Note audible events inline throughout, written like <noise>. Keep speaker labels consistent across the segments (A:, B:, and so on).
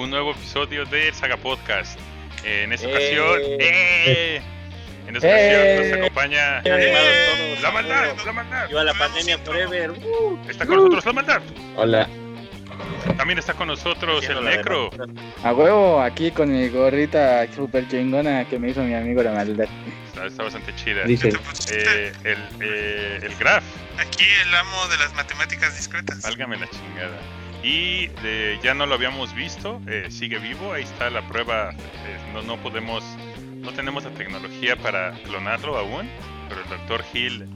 A: un nuevo episodio de Saga Podcast. En esta ocasión, ¡eh! en esta ocasión nos acompaña
B: ¡Eh!
A: la maldad, la maldad.
B: Viva la pandemia forever. Uh.
A: Está con nosotros la maldad.
C: Hola.
A: También está con nosotros el Necro.
C: A huevo, aquí con mi gorrita super chingona que me hizo mi amigo la maldad.
A: Está, está bastante chida.
C: Dice,
A: Eh, el, eh, el Graf,
D: Aquí el amo de las matemáticas discretas.
A: válgame la chingada. Y eh, ya no lo habíamos visto, eh, sigue vivo, ahí está la prueba. eh, no, no podemos, no tenemos la tecnología para clonarlo aún, pero el Dr. Hill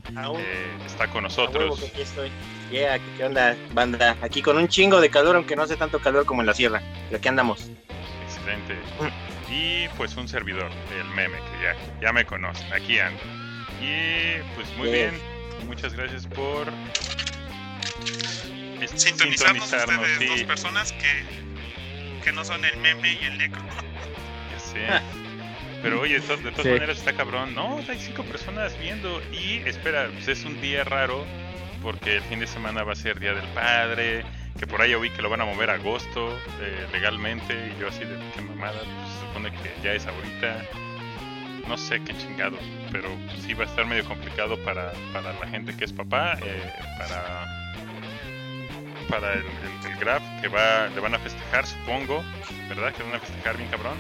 A: está con nosotros.
B: aquí estoy. Yeah, ¿qué onda, banda? Aquí con un chingo de calor, aunque no hace tanto calor como en la sierra. Pero aquí andamos.
A: Excelente. Y pues un servidor, el meme, que ya, ya me conocen, aquí ando. Y pues muy bien, muchas gracias por
D: Sintonizarnos
A: sintonizarnos,
D: ustedes
A: sí,
D: dos personas que, que no son el meme y el necro.
A: ya sé. Pero oye, de to- de todas
C: Sí.
A: maneras está cabrón. No, hay cinco personas viendo. Y espera, pues es un día raro porque el fin de semana va a ser Día del Padre. Que por ahí oí que lo van a mover a agosto eh, legalmente. Y yo así de qué mamada. Pues se supone que ya es ahorita. No sé qué chingado. Pero sí va a estar medio complicado para, para la gente que es papá. eh, para para el, el, el Graf que va, le van a festejar, supongo. ¿Verdad? Que van a festejar bien cabrón.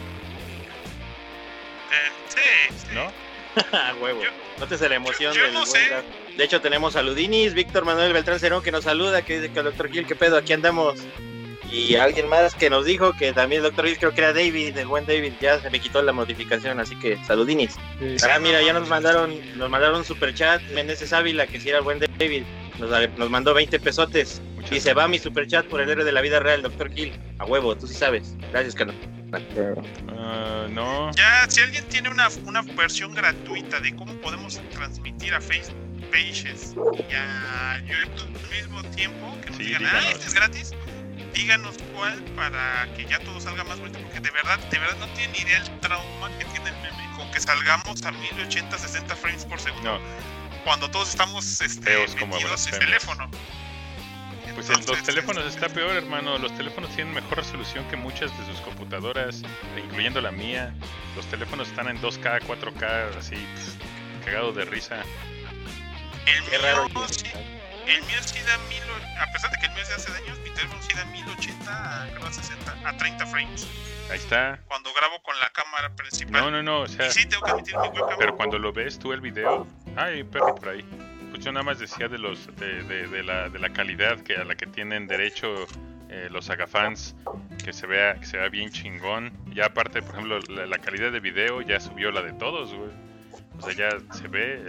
D: Eh, sí, sí.
A: ¿No? <laughs>
B: A huevo.
D: Yo-
B: Nótese la emoción
D: yo
B: del
D: no
B: buen
D: sé.
B: Gaf. De hecho, tenemos saludinis. Víctor Manuel Beltrán Cerón que nos saluda, que dice que el doctor Gil, ¿qué pedo? Aquí andamos. Y alguien más que nos dijo que también el doctor Gil, creo que era David, el buen David, ya se me quitó la notificación, así que saludinis. Ah, mira, ya nos mandaron, nos mandaron un super chat, Meneses Ávila, que si era el buen David, nos, nos mandó 20 pesotes.
A: Muchas
B: Y se va mi super chat por el héroe de la vida real, doctor Gil. A huevo, tú sí sabes. Gracias, Cano.
A: Ah, no.
D: Ya, si alguien tiene una, una versión gratuita de cómo podemos transmitir a Facebook Pages y a YouTube al mismo tiempo, que nos
A: Sí,
D: digan, ah,
A: díganos.
D: este es gratis, díganos cuál para que ya todo salga más bonito, porque de verdad, de verdad no tienen ni idea el trauma que tiene el meme con que salgamos a 1080, 60 frames por segundo
A: No,
D: cuando todos estamos este,
A: como
D: metidos en teléfono.
A: pues el- los
D: Entonces,
A: teléfonos
D: este,
A: está peor, hermano. Los teléfonos tienen mejor resolución que muchas de sus computadoras, incluyendo la mía. Los teléfonos están en 2K, 4K, así, pff, cagado de risa.
D: El
B: Qué raro.
D: mío, sí, el mío sí da mil, o- a pesar de que el mío es de hace años, mi teléfono sí da 1080 a, creo, a 60, a 30 frames.
A: Ahí está.
D: Cuando grabo con la cámara principal.
A: No, no, no, o sea,
D: Y sí, tengo que admitir mi
A: pero cuando lo ves tú el video, ay, perro por ahí. Pues yo nada más decía de los de, de, de la, de la calidad que a la que tienen derecho eh, los sagafans, que se vea que se vea bien chingón. Ya aparte, por ejemplo, la, la calidad de video ya subió la de todos, güey. O sea, ya se ve el,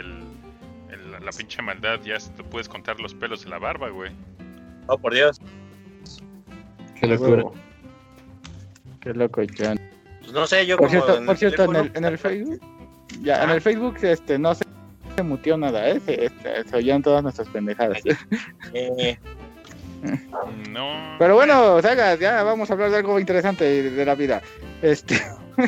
A: el- la pinche maldad, ya te puedes contar los pelos de la barba, güey.
B: Oh, por Dios.
C: Qué locura. Qué loco, John.
B: Pues no sé, yo
C: Por
B: como
C: cierto,
B: en
C: por cierto, en el, en el <laughs> Facebook, ya, en
B: Ah.
C: el Facebook, este, no se, se mutió nada, ¿eh? Se, este, se oían todas nuestras pendejadas.
B: Eh, <laughs>
A: No.
C: Pero bueno, sagas, ya vamos a hablar de algo interesante de la vida. Este, <laughs>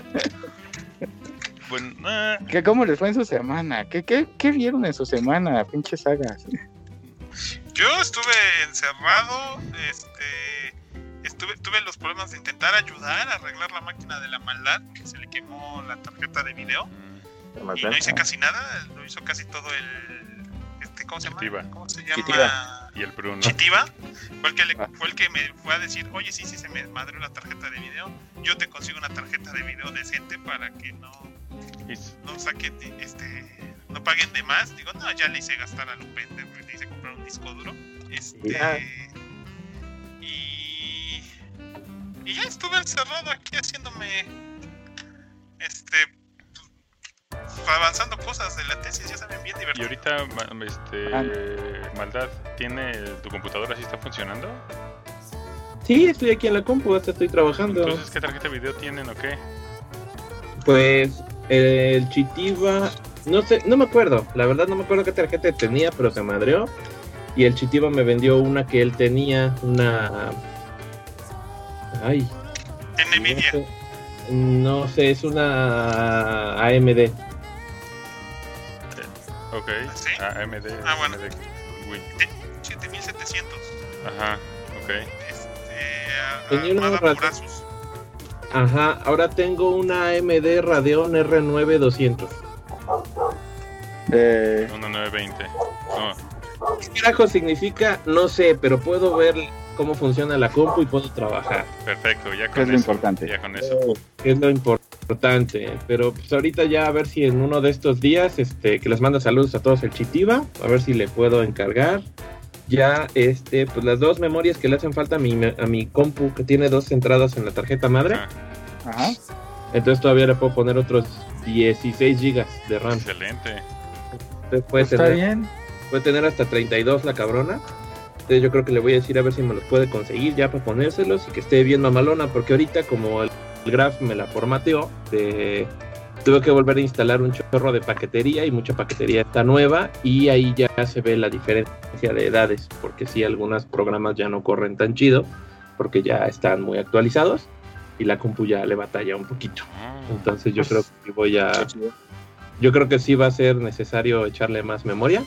A: Bueno, ah,
C: ¿qué, ¿cómo les fue en su semana? ¿Qué, qué, qué vieron en su semana, pinches sagas?
D: Yo estuve encerrado, este, estuve, tuve los problemas de intentar ayudar a arreglar la máquina de la maldad, que se le quemó la tarjeta de video. Y no hice casi nada, lo hizo casi todo el, este, ¿cómo se llama?
A: Chitiva.
D: ¿Cómo se llama?
B: Chitiva.
A: y el Bruno.
D: Chitiva, fue el, que le-
C: Ah.
D: fue el que me fue a decir, oye, sí, sí, se me madrió la tarjeta de video, yo te consigo una tarjeta de video decente para que no, no saquen, este, no paguen de más. Digo, no, ya le hice gastar a lo pendejo, le hice comprar un disco duro. Este, y, y ya estuve encerrado aquí haciéndome, este, pues, avanzando cosas de la tesis, ya saben, bien
A: Y
D: divertido.
A: ahorita, ma- este,
C: Ah.
A: maldad, ¿tiene tu computadora sí está funcionando?
E: Sí, estoy aquí en la compu, hasta estoy trabajando.
A: Entonces, ¿qué tarjeta de video tienen o qué?
E: Pues el Chitiba, no sé, no me acuerdo, la verdad no me acuerdo qué tarjeta tenía, pero se madreó. Y el Chitiba me vendió una que él tenía, una... Ay,
D: En
E: no
D: Nvidia.
E: sé, no sé, es una AMD.
A: Ok.
D: ¿Sí?
A: Ah, AMD.
D: Ah, bueno.
A: AMD Win.
D: de 7700.
A: Ajá, ok.
D: Este,
E: Tenía una
D: armada por Asus.
E: Ajá, ahora tengo una AMD Radeon R9 200.
C: Eh,
A: 1920. No,
E: ¿Qué carajo significa? No sé, pero puedo ver cómo funciona la compu y puedo trabajar.
A: perfecto, ya con
C: es lo
A: eso.
C: importante.
A: Ya con eso.
E: es lo importante. Pero pues ahorita ya a ver si en uno de estos días, este, que les manda saludos a todos el Chitiba, a ver si le puedo encargar. Ya, este, pues las dos memorias que le hacen falta a mi, a mi compu, que tiene dos entradas en la tarjeta madre.
C: Ajá.
E: Entonces todavía le puedo poner otros 16 gigas de RAM.
A: excelente.
E: Entonces puede
C: Está
E: tener,
C: bien.
E: puede tener hasta 32 la cabrona. Entonces yo creo que le voy a decir a ver si me los puede conseguir ya para ponérselos y que esté bien mamalona, porque ahorita como el, el Graph me la formateó, de, tuve que volver a instalar un chorro de paquetería y mucha paquetería está nueva y ahí ya se ve la diferencia de edades, porque sí, algunos programas ya no corren tan chido, porque ya están muy actualizados y la compu ya le batalla un poquito.
A: Ah,
E: Entonces yo creo que voy a... Yo creo que sí va a ser necesario echarle más memoria.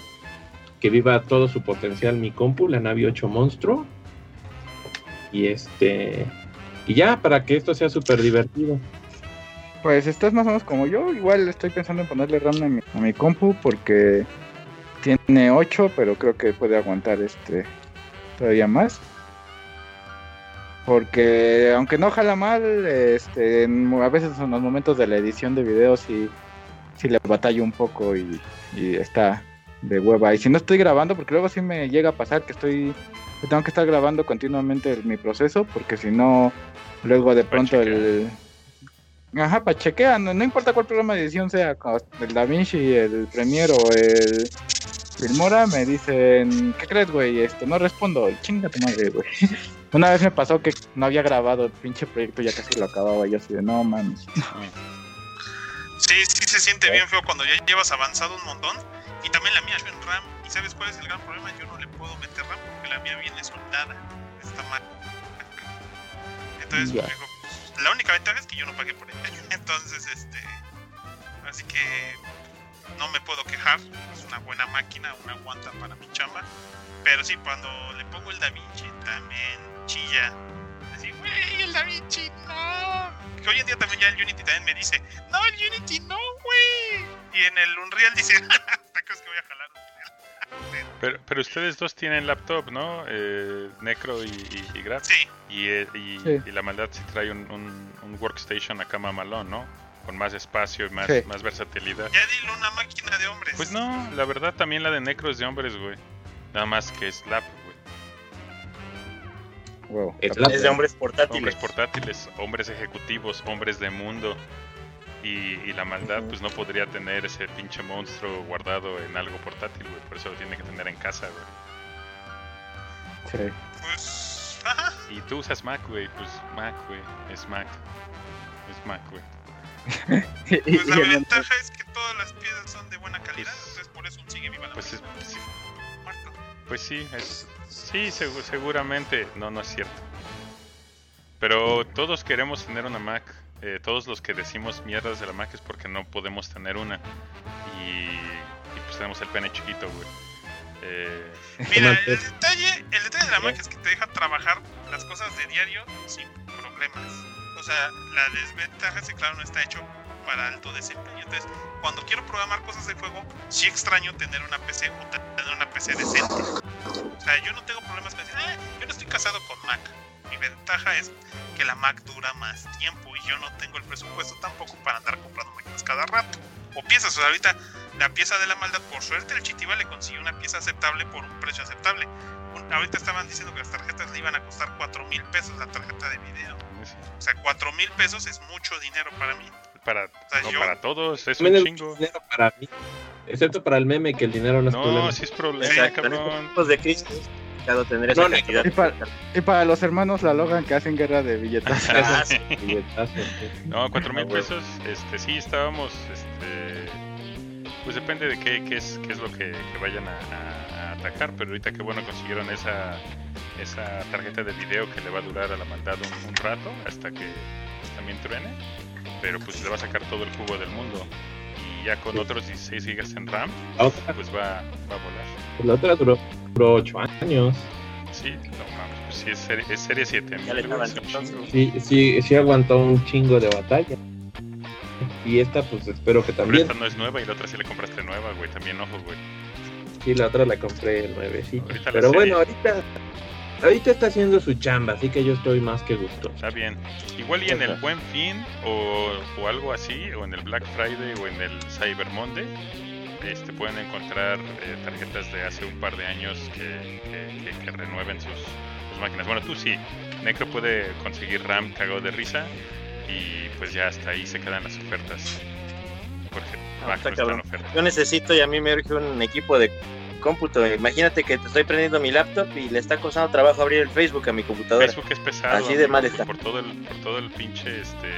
E: Que viva todo su potencial mi compu, la Navi 8 Monstruo. Y este. Y ya, para que esto sea súper divertido.
C: Pues estás más o menos como yo. Igual estoy pensando en ponerle RAM a mi, a mi compu porque tiene 8, pero creo que puede aguantar este todavía más. Porque aunque no jala mal, este, a veces en los momentos de la edición de videos sí, sí le batallo un poco y, y está de hueva. Y si no estoy grabando, porque luego sí me llega a pasar que estoy tengo que estar grabando continuamente el- mi proceso, porque si no, luego de pronto el... Ajá, para chequear, no, no importa cuál programa de edición sea, el DaVinci, el Premiere o el Filmora, me dicen, ¿qué crees, güey? Esto, no respondo, chinga tu madre, güey. <laughs> Una vez me pasó que no había grabado el pinche proyecto, ya casi lo acababa, y yo así de, no mames. <laughs>
D: Sí, sí se siente bien feo cuando ya llevas avanzado un montón. Y también la mía yo en RAM. ¿Y sabes cuál es el gran problema? Yo no le puedo meter RAM la mía viene soldada. Está mal. Entonces, pues, digo, pues, la única ventaja es que yo no pagué por ella. <laughs> Entonces, este. Así que no me puedo quejar. Es una buena máquina, una aguanta para mi chamba. Pero sí, cuando le pongo el DaVinci también chilla. Así, güey, el DaVinci no. Que hoy en día también ya el Unity también me dice, no, el Unity no, güey. Y en el Unreal dice, <laughs> ¿te crees que voy a jalar?
A: Pero, pero ustedes dos tienen laptop, ¿no? Eh, Necro y, y, y Graf.
D: Sí,
A: Y, eh, y,
C: Sí.
A: y la maldad sí trae un, un, un workstation acá mamalón, ¿no? Con más espacio y más,
C: Sí.
A: más versatilidad.
D: ya dilo una máquina de hombres.
A: Pues no, la verdad también la de Necro es de hombres, güey. Nada más que es lap, güey.
E: Es
B: de hombres portátiles.
A: Hombres portátiles, hombres ejecutivos, hombres de mundo. Y, y la maldad, pues no podría tener ese pinche monstruo guardado en algo portátil, güey. Por eso lo tiene que tener en casa, güey.
C: Sí.
D: Pues, ajá.
A: Y tú usas Mac, güey. Pues Mac, güey. Es Mac. Es Mac, güey. <laughs>
D: Pues la ventaja es que todas las piezas son de buena calidad.
A: Pues-
D: Entonces, por eso sigue viva la
A: Pues, es-
D: máquina.
A: sí,
D: Muerto.
A: pues sí, es, sí, segu- seguramente. No, no es cierto. Pero todos queremos tener una Mac. Eh, todos los que decimos mierdas de la Mac es porque no podemos tener una. Y, y pues tenemos el pene chiquito, güey. Eh, <laughs>
D: Mira, el detalle, el detalle de la Mac es que te deja trabajar las cosas de diario sin problemas. O sea, la desventaja es que claro no está hecho para alto desempeño. Entonces, cuando quiero programar cosas de juego, sí extraño tener una PC o tener una PC decente. O sea, yo no tengo problemas con decir, "Ah, yo no estoy casado con Mac. Mi ventaja es que la Mac dura más tiempo y yo no tengo el presupuesto tampoco para andar comprando máquinas cada rato. O piezas, o sea, ahorita la pieza de la maldad, por suerte el Chitiba le consiguió una pieza aceptable por un precio aceptable. Un- ahorita estaban diciendo que las tarjetas le iban a costar 4 mil pesos la tarjeta de video.
A: es-
D: O sea, 4 mil pesos es mucho dinero para mí.
A: para,
D: sea,
A: no
D: yo-
A: para todos, es un chingo.
E: dinero para mí. Excepto para el meme, que el dinero no es
A: No,
E: problema.
A: si es problema,
B: estos
A: cabrón.
B: tiempos de crisis es complicado tener esa
E: No,
B: cantidad.
C: Y para, y para los hermanos la Logan que hacen guerra de billetas. <laughs>
B: Ah.
A: No, cuatro mil
B: Ah,
A: pesos, este, sí estábamos, este, pues depende de qué, qué es, qué es lo que, que vayan a, atacar, pero ahorita que bueno consiguieron esa, esa tarjeta de video que le va a durar a la maldad un, un rato hasta que pues, también truene, pero pues le va a sacar todo el jugo del mundo y ya con otros 16 gigas en RAM,
E: La otra,
A: pues va, va a volar.
E: la otra duró, duró 8 años.
A: Sí, no mames. pues sí, es, serie, es serie 7.
B: Ya le estaban
A: es un
B: entonces.
A: chingo.
E: Sí, sí, sí aguantó un chingo de batalla. Y esta, pues espero que
A: Pero
E: también.
A: esta no es nueva y la otra sí le compraste nueva, güey. También ojo, güey.
E: Sí, la otra la compré el 9, sí.
A: Ahorita la
E: Pero
A: serie.
E: bueno, ahorita, ahorita está haciendo su chamba, así que yo estoy más que gusto.
A: Está bien. Igual y en el. Buen Fin o, o algo así, o en el Black Friday o en el Cyber Monday, este, pueden encontrar eh, tarjetas de hace un par de años que, que- que- que renueven sus, sus máquinas. Bueno, tú sí. Necro puede conseguir RAM cagado de risa y pues ya hasta ahí se quedan las ofertas. Porque
B: Ah, está
A: no está en
B: cabrón.
A: oferta.
B: Yo necesito y a mí me urge un equipo de cómputo. Imagínate que te estoy prendiendo mi laptop y le está costando trabajo abrir el Facebook a mi computadora.
A: Facebook es pesado.
B: Así de mal está.
A: Por todo el, por todo el pinche este,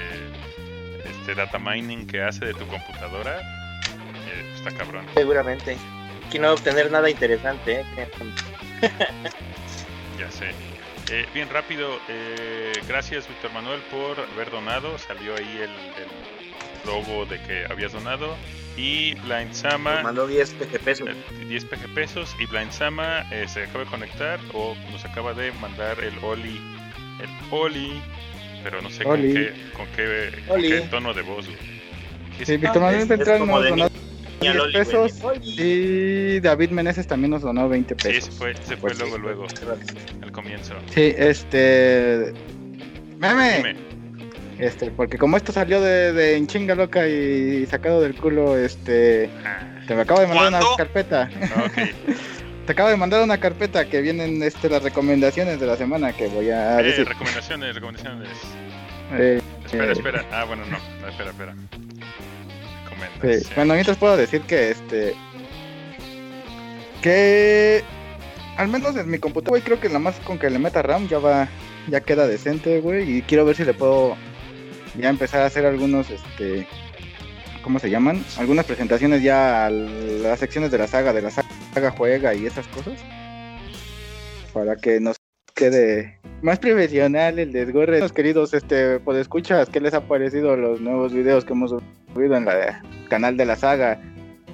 A: este data mining que hace de tu computadora. eh, está cabrón.
B: Seguramente. Aquí no va a obtener nada interesante. ¿eh? <laughs>
A: Ya sé. Eh, bien rápido, eh, gracias Víctor Manuel por haber donado. Salió ahí el, el logo de que habías donado. Y Blind Sama,
B: mandó 10 PG pesos.
A: eh, 10 PG pesos. Y Blind Sama eh, se acaba de conectar o nos acaba de mandar el Oli. El Oli. Pero no sé
C: Oli.
A: con qué, con qué, con qué tono de voz. güey. ¿Qué
C: Sí,
A: es-
C: Víctor Manuel Beltrán
B: como
C: nos
B: de
C: donó
B: Niña
C: 10
B: Loli, güey.
C: pesos
B: Oli.
C: y David Meneses también nos donó 20
A: Sí,
C: pesos.
A: ese fue, ese fue
C: Pues sí.
A: luego, luego, al comienzo.
C: Sí, este... Meme.
A: Dime.
C: Este, porque como esto salió de, de en chinga loca y sacado del culo, este... Te me acabo de mandar una carpeta.
A: ok. <laughs>
C: Te acabo de mandar una carpeta que vienen este, las recomendaciones de la semana que voy a
A: Eh,
C: decir.
A: recomendaciones, recomendaciones.
C: Eh,
A: Espera,
C: Eh.
A: espera. Ah, bueno, no. no espera, espera.
C: sí. Bueno, mientras puedo decir que este... Que... Al menos en mi computadora, güey, creo que nada más con que le meta RAM ya va... Ya queda decente, güey. Y quiero ver si le puedo ya empezar a hacer algunos, este... ¿Cómo se llaman? Algunas presentaciones ya a las secciones de la saga, de la saga juega y esas cosas. Para que nos quede más profesional el desgorre. Queridos, este, pues escuchas, ¿qué les ha parecido los nuevos videos que hemos subido en el canal de la saga?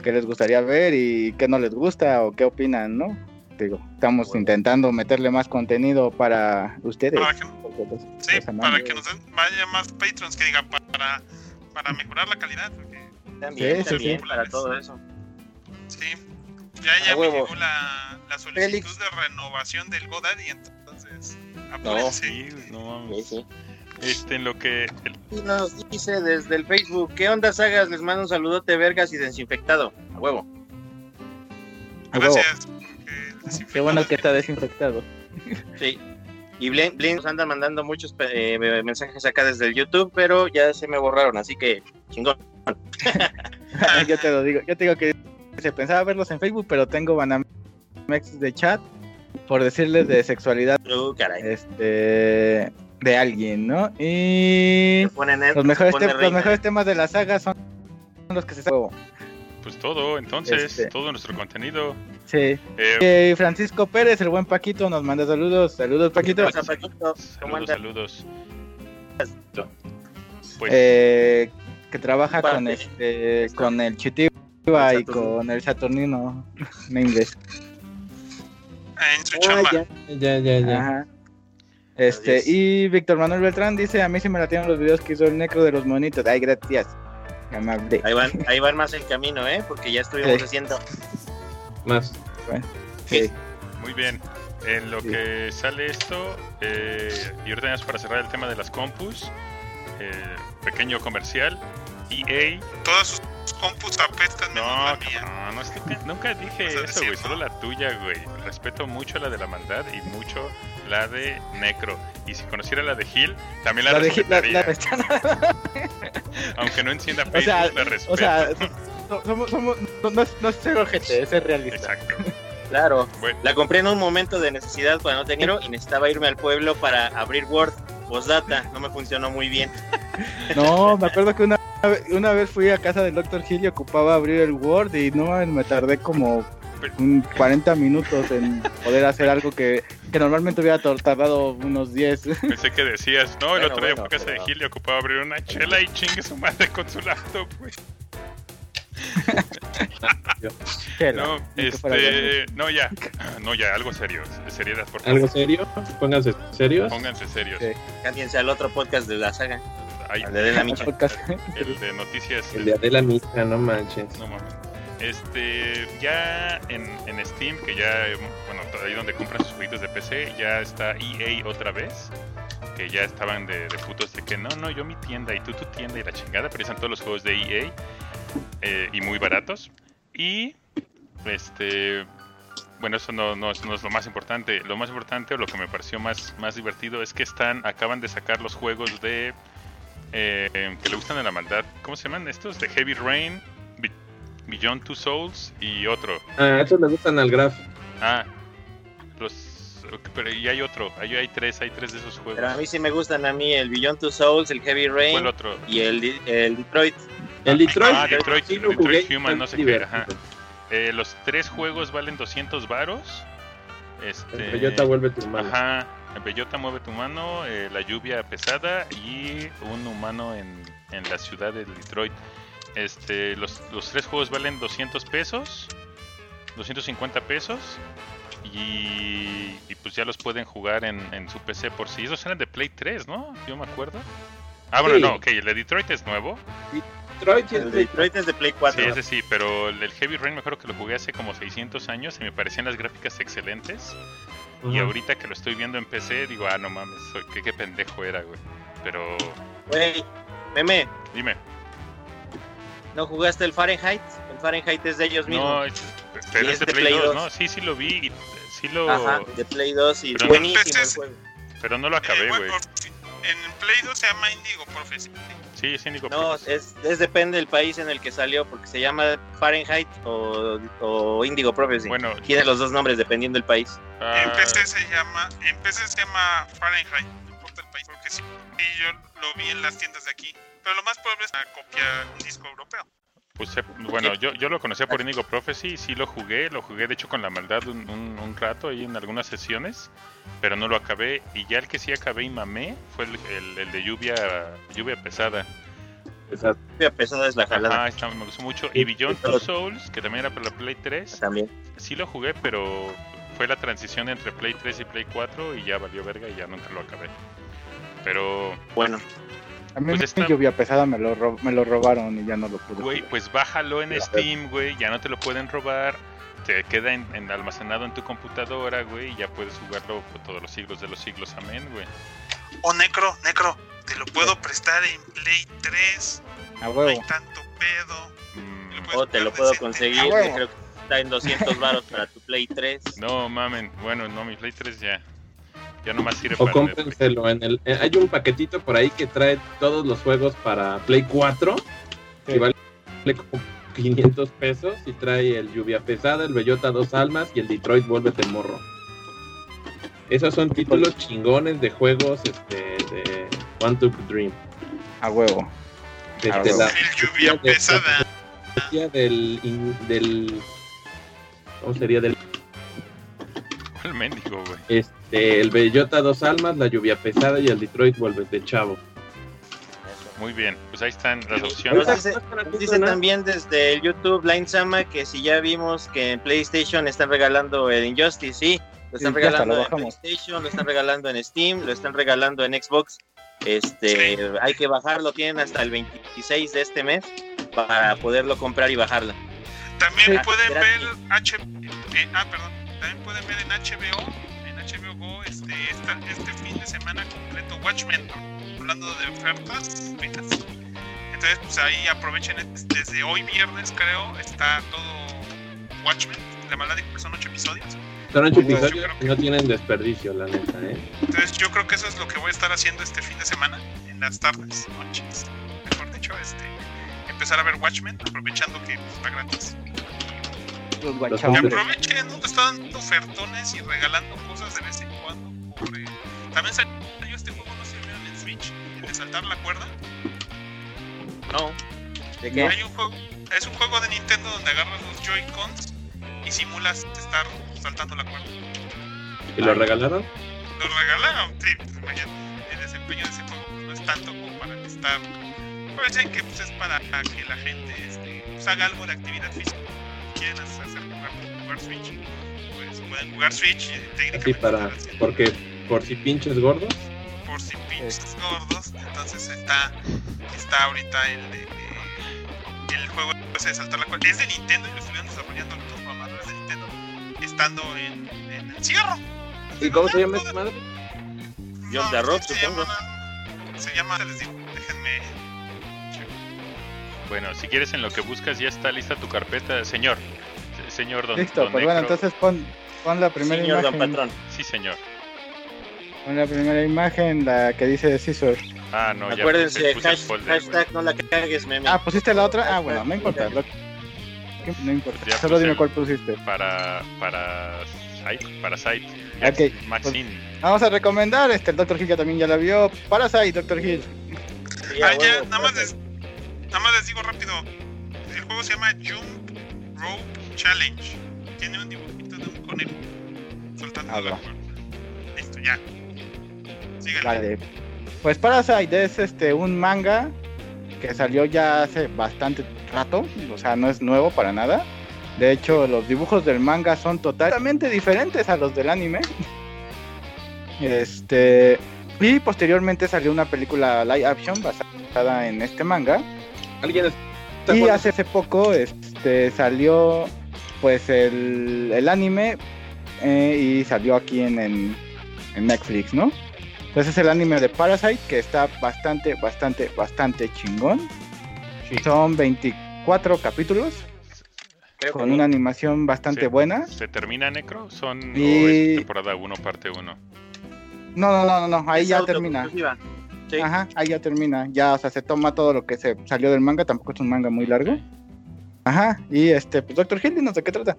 C: ¿Qué les gustaría ver y qué no les gusta o qué opinan, no? Digo, estamos
B: Bueno.
C: intentando meterle más contenido para ustedes.
D: Para que,
C: pues,
D: sí, para que nos den, vaya más patrons que digan para, para mejorar la calidad.
B: También,
C: Sí,
B: también, para todo eso.
D: sí, ya, me
B: huevo.
D: llegó la, la solicitud
B: Félix.
D: de renovación del GoDaddy, entonces
B: No.
A: Sí, no
B: Sí,
A: mames.
B: sí.
A: Este, en lo que. el-
B: Y nos dice desde el Facebook, ¿qué onda sagas? Les mando un saludote vergas y desinfectado. A huevo.
C: A huevo.
D: Gracias. <laughs>
C: Qué bueno que está
D: desinfectado-.
B: Sí. Y Blin, Blin nos anda mandando muchos eh, mensajes acá desde el YouTube, pero ya se me borraron, así que chingón. <laughs>
C: yo te lo digo, yo te digo que se pensaba verlos en Facebook, pero tengo Banamex de chat por decirles de sexualidad
B: Uh, caray.
C: este de alguien, ¿no? Y los mejores, tem- los mejores temas de la saga son los que se juego.
A: Pues todo, entonces,
C: Este.
A: todo nuestro contenido.
C: Sí.
A: Eh,
C: Eh, Francisco Pérez, el buen Paquito, nos manda saludos. Saludos, Paquito.
B: Pasa, Paquito? ¿Cómo
A: saludos, saludos. Pues,
C: Eh, que trabaja con este con el Chitiba
B: El
C: y con el Saturnino en inglés.
D: En su
E: Ah,
D: chamba.
E: ya, ya, ya, ya.
C: Ajá. Este, y Víctor Manuel Beltrán dice, a mí sí me la tienen los videos que hizo el necro de los monitos. Ay, gracias. Amable.
B: Ahí van, ahí van más el camino, ¿eh? Porque ya estuvimos
C: Sí.
B: haciendo.
E: Más.
C: Sí.
A: muy bien. En lo
C: Sí.
A: que sale esto, eh, y ahorita para cerrar el tema de las compus, eh, pequeño comercial, EA
D: Todas sus compus apestan menos
A: No,
D: la mía.
A: cabrón, no, es que <laughs> nunca dije eso, güey, solo
D: ¿no?
A: la tuya, güey. Respeto mucho la de la maldad y mucho la de Necro. Y si conociera la de Gil, también la,
C: La de la,
A: respetaría.
C: la- <laughs>
A: Aunque no encienda
C: O
A: Facebook,
C: sea,
A: la respeto.
C: o sea, <laughs> so- somos, somos, no, no, es- no es ser ojete, es ser realista.
A: Exacto.
B: Claro.
A: Bueno,
B: La compré en un momento de necesidad cuando no tenía dinero y necesitaba irme al pueblo para abrir Word. Postdata, no me funcionó muy bien. <laughs>
C: No, me acuerdo que una, una vez fui a casa del Dr. Gil y ocupaba abrir el Word y no me tardé como un 40 minutos en poder hacer algo que, que normalmente hubiera tardado unos 10.
A: pensé que decías, no, el
B: Bueno,
A: otro día
B: bueno,
A: fue a casa de Gil y ocupaba abrir una chela y chingue su madre con su laptop, güey. <laughs> No, este, no ya, no ya, algo serio, seriedad por favor.
E: ¿Algo serio? Pónganse serios.
A: Pónganse serios.
C: Sí.
B: Cámbiense al otro podcast de la saga, al de De la
C: bueno.
B: Micha.
A: El de noticias.
E: El de Adela Mija, no manches.
A: No mames. Este, ya en, en Steam, que ya, bueno, ahí donde compran sus jueguitos de PC, ya está EA otra vez. Que ya estaban de, de putos de que no, no, yo mi tienda y tú tu tienda y la chingada, pero están todos los juegos de EA eh, y muy baratos. Y, este, bueno, eso no, no, es, no es lo más importante. Lo más importante o lo que me pareció más, más divertido es que están, acaban de sacar los juegos de, eh, que le gustan a la maldad. ¿Cómo se llaman estos? De Heavy Rain, Be- Beyond Two Souls y otro.
E: Ah, estos le gustan al Graf.
A: Ah, los. Pero y hay otro, hay, hay tres, hay tres de esos juegos.
B: Pero a mí sí me gustan a mí el Beyond Two Souls, el Heavy
A: ¿Cuál
B: Rain
A: otro?
B: y el, el Detroit.
E: El Detroit.
A: Ah, Detroit, Detroit Human, no sé qué, ajá. Eh, los tres juegos valen 200 varos. Este,
E: El Bellota vuelve tu mano.
A: Ajá, el Bellota mueve tu mano, eh, la lluvia pesada y un humano en, en la ciudad de Detroit. Este, los, los tres juegos valen 200 pesos, 250 pesos y, y pues ya los pueden jugar en, en su PC por sí. Esos eran de Play 3, ¿no? Yo me acuerdo. Ah, bueno,
E: Sí.
A: no, ok, el de Detroit es nuevo.
E: Detroit sí es
B: El
E: Play-
B: Detroit es de Play 4.
A: Sí, ese sí, pero el, Heavy Rain me acuerdo que lo jugué hace como 600 años y me parecían las gráficas excelentes. Y ahorita que lo estoy viendo en PC, digo, ah, no mames, soy- qué, qué pendejo era, güey. Pero,
B: Güey, meme,
A: dime,
B: ¿no jugaste el Fahrenheit? El Fahrenheit es de ellos mismos.
A: no, es, pero es
B: es
A: de Play,
B: Play
A: 2,
B: 2.
A: ¿no? Sí, sí lo vi, y sí lo...
B: Ajá, de Play 2 y
A: Pero no-
B: buenísimo el
D: Este es-
B: juego.
A: Pero no lo acabé,
D: Eh,
A: güey.
D: bueno, en Play 2 se llama Indigo Prophecy.
A: Sí,
B: No, es, es depende del país en el que salió, porque se llama Fahrenheit o, o Indigo Prophecy.
A: Bueno,
B: Tiene los dos nombres dependiendo del país.
A: ah,
D: En PC se llama, en PC se llama Fahrenheit, no importa el país, porque sí, yo lo vi en las tiendas de aquí. Pero lo más probable es una copia un disco europeo.
A: Pues, eh, bueno, yo, yo lo conocía por Indigo Prophecy, sí lo jugué, lo jugué de hecho con la maldad un, un- un rato ahí en algunas sesiones, pero no lo acabé. Y ya el que sí acabé y mamé fue el, el- el de lluvia lluvia pesada.
B: La pesada es la jalada
A: está- me gustó mucho. Y Beyond Two Souls, que también era para la Play 3,
B: también.
A: sí lo jugué, pero fue la transición entre Play 3 y Play 4 y ya valió verga y ya nunca lo acabé. Pero,
B: Bueno,
C: A mí
A: Pues
C: mi
A: está-
C: lluvia pesada me lo, me lo robaron y ya no lo pude.
A: güey,
C: jugar.
A: pues bájalo en Steam, güey, ya no te lo pueden robar. Te queda en, en- almacenado en tu computadora, güey, y ya puedes jugarlo por todos los siglos de los siglos, amén, güey.
D: O Necro, Necro, te lo puedo prestar en Play 3,
C: A
D: no hay
C: huevo.
D: tanto pedo.
A: Mm,
B: o te lo puedo
D: decente.
B: conseguir,
C: huevo.
B: creo que está en 200 baros para tu Play 3.
A: no, mamen, bueno, no, mi Play 3 ya, ya nomás sirve
E: O
A: para Netflix.
E: cómprenselo en el. eh, hay un paquetito por ahí que trae todos los juegos para Play 4.
C: Sí.
E: Y vale como 500 pesos. Y trae el Lluvia Pesada, el Bellota Dos Almas y el Detroit Vuélvete Morro. Esos son títulos chingones de juegos este, de One to Dream.
C: A huevo.
E: Desde la
D: lluvia
E: de-
D: pesada.
E: del, in- del. ¿Cómo sería? Del
A: ¿Cuál mendigo, güey?
E: Este, el Bellota Dos Almas, la Lluvia Pesada y el Detroit Vuélvete Chavo.
A: Muy bien, pues ahí están las opciones.
B: dice, nos dice también desde el YouTube Line Sama que si ya vimos que en PlayStation están regalando el Injustice, sí, lo están
C: Sí,
B: regalando
C: lo
B: en. PlayStation, lo están regalando en Steam, lo están regalando en Xbox. Este, hay que bajarlo, tienen hasta el 26 de este mes para poderlo comprar y bajarlo.
D: También
B: Sí.
D: pueden ver H eh, ah, perdón. También pueden ver en HBO, Go, este, esta- este fin de semana completo Watchmen, hablando de ofertas. Entonces, pues ahí aprovechen es- desde hoy viernes, creo, está todo Watchmen, la maldad que son ocho episodios.
E: Son ocho episodios
D: que-
E: no tienen desperdicio, la neta, ¿eh?
D: Entonces, yo creo que eso es lo que voy a estar haciendo este fin de semana, en las tardes, noches, mejor dicho, este, empezar a ver Watchmen, aprovechando que pues, está gratis.
C: Los
D: Que aprovechen, ¿no? Están dando ofertones y regalando cosas de vez También salió este juego, no sé si vieron en Switch, el de saltar la cuerda.
B: No. ¿De qué?
D: Hay un juego, es un juego de Nintendo donde agarras los Joy-Cons y simulas estar saltando la cuerda.
E: ¿Y lo regalaron?
D: Lo regalaron, sí, pues, imagínate, el desempeño de ese juego pues, no es tanto como para estar Acuérdense que pues, es para que la gente este, pues, haga algo de actividad física. Quieren hacer jugar, jugar Switch, pues pueden jugar Switch y
E: Así
D: técnicamente
E: para,
D: están haciendo-
E: porque por si pinches gordos.
D: por si pinches gordos. Entonces está, está ahorita el, de- de- el juego ese de saltar la cuerda. Es de Nintendo y lo estuvieron desarrollando los programadores de Nintendo estando en, en encierro.
E: ¿Y cómo se llama esa madre?
B: Jump the Rope,
D: se
B: supongo.
D: Llama, se llama, les digo, déjenme.
A: Bueno, si quieres en lo que buscas ya está lista tu carpeta, señor. Se- Señor don,
C: Listo,
A: don
C: pues bueno, entonces pon, pon la primera
B: Señor Don
C: imagen.
B: Patrón.
A: Sí, señor.
C: La primera imagen, la que dice Scissor.
A: Ah, no, ya
B: Acuérdense,
A: puse, puse el
B: hash-
A: folder,
B: hashtag no la cagues, meme.
C: Ah, ¿pusiste la otra? Ah, bueno, no importa. lo- No importa.
A: Ya
C: Solo dime cuál pusiste.
A: Para, para Site, para Site.
C: Ok,
A: Maxine.
C: Vamos a recomendar, este, el Dr. Hill ya también ya la vio. Parasite, Dr. Hill.
B: Sí,
D: Ah, ya, nada más, les, nada más les digo rápido. El juego se llama Jump Rope Challenge. Tiene un dibujito de un conejo saltando
C: Ah,
D: la. Listo, ya.
C: Vale. Pues Parasite es este un manga que salió ya hace bastante rato, o sea, no es nuevo para nada. De hecho, los dibujos del manga son totalmente diferentes a los del anime. Este y posteriormente salió una película live action basada en este manga.
E: ¿Alguien está
C: Y hace, hace poco este, salió pues el, el anime eh, y salió aquí en, en, en Netflix, ¿no? Entonces es el anime de Parasite que está bastante, bastante, bastante chingón. Son 24 capítulos
B: Creo
C: con
B: sí.
C: una animación bastante
A: Sí.
C: buena.
A: ¿Se termina Necro? ¿Son
C: Y-
A: o es temporada 1, parte 1?
C: No, no, no, no, no, ahí
B: Es
C: ya termina.
B: Sí.
C: Ajá, ahí ya termina. Ya, o sea, se toma todo lo que se salió del manga, tampoco es un manga muy largo. Ajá, y este, pues Doctor Hill, no sé qué trata.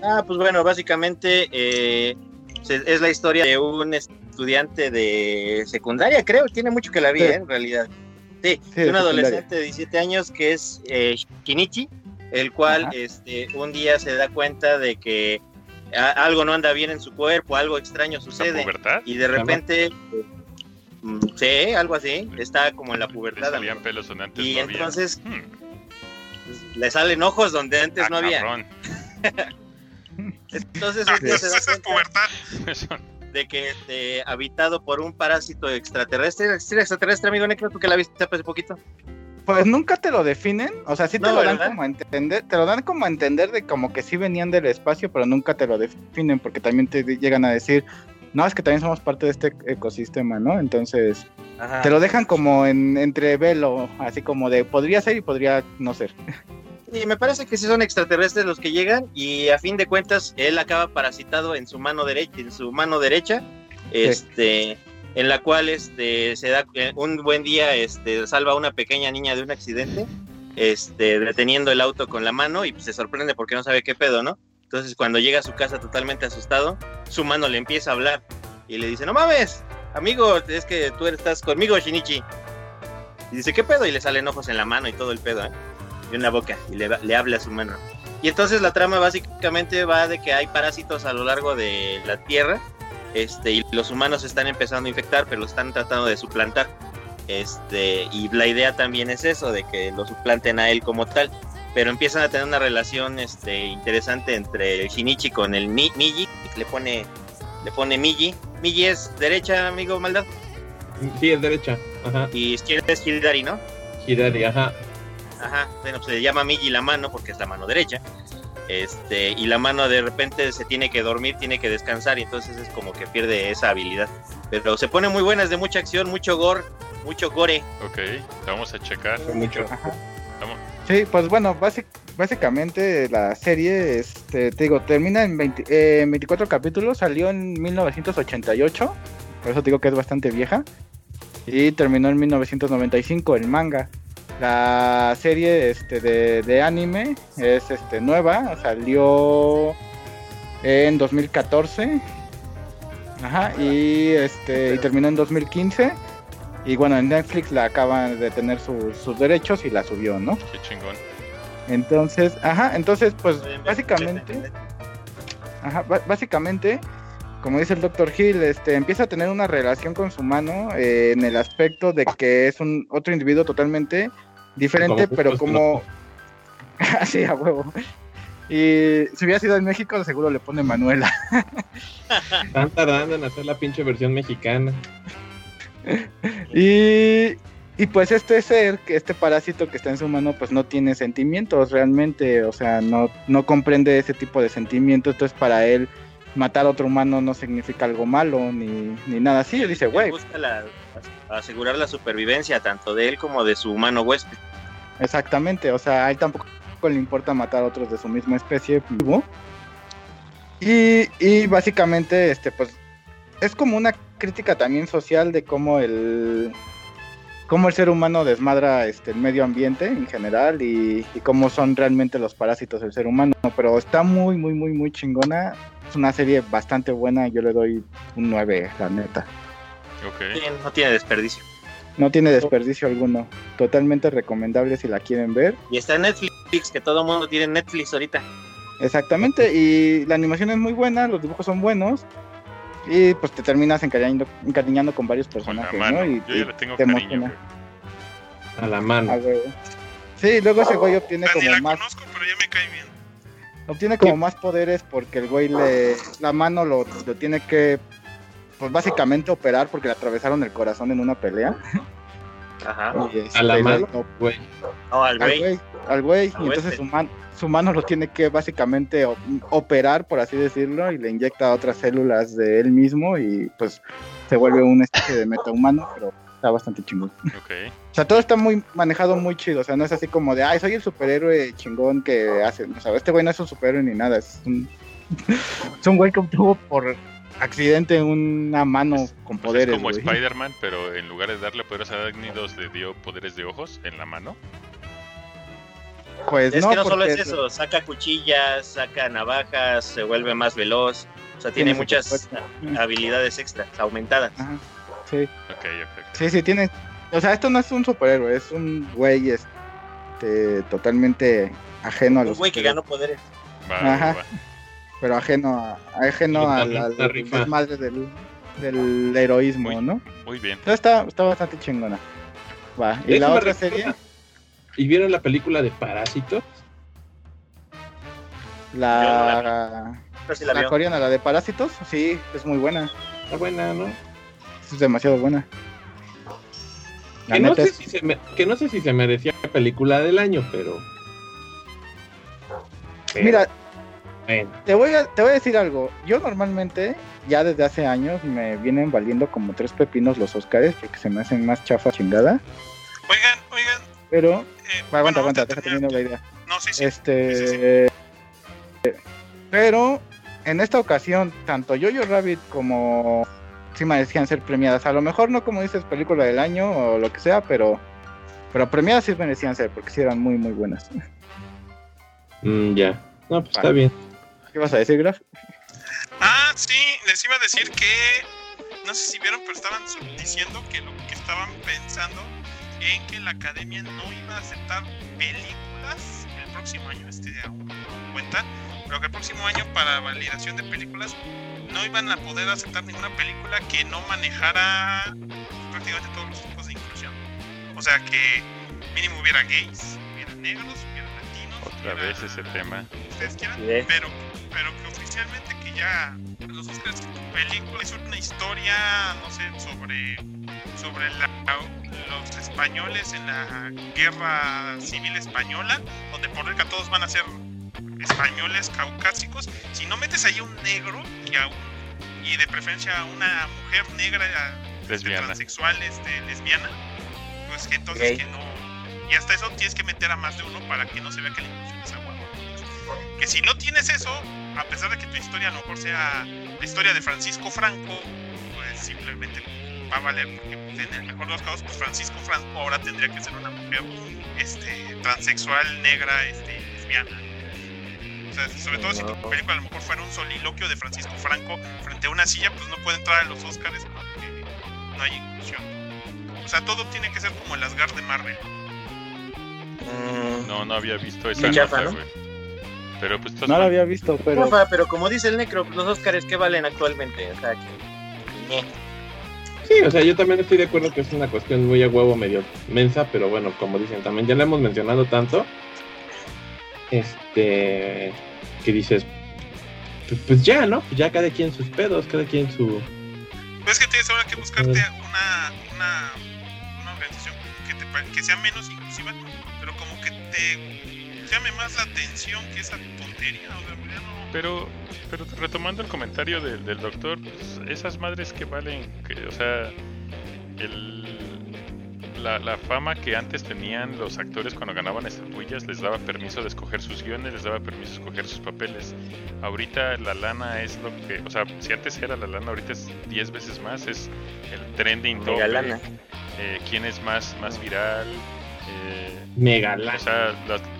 B: Ah, pues bueno, básicamente eh, es la historia de un estudiante de secundaria, creo, tiene mucho que la vi,
C: Sí.
B: ¿eh? en realidad. Sí,
C: Sí,
B: de un adolescente de 17 años que es eh, Shinichi, el cual
C: Ajá.
B: este, un día se da cuenta de que a- algo no anda bien en su cuerpo, algo extraño
A: ¿La
B: sucede
A: pubertad?
B: y de repente, mm, sí, algo así, está como en la
A: Le
B: pubertad.
A: salían pelos donde antes
B: Y
A: no había.
B: entonces
A: Hmm,
B: pues, le salen ojos donde antes
A: ah,
B: no había. <laughs> Entonces
D: Ah,
B: un día se da cuenta de que este, habitado por un parásito extraterrestre. ¿Sí, extraterrestre, amigo Necro? ¿Tú que la viste hace poquito?
C: Pues nunca te lo definen, o sea, sí te
B: No,
C: lo dan
B: ¿verdad?
C: como a entender, te lo dan como a entender de como que sí venían del espacio, pero nunca te lo definen porque también te llegan a decir, no, es que también somos parte de este ecosistema, ¿no? Entonces,
B: Ajá.
C: te lo dejan como en entre velo, así como de podría ser y podría no ser. <laughs>
B: Y me parece que sí son extraterrestres los que llegan y a fin de cuentas él acaba parasitado en su mano derecha, en su mano derecha, este, en la cual este se da eh, un buen día, este, salva a una pequeña niña de un accidente, este, deteniendo el auto con la mano y pues, se sorprende porque no sabe qué pedo, ¿no? Entonces cuando llega a su casa totalmente asustado, su mano le empieza a hablar y le dice, no mames, amigo, es que tú estás conmigo, Shinichi. Y dice, ¿qué pedo? Y le salen ojos en la mano y todo el pedo, ¿eh? Y en la boca, y le, le habla a su mano. Y entonces la trama básicamente va de que hay parásitos a lo largo de la Tierra, este, y los humanos están empezando a infectar, pero lo están tratando de suplantar. Este, y la idea también es eso, de que lo suplanten a él como tal. Pero empiezan a tener una relación este, interesante entre el Shinichi con el Mi- Miji, le pone, le pone Miji. Miji es derecha, amigo Maldad,
E: Sí, es derecha. Ajá.
B: y izquierda es Hidari, ¿no?
E: Hirari, ajá.
B: Ajá, bueno, pues se le llama Migi la mano porque es la mano derecha. Este, y la mano de repente se tiene que dormir, tiene que descansar y entonces es como que pierde esa habilidad. Pero se pone muy buena, es de mucha acción, mucho gore, mucho gore.
A: Ok, vamos a checar.
E: Mucho.
C: Ajá.
A: Vamos.
C: Sí, pues bueno, basic- básicamente la serie, este, te digo, termina en 20 eh, en 24 capítulos, salió en 1988, por eso te digo que es bastante vieja, y terminó en 1995 el manga. La serie este, de, de anime es este, nueva, salió en 2014, ajá, y, este, y terminó en 2015. Y bueno, en Netflix la acaban de tener sus- sus derechos y la subió, ¿no?
A: Qué chingón.
C: Entonces, ajá, entonces pues básicamente, ajá, básicamente como dice el Dr. Hill, este, empieza a tener una relación con su mano eh, en el aspecto de que es un otro individuo totalmente diferente,
E: Como
C: pero como... <laughs> Así, a huevo. Y si hubiera sido en México, seguro le pone Manuela. <laughs>
E: Están tardando en hacer la pinche versión mexicana. <laughs>
C: Y, y pues este ser, que este parásito que está en su mano, pues no tiene sentimientos realmente, o sea, no, no comprende ese tipo de sentimientos, entonces para él matar a otro humano no significa algo malo ni, ni nada así. Él dice, güey,
B: busca la- asegurar la supervivencia tanto de él como de su humano huésped.
C: exactamente, o sea, a él tampoco le importa matar a otros de su misma especie vivo. Y, y básicamente, este, pues, es como una crítica también social de cómo el, cómo el ser humano desmadra este, el medio ambiente en general y, y cómo son realmente los parásitos del ser humano. Pero está muy, muy, muy, muy chingona. Es una serie bastante buena. Yo le doy un 9, la neta.
B: Sí, No tiene desperdicio.
C: No tiene desperdicio alguno. Totalmente recomendable si la quieren ver.
B: Y está en Netflix, que todo mundo tiene Netflix ahorita.
C: Exactamente. Y la animación es muy buena, los dibujos son buenos. Y pues te terminas encariñando, encariñando con varios
A: Con la
C: personajes,
A: mano.
C: ¿no? Y,
A: Yo
C: y
A: ya le tengo
C: te
A: cariño, güey.
E: A la mano.
C: Sí, luego ese güey obtiene como
D: la
C: más
D: conozco, pero ya me cae bien.
C: obtiene como más poderes porque el güey le la mano lo, lo tiene que pues básicamente operar porque le atravesaron el corazón en una pelea
B: Ajá.
C: Y, este,
E: A la mano, güey.
B: No, al
C: al
B: güey.
C: al güey y entonces su mano su mano lo tiene que básicamente operar por así decirlo y le inyecta otras células de él mismo y pues se vuelve una especie de metahumano pero está bastante chingón
A: Ok.
C: o sea todo está muy manejado muy chido o sea no es así como de ay soy el superhéroe chingón que hace o sea este güey no es un superhéroe ni nada es un <laughs> es un güey que obtuvo por accidente una mano con poderes
A: es como. Spider-Man, pero en lugar de darle poderes a Agnidos, le dio poderes de ojos en la mano.
C: pues
B: Es
C: no
B: que no solo es eso, saca cuchillas, saca navajas, se vuelve más veloz. O sea, tiene
C: Tiene
B: muchas habilidades extras, aumentadas.
C: Ajá, sí
A: Ok, ok.
C: Sí, sí, tiene. O sea, esto no es un superhéroe, es un güey este, totalmente ajeno a
B: Un
C: los.
B: güey que ganó poderes.
C: Ajá. Pero ajeno, a, ajeno
E: está rifa.
C: desmadre del, del heroísmo,
A: Muy-
C: ¿no?
A: Muy bien.
C: Entonces está, está bastante chingona. Va. Y la otra serie,
E: ¿Y vieron la película de Parásitos?
C: la,
B: No si la
C: la coreana, la de Parásitos, sí, es muy buena.
E: Está buena, ¿no?
C: Es demasiado buena. La
E: Que no, sé
C: es-
E: si se me- que no sé si se merecía película del año, pero. pero,
C: Mira,
E: bueno.
C: Te voy, a, te voy a decir algo. Yo normalmente, ya desde hace años, me vienen valiendo como tres pepinos los Oscars, porque se me hacen más chafa chingada.
D: Oigan, oigan.
C: Pero,
D: eh,
C: aguanta,
D: bueno,
C: aguanta,
D: ahorita
C: déjate la idea.
D: No, sí, sí.
C: Este. Pero, en esta ocasión, tanto Jojo Rabbit como. Sí merecían ser premiadas. A lo mejor no como dices película del año o lo que sea, pero. Pero premiadas sí merecían ser, porque sí eran muy, muy buenas.
E: Mm, ya. No, pues está bien.
C: ¿Qué vas a decir, Graf?
D: Ah, sí, les iba a decir que. No sé si vieron, pero estaban diciendo que lo que estaban pensando en que la academia no iba a aceptar películas el próximo año, este aún no cuenta, pero que el próximo año para validación de películas no iban a poder aceptar ninguna película que no manejara prácticamente todos los tipos de inclusión. O sea que mínimo hubiera gays, hubiera negros.
A: Otra vez ese tema.
D: ustedes quieran,
B: Sí.
D: pero, pero que oficialmente que ya los Oscars tu película es una historia, no sé, sobre sobre la- los españoles en la guerra civil española, donde por regla todos van a ser españoles caucásicos. Si no metes ahí un negro y, a un- y de preferencia a una mujer negra este,
A: Lesbiana.
D: transexual, este, lesbiana, pues que entonces que no. Y hasta eso tienes que meter a más de uno para que no se vea que la inclusión es agua. Que si no tienes eso, a pesar de que tu historia a lo mejor sea la historia de Francisco Franco, pues simplemente va a valer porque en el mejor de los casos, pues Francisco Franco ahora tendría que ser una mujer este, transexual, negra, este, lesbiana. O sea, sobre todo si tu película a lo mejor fuera un soliloquio de Francisco Franco frente a una silla, pues no puede entrar a los Oscars porque no hay inclusión. O sea, todo tiene que ser como el Asgard de Marvel.
B: Mm,
A: No, no había visto esa
B: chafa,
A: nota,
B: ¿no?
A: Pero pues
C: No
A: son-
C: había visto, pero
B: pero como dice el Necro, los Oscars, ¿qué valen actualmente? O sea, que...
E: Sí, o sea, yo también estoy de acuerdo que es una cuestión muy a huevo medio mensa, pero bueno, como dicen, también ya lo hemos mencionado tanto. Este. Que dices. Pues, pues ya, ¿no? Pues ya cada quien sus pedos, cada quien su.
D: Pues es que tienes ahora que buscarte una, una, una organización que, te, que sea menos inclusiva, que te llame más la atención que esa tontería. O sea, ya no-
A: Pero, pero retomando el comentario del, del doctor, pues, esas madres que valen, que, o sea, el, la, la fama que antes tenían los actores cuando ganaban estatuillas les daba permiso de escoger sus guiones, les daba permiso de escoger sus papeles. Ahorita la lana es lo que, o sea, si antes era la lana, ahorita es 10 veces más, es el trending
B: lana.
A: eh, quién es más, más viral. Eh,
E: Mega
A: o sea,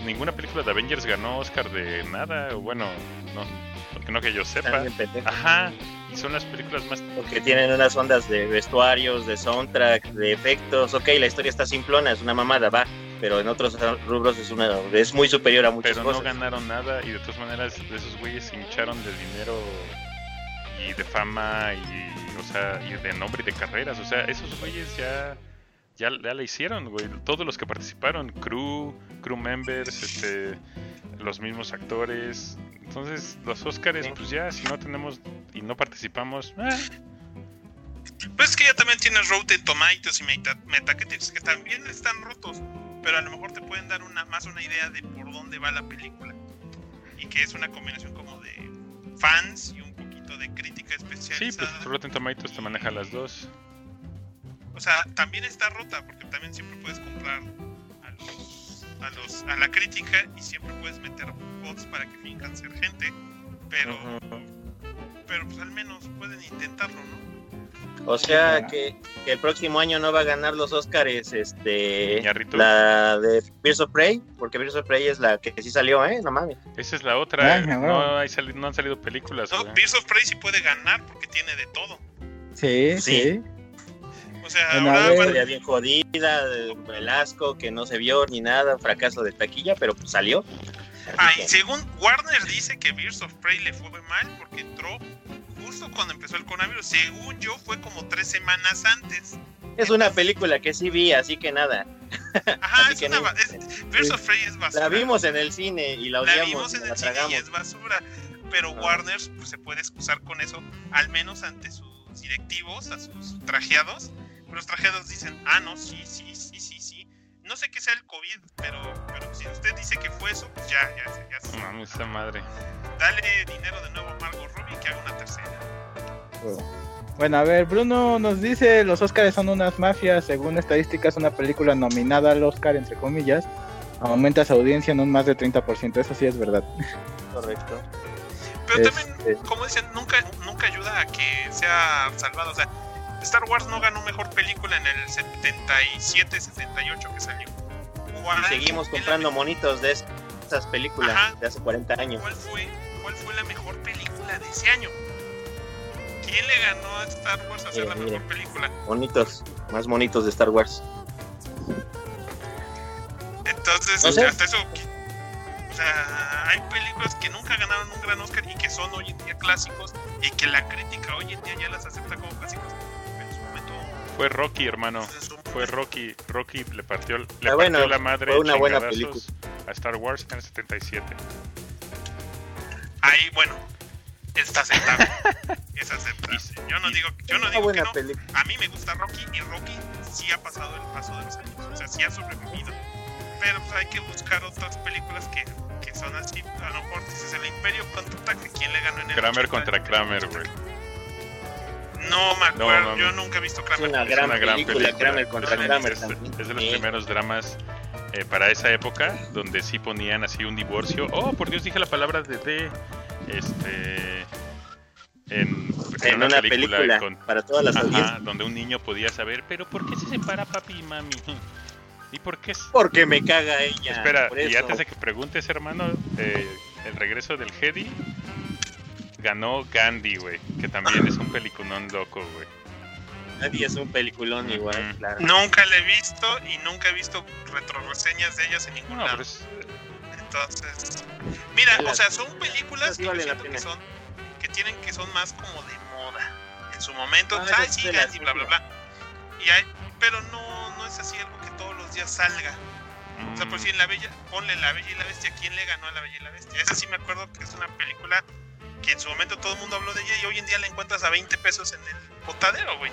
A: ninguna película de Avengers ganó Oscar de nada, o bueno, no, porque no que yo sepa. Ajá, y son las películas más...
B: Porque tienen unas ondas de vestuarios, de soundtrack, de efectos. Ok, la historia está simplona, es una mamada, va. Pero en otros rubros es una es muy superior a muchas
A: Pero no
B: cosas.
A: ganaron nada y de todas maneras esos güeyes se hincharon de dinero y de fama y, o sea, y de nombre y de carreras. O sea, esos güeyes ya, ya, ya la hicieron, güey. Todos los que participaron, crew, crew members, este, los mismos actores. Entonces, los Oscars,
B: Sí.
A: pues ya, si no tenemos y no participamos, ah,
D: Pues es que ya también tienes Rotten Tomatoes y Meta- Metacritic que también están rotos, pero a lo mejor te pueden dar una más una idea de por dónde va la película. Y que es una combinación como de fans y un poquito de crítica
A: sí,
D: especializada.
A: pues Rotten Tomatoes te maneja las dos.
D: O sea, también está rota porque también siempre puedes comprar a los, a los a la crítica y siempre puedes meter bots para que finjan ser gente, pero pero pues al menos pueden intentarlo, ¿no?
B: O sea que, que el próximo año no va a ganar los Oscars este la de Birds of Prey, porque Birds of Prey es la que sí salió, ¿eh? No mames.
A: Esa es la otra.
C: Ay,
A: no, hay sali- no han salido películas,
D: No. Birds of Prey sí puede ganar porque tiene de todo.
C: sí,
B: Sí.
C: sí.
D: Sea,
C: a
D: ahora
B: Historia bien jodida, Velasco, que no se vio ni nada, fracaso de taquilla, pero pues salió.
D: Ah, y según Warner dice que Birds of Prey le fue mal porque entró justo cuando empezó el coronavirus. Según yo, fue como tres semanas antes.
B: Es una película que sí vi, así que nada.
D: Ajá, es
B: que
D: una
B: no-
D: es- Birds of Prey es basura.
B: La vimos en el cine y la
D: La
B: odiamos,
D: vimos en
B: la
D: el cine y
B: tragamos.
D: es basura. Pero
B: Ah.
D: Warner pues, se puede excusar con eso, al menos ante sus directivos, a sus trajeados. Los trajeados dicen, ah, no, sí, sí, sí, sí, sí. No sé qué sea el COVID, pero, pero si usted dice que fue eso, pues ya, ya, ya.
A: No mames, esa madre.
D: Dale dinero de nuevo a Margot Robbie que haga una tercera.
C: Bueno, a ver, Bruno nos dice, los Oscars son unas mafias, según estadísticas, una película nominada al Oscar, entre comillas, aumenta su audiencia en un más de 30%, eso sí es verdad. <laughs>
B: Correcto.
D: Pero también,
C: Este,
D: como dicen, nunca, nunca ayuda a que sea salvado. O sea, Star Wars no ganó mejor película en el 77, 78 que salió. ¿Cuál-
B: Y seguimos
D: la
B: comprando monitos de es- esas películas
D: Ajá.
B: de hace 40 años.
D: ¿Cuál fue, ¿Cuál fue la mejor película de ese año? ¿Quién le ganó a Star Wars a hacer
B: Mira,
D: la
B: mira.
D: mejor película?
B: Monitos, más monitos de Star Wars.
D: Entonces,
B: No sé.
D: hasta eso. O sea, hay películas que nunca ganaron un gran Oscar y que son hoy en día clásicos y que la crítica hoy en día ya las acepta como clásicos.
A: Fue Rocky, hermano. Fue Rocky. Rocky le partió, le
B: Ah,
A: partió la madre
B: fue una buena
A: chingadazos a Star Wars en el 77.
D: Ahí, bueno, está aceptable. <laughs> es aceptable. Yo no digo, yo no
B: Una
D: digo que
B: buena
D: no.
B: película.
D: A mí me gusta Rocky y Rocky sí ha pasado el paso de los años. O sea, sí ha sobrevivido. Pero pues, hay que buscar otras películas que, que son así. A lo mejor dices el Imperio contraataque. ¿Quién le ganó en el
A: Kramer
D: 80?
A: contra Kramer, güey.
D: No me acuerdo.
A: no,
D: yo nunca he visto
B: Es
D: Kramer.
B: una
A: Es
B: gran
A: una gran
B: película,
A: película.
B: Kramer contra
D: No,
B: Kramer
A: Es,
B: también.
A: es de los primeros dramas eh, para esa época donde sí ponían así un divorcio. Oh, por Dios, dije la palabra de D. Este. En,
B: En una película,
A: con-
B: para todas las
A: Ajá,
B: audiencias.
A: donde un niño podía saber, pero ¿por qué se separa papi y mami? ¿Y por qué?
B: Porque me caga ella.
A: Espera, y antes de que preguntes, hermano, eh, el regreso del Jedi ganó Gandhi, güey, que también es un peliculón loco, güey.
B: Nadie es un peliculón igual, claro.
D: Nunca la he visto y nunca he visto retroreseñas de ellas en ningún
A: No,
D: lado. Entonces, mira, o sea, son películas que, yo que son que tienen que son más como de moda. En su momento,
B: Ah,
D: ay, sí, Gandhi, bla bla bla. Y hay, pero no, no es así algo que todos los días salga. O sea, por
A: Mm,
D: si en la bella, ponle la bella y la bestia, ¿quién le ganó a la bella y la bestia? Esa sí me acuerdo que es una película que en su momento todo el mundo habló de ella y hoy en día la encuentras a 20 pesos en el botadero, güey.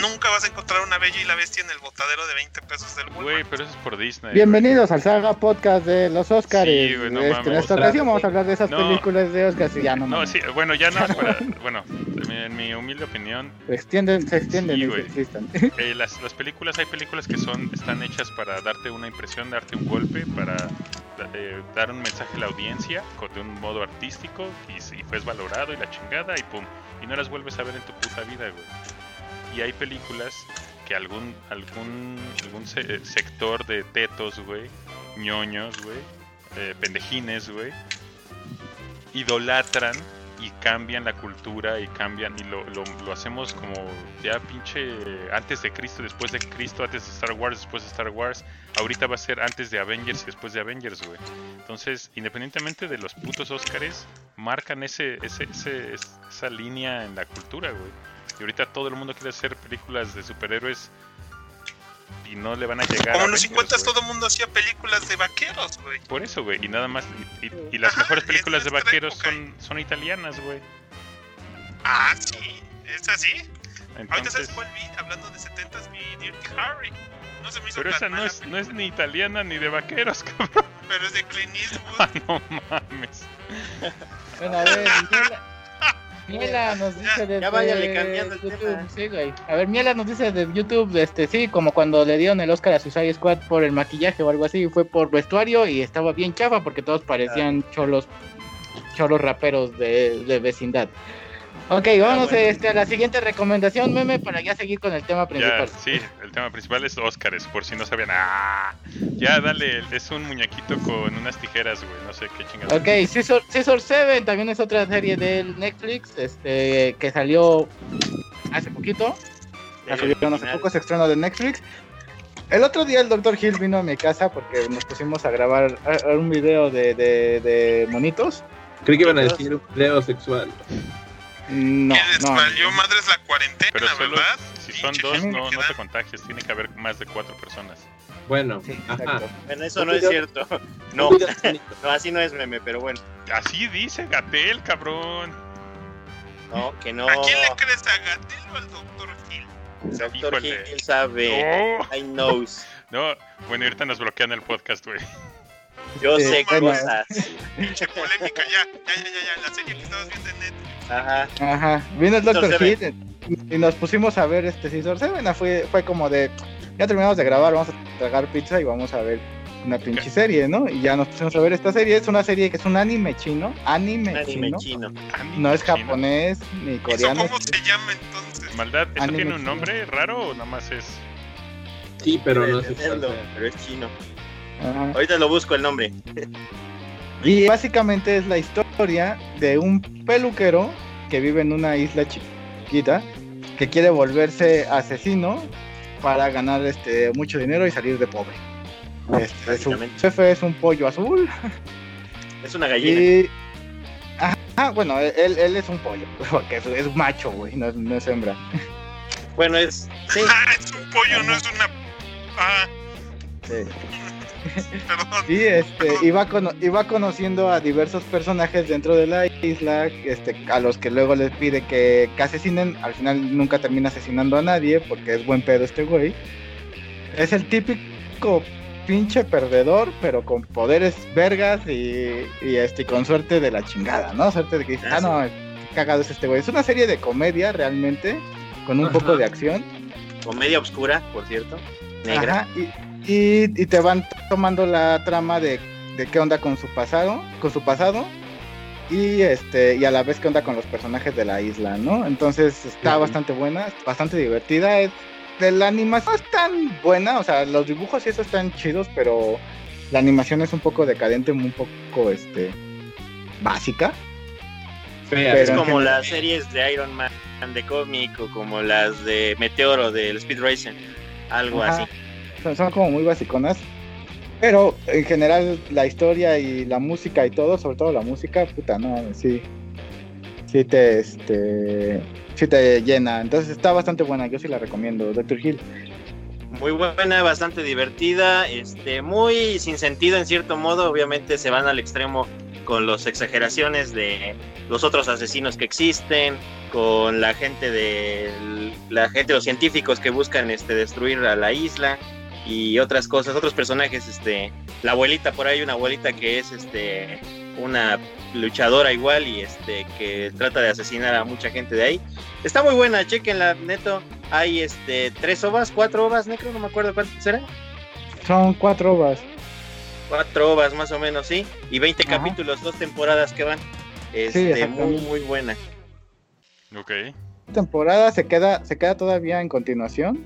D: Nunca vas a encontrar una bella y la bestia en el botadero de 20 pesos del
A: Güey,
D: Walmart.
A: pero eso es por Disney.
C: Bienvenidos al Saga Podcast de los Oscars.
A: Sí, güey, no
C: Este,
A: mames.
C: en esta ocasión vamos a hablar de esas
A: No.
C: películas de Oscars y ya no,
A: No,
C: mames.
A: sí, bueno, ya no, <laughs> para- bueno, en mi, humilde opinión,
C: Se extienden, se extienden
A: Sí,
C: y
A: güey.
C: se existen. <laughs>
A: eh, las, las películas, hay películas que son están hechas para darte una impresión, darte un golpe, para eh, dar un mensaje a la audiencia con- de un modo artístico y, si fue valorado y la chingada y pum, y no las vuelves a ver en tu puta vida, güey. Y hay películas que algún algún algún se- sector de tetos, güey, ñoños, güey, eh, pendejines, güey, idolatran y cambian la cultura y cambian y lo, lo, lo hacemos como ya pinche antes de Cristo, después de Cristo, antes de Star Wars, después de Star Wars. Ahorita va a ser antes de Avengers y después de Avengers, güey. Entonces, independientemente de los putos Óscares, marcan ese, ese, ese- es- esa línea en la cultura, güey. Y ahorita todo el mundo quiere hacer películas de superhéroes y no le van a llegar
D: Como
A: a
D: en los
A: Avengers,
D: 50
A: güey.
D: todo el mundo hacía películas de vaqueros, güey.
A: Por eso, güey, y nada más. Y, y- y las
D: Ajá,
A: mejores películas de
D: es
A: vaqueros
D: época.
A: son, son italianas, güey.
D: Ah, sí, es así. Ahorita
A: Entonces,
D: sabes cuál vi, hablando de 70s, vi Dirty Harry. No se me hizo
A: pero esa no es, no es ni italiana ni de vaqueros, <laughs> cabrón.
D: pero es de Clint Eastwood. <laughs>
A: Ah, no mames.
C: Bueno, a ver, Miela, Miela nos dice desde
B: ya váyale cambiando el
C: YouTube,
B: tema.
C: sí, güey. A ver, Miela nos dice de YouTube, este, sí, como cuando le dieron el Oscar a Suicide Squad por el maquillaje o algo así, fue por vestuario y estaba bien chafa porque todos parecían cholos, cholos raperos de, de vecindad. Ok, vamos
B: bueno.
C: este, a la siguiente recomendación, meme, para ya seguir con el tema
A: Ya,
C: principal.
A: sí, el tema principal es Óscares, por si no sabían. ¡Ah! Ya, dale, es un muñequito con unas tijeras, güey, no sé qué chingados.
C: Ok, Scissor, Scissor 7 también es otra serie del Netflix, este, que salió hace poquito. La subieron hace poco, se estrenó de Netflix. El otro día el Dr. Hill vino a mi casa porque nos pusimos a grabar un video de, de, de monitos.
E: Creí que iban a decir un video sexual.
C: No,
D: que les
C: no.
D: valió madres la cuarentena,
A: Pero solo
D: ¿verdad?
A: si son dos, no, no te contagies, tiene que haber más de cuatro personas.
E: Bueno,
C: Sí,
E: ajá.
C: exacto.
B: Bueno, eso no es cierto. <laughs> No, <laughs> no, así no es meme, pero bueno.
A: Así dice Gatel, cabrón.
B: No, que no.
D: ¿A quién le crees a Gatel o al Dr. Hill?
B: Doctor
A: Híjole.
B: Hill sabe.
A: No,
B: I knows. <laughs>
A: no, bueno, ahorita nos bloquean el podcast, güey.
B: Yo
C: Sí,
B: sé
C: bueno.
B: cosas.
D: Pinche polémica, ya, ya, ya, ya, ya. La serie que estabas viendo en Netflix.
B: Ajá.
C: Ajá, vino el.
B: Scissor
C: Hill y nos pusimos a ver este Scissor 7. Fue, fue como de, ya terminamos de grabar, vamos a tragar pizza y vamos a ver una pinche serie, ¿no? Y ya nos pusimos a ver esta serie. Es una serie que es un anime chino. Anime,
B: Anime
C: chino.
B: chino.
A: Anime
C: No es
A: chino.
C: japonés ni
D: ¿Eso
C: coreano.
D: cómo se llama entonces?
A: Maldad, ¿eso
C: Anime
A: tiene un
C: chino.
A: nombre raro o nada más es?
E: Sí, pero no sea.
B: pero es chino.
C: Ajá.
B: Ahorita lo busco el nombre.
C: Y básicamente es la historia de un peluquero que vive en una isla chiquita que quiere volverse asesino para ganar este mucho dinero y salir de pobre. Este, su
B: Básicamente.
C: jefe es un pollo azul
B: Es una gallina.
C: y ajá, bueno, él, él es un pollo, <laughs> porque es, es macho, güey, no, es- no es hembra.
B: Bueno, es. Sí.
D: Ah, es un pollo, no es una. Ah,
C: Sí.
D: Perdón.
C: Y este, iba, cono- iba conociendo a diversos personajes dentro de la isla, este, a los que luego les pide que, que asesinen. Al final nunca termina asesinando a nadie porque es buen pedo este güey. Es el típico pinche perdedor, pero con poderes vergas y, y, este, con suerte de la chingada, ¿no? Suerte de que dices,
B: Ah,
C: no, cagado es este güey. Es una serie de comedia realmente, con un
E: Ajá.
C: poco de acción.
B: Comedia oscura, por cierto. Negra.
C: Ajá, y, y, y te van tomando la trama de, de qué onda con su pasado, con su pasado y este y a la vez qué onda con los personajes de la isla, ¿no? Entonces está bastante buena, bastante divertida. Es, de la animación no es tan buena, o sea, los dibujos y eso están chidos, pero la animación es un poco decadente, un poco este básica.
E: Fea.
B: Es como las series de Iron Man de cómic o como las de Meteoro del Speed Racing. Algo
C: Ajá.
B: así.
C: Son, son como muy basiconas. Pero en general la historia y la música y todo, sobre todo la música, puta, no, sí. Sí te, este, sí te llena. Entonces está bastante buena, yo sí la recomiendo, Doctor Hill.
B: Muy buena, bastante divertida, este, muy sin sentido en cierto modo, obviamente se van al extremo con las exageraciones de los otros asesinos que existen, con la gente de la gente, los científicos que buscan este destruir a la isla y otras cosas, otros personajes, este, la abuelita por ahí, una abuelita que es este una luchadora igual y este que trata de asesinar a mucha gente de ahí. Está muy buena, chequenla, neto. Hay este tres ovas, cuatro ovas, necro, no me acuerdo cuántas eran.
C: Son cuatro ovas.
B: Cuatro ovas más o menos, sí. Y 20
C: Ajá.
B: capítulos, dos temporadas que van. Este, muy, muy buena.
A: Ok.
C: temporada se queda, se queda todavía en continuación.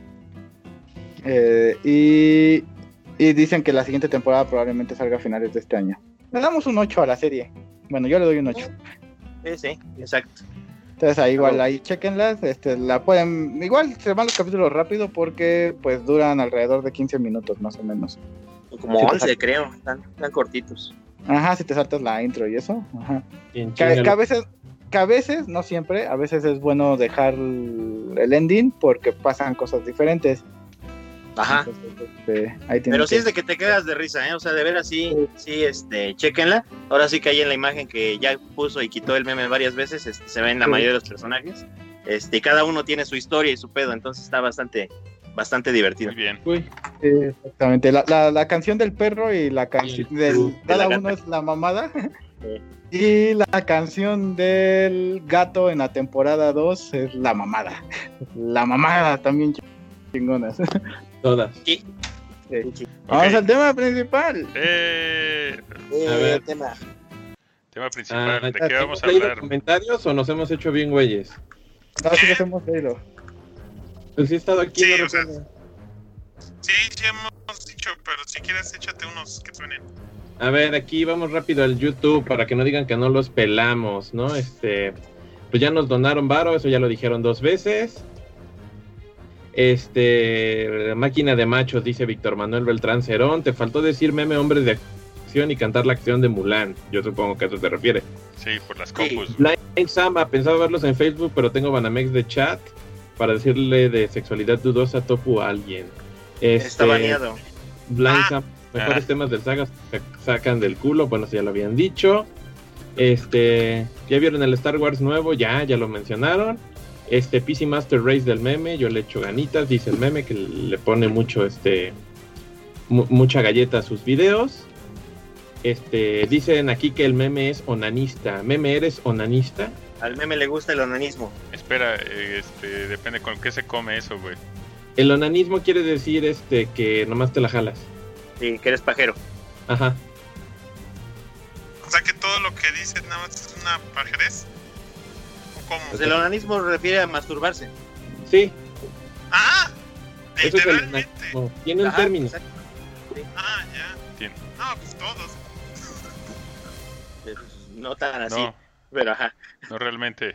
C: Eh, y, y dicen que la siguiente temporada probablemente salga a finales de este año. Le damos un 8 a la serie. Bueno, yo le doy un 8.
B: Sí, sí, exacto.
C: Entonces ahí igual ahí chequenlas, este la pueden igual se van los capítulos rápido porque pues duran alrededor de 15 minutos más o menos.
B: Como
C: Sí,
B: 11
C: exacto.
B: creo, están, están cortitos.
C: Ajá, si te saltas la intro y eso. Ajá.
E: Bien
C: Que, que a veces que a veces, no siempre, a veces es bueno dejar el ending porque pasan cosas diferentes.
B: Ajá.
C: Entonces, este, ahí
B: Pero sí
C: que-
B: es de que te quedas de risa, ¿eh? O sea, de veras sí, sí, este, chequenla. Ahora sí que ahí en la imagen que ya puso y quitó el meme varias veces, este, se ven la
C: Sí.
B: mayoría de los personajes. Este, y cada uno tiene su historia y su pedo, entonces está bastante, bastante divertido.
A: Muy bien.
E: Uy,
C: Sí, exactamente. La, la, la canción del perro y la canción del
B: de
C: cada
B: la
C: uno es la mamada.
B: Sí. <laughs>
C: Y la canción del gato en la temporada 2 es la mamada. La mamada también chingonas. <laughs>
E: todas.
B: Sí.
C: Sí. Vamos al tema principal.
A: Eh,
B: Eh,
E: A ver.
B: tema.
A: tema principal.
E: Ah,
A: ¿De qué vamos a
E: ¿hemos leído
A: hablar?
E: comentarios o nos hemos hecho bien güeyes?
C: No, sí les hemos leído.
E: Pues sí he estado aquí.
D: Sí,
E: no
D: o sea. Sí, sí hemos dicho, pero si quieres échate unos que suenen.
E: A ver, aquí vamos rápido al YouTube para que no digan que no los pelamos, ¿no? Este, pues ya nos donaron varo, eso ya lo dijeron dos veces. Este, máquina de machos, dice Víctor Manuel Beltrán Cerón. Te faltó decir meme hombres de acción y cantar la acción de Mulan. Yo supongo que a eso te refiere.
A: Sí, por las
B: Sí.
A: compus.
E: Blind Samba, pensaba verlos en Facebook, pero tengo Banamex de chat para decirle de sexualidad dudosa tofu a alguien.
B: Está
E: Este,
B: baneado.
E: Blind
D: Ah.
E: Mejores
A: Ah.
E: temas del saga sacan del culo, bueno, eso ya lo habían dicho. Este, ya vieron el Star Wars nuevo, ya, ya lo mencionaron. Este PC Master Race del meme, yo le echo ganitas, dice el meme que le pone mucho este mu- mucha galleta a sus videos. Este, dicen aquí que el meme es onanista. Meme eres onanista.
B: Al meme le gusta el onanismo.
A: Espera, eh, este, depende con qué se come eso, güey.
E: El onanismo quiere decir este que nomás te la jalas.
B: Sí, que eres pajero.
E: Ajá.
D: O sea que todo lo que dices nada más es una pajerez. ¿O cómo?
B: Pues el onanismo refiere a masturbarse.
E: Sí,
D: ¡Ah!
E: eso es el onanismo. Tiene un
B: Ajá,
E: término.
B: exacto.
D: Ah, ya.
A: Tiene.
D: No, pues todos.
B: Pues, No tan así,
A: No,
B: pero ajá.
A: no realmente.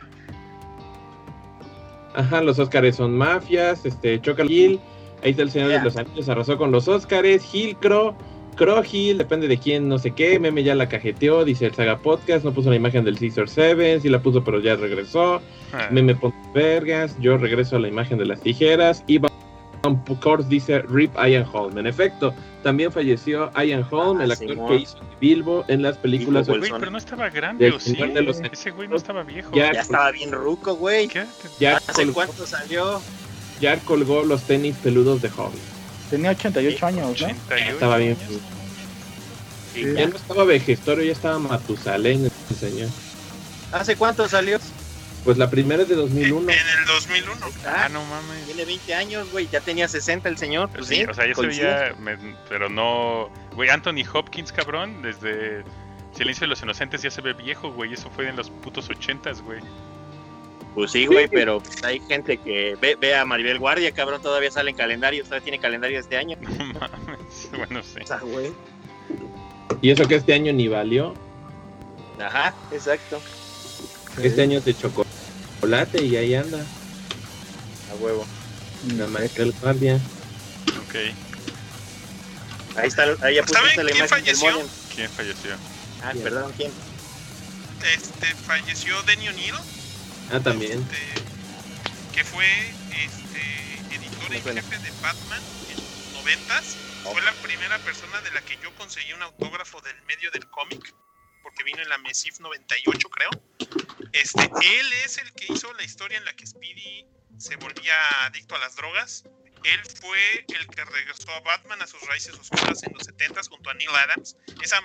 E: Ajá, los Óscares son mafias, este, Choca Gil, ahí está el Señor
B: Yeah.
E: de los Anillos, arrasó con los Óscares, Gil, Cro, Cro Gil, depende de quién, no sé qué, Meme ya la cajeteó, dice el Saga Podcast, no puso la imagen del Caesar 7, sí la puso pero ya regresó,
A: Ah,
E: Meme Ponte Vergas, yo regreso a la imagen de las tijeras, y Course dice Rip Ian Holm, en efecto, también falleció Ian Holm,
B: Ah,
E: el actor que hizo Bilbo en las películas
B: Bilbo
A: Güey,
B: Bolsón.
A: pero no estaba grande, ¿o sí?
E: De los
A: Ese güey no estaba viejo.
E: Ya.
B: Ya estaba bien ruco, güey.
A: ¿Qué?
E: ya,
B: ¿Hace
E: colgó,
B: cuánto salió?
E: ya colgó los tenis peludos de Holm.
C: Tenía 88 años, ¿no?
A: 88
E: Estaba bien.
A: años.
B: Sí.
E: Ya no estaba vejestorio, ya estaba Matusalén el señor.
B: ¿Hace cuánto salió?
E: Pues la primera es de
D: En
E: 2001.
D: el 2001.
A: Ah,
B: Ah,
A: no mames.
B: tiene 20 años, güey. Ya tenía 60 el señor. Pues
A: Sí,
B: sí,
A: o sea, ya se
B: coincide.
A: veía, me- pero no... Güey, Anthony Hopkins, cabrón, desde Silencio de los Inocentes ya se ve viejo, güey. Eso fue en los putos ochentas, güey.
B: Pues sí, güey, pero pues, hay gente que ve, ve a Maribel Guardia, cabrón. Todavía sale en calendario. Todavía tiene calendario este año. <laughs>
A: No mames. Bueno, sí.
B: O sea, güey.
E: Y eso que este año ni valió.
B: Ajá, exacto.
E: Este año es de chocolate y ahí anda.
B: A huevo.
E: La Maribel Guardia.
A: Ok.
B: Ahí está, ahí ya
D: ¿Saben quién
B: imagen del
D: falleció?
B: modem.
A: ¿Quién falleció?
B: Ah,
E: ¿Quién?
B: perdón, ¿quién?
D: Este, falleció Denny O'Neill,
E: Ah, también.
D: este, que fue este, editor en jefe de Batman en los noventas. Fue la primera persona de la que yo conseguí un autógrafo del medio del cómic, porque vino en la MESIF 98, creo. Este, él es el que hizo la historia en la que Speedy se volvía adicto a las drogas. Él fue el que regresó a Batman a sus raíces oscuras en los 70s junto a Neil Adams. Esa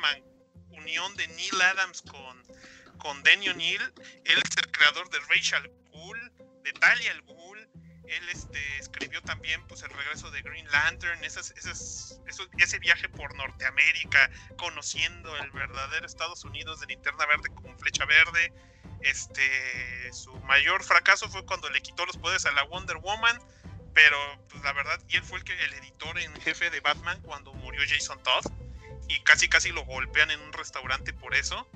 D: unión de Neil Adams con, con Denny O'Neill. Él es el creador de Rachel Ghoul, de Talia al Ghul. Él este, escribió también pues, el regreso de Green Lantern, esas, esas, eso- ese viaje por Norteamérica, conociendo el verdadero Estados Unidos de linterna verde con flecha verde. Este, su mayor fracaso fue cuando le quitó los poderes a la Wonder Woman, pero pues, la verdad, y él fue el, que, el editor en jefe de Batman cuando murió Jason Todd, y casi casi lo golpean en un restaurante por eso.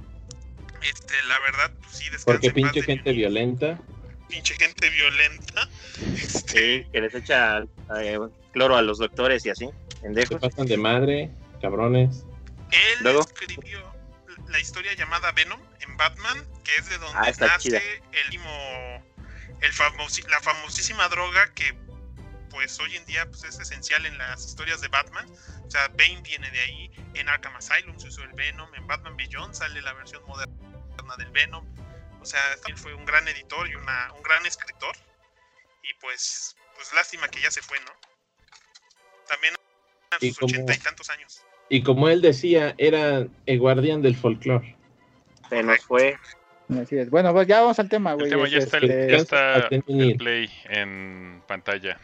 D: Este, la verdad, pues sí,
E: Porque pinche gente violenta.
D: Pinche gente violenta. Este,
B: Sí, que les echa eh, cloro a los doctores y así,
E: Se
B: pendejos.
E: pasan de madre, cabrones.
D: Él
B: Luego.
D: escribió la historia llamada Venom en Batman, que es de donde
B: Ah,
D: nace
B: chida.
D: el, último- el famosi- la famosísima droga que pues hoy en día pues, es esencial en las historias de Batman. O sea, Bane viene de ahí, en Arkham Asylum se usó el Venom, en Batman Beyond sale la versión moderna del Venom. O sea, él fue un gran editor y una, un gran escritor. Y pues, pues lástima que ya se fue, ¿no? También a
E: Y
D: sus
E: como-
D: ochenta y tantos años.
E: Y como él decía, era el guardián del folclore.
B: Se nos fue.
C: Así es. Bueno, pues ya vamos al tema,
A: El
C: güey.
A: tema ya
C: Es,
A: está, el-
C: este,
A: ya está
E: a Denny
A: el play en pantalla.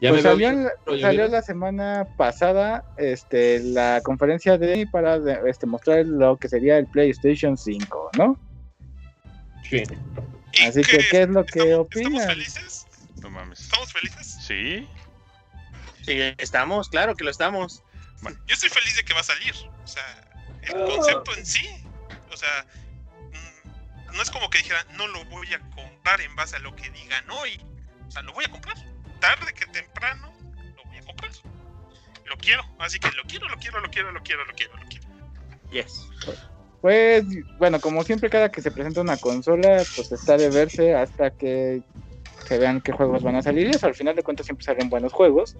E: Ya
C: pues salió, la- salió la semana pasada este, la conferencia de para este, mostrar lo que sería el PlayStation 5, ¿no?
E: Sí.
D: ¿Y
C: Así que, ¿qué es lo que
D: estamos,
C: opinan?
D: ¿Estamos felices?
A: No mames.
D: ¿Estamos felices?
A: ¿Sí?
B: Sí, estamos, claro que lo estamos.
D: Yo estoy feliz de que va a salir. O sea, el concepto en sí. O sea, mm, no es como que dijera, no lo voy a comprar en base a lo que digan hoy. O sea, lo voy a comprar. Tarde que temprano, lo voy a comprar. Lo quiero. Así que lo quiero, lo quiero, lo quiero, lo quiero, lo quiero, lo quiero.
B: Yes.
C: Pues, bueno, como siempre, cada que se presenta una consola, pues está de verse hasta que se vean qué juegos van a salir. Y eso, al final de cuentas, siempre salen buenos juegos.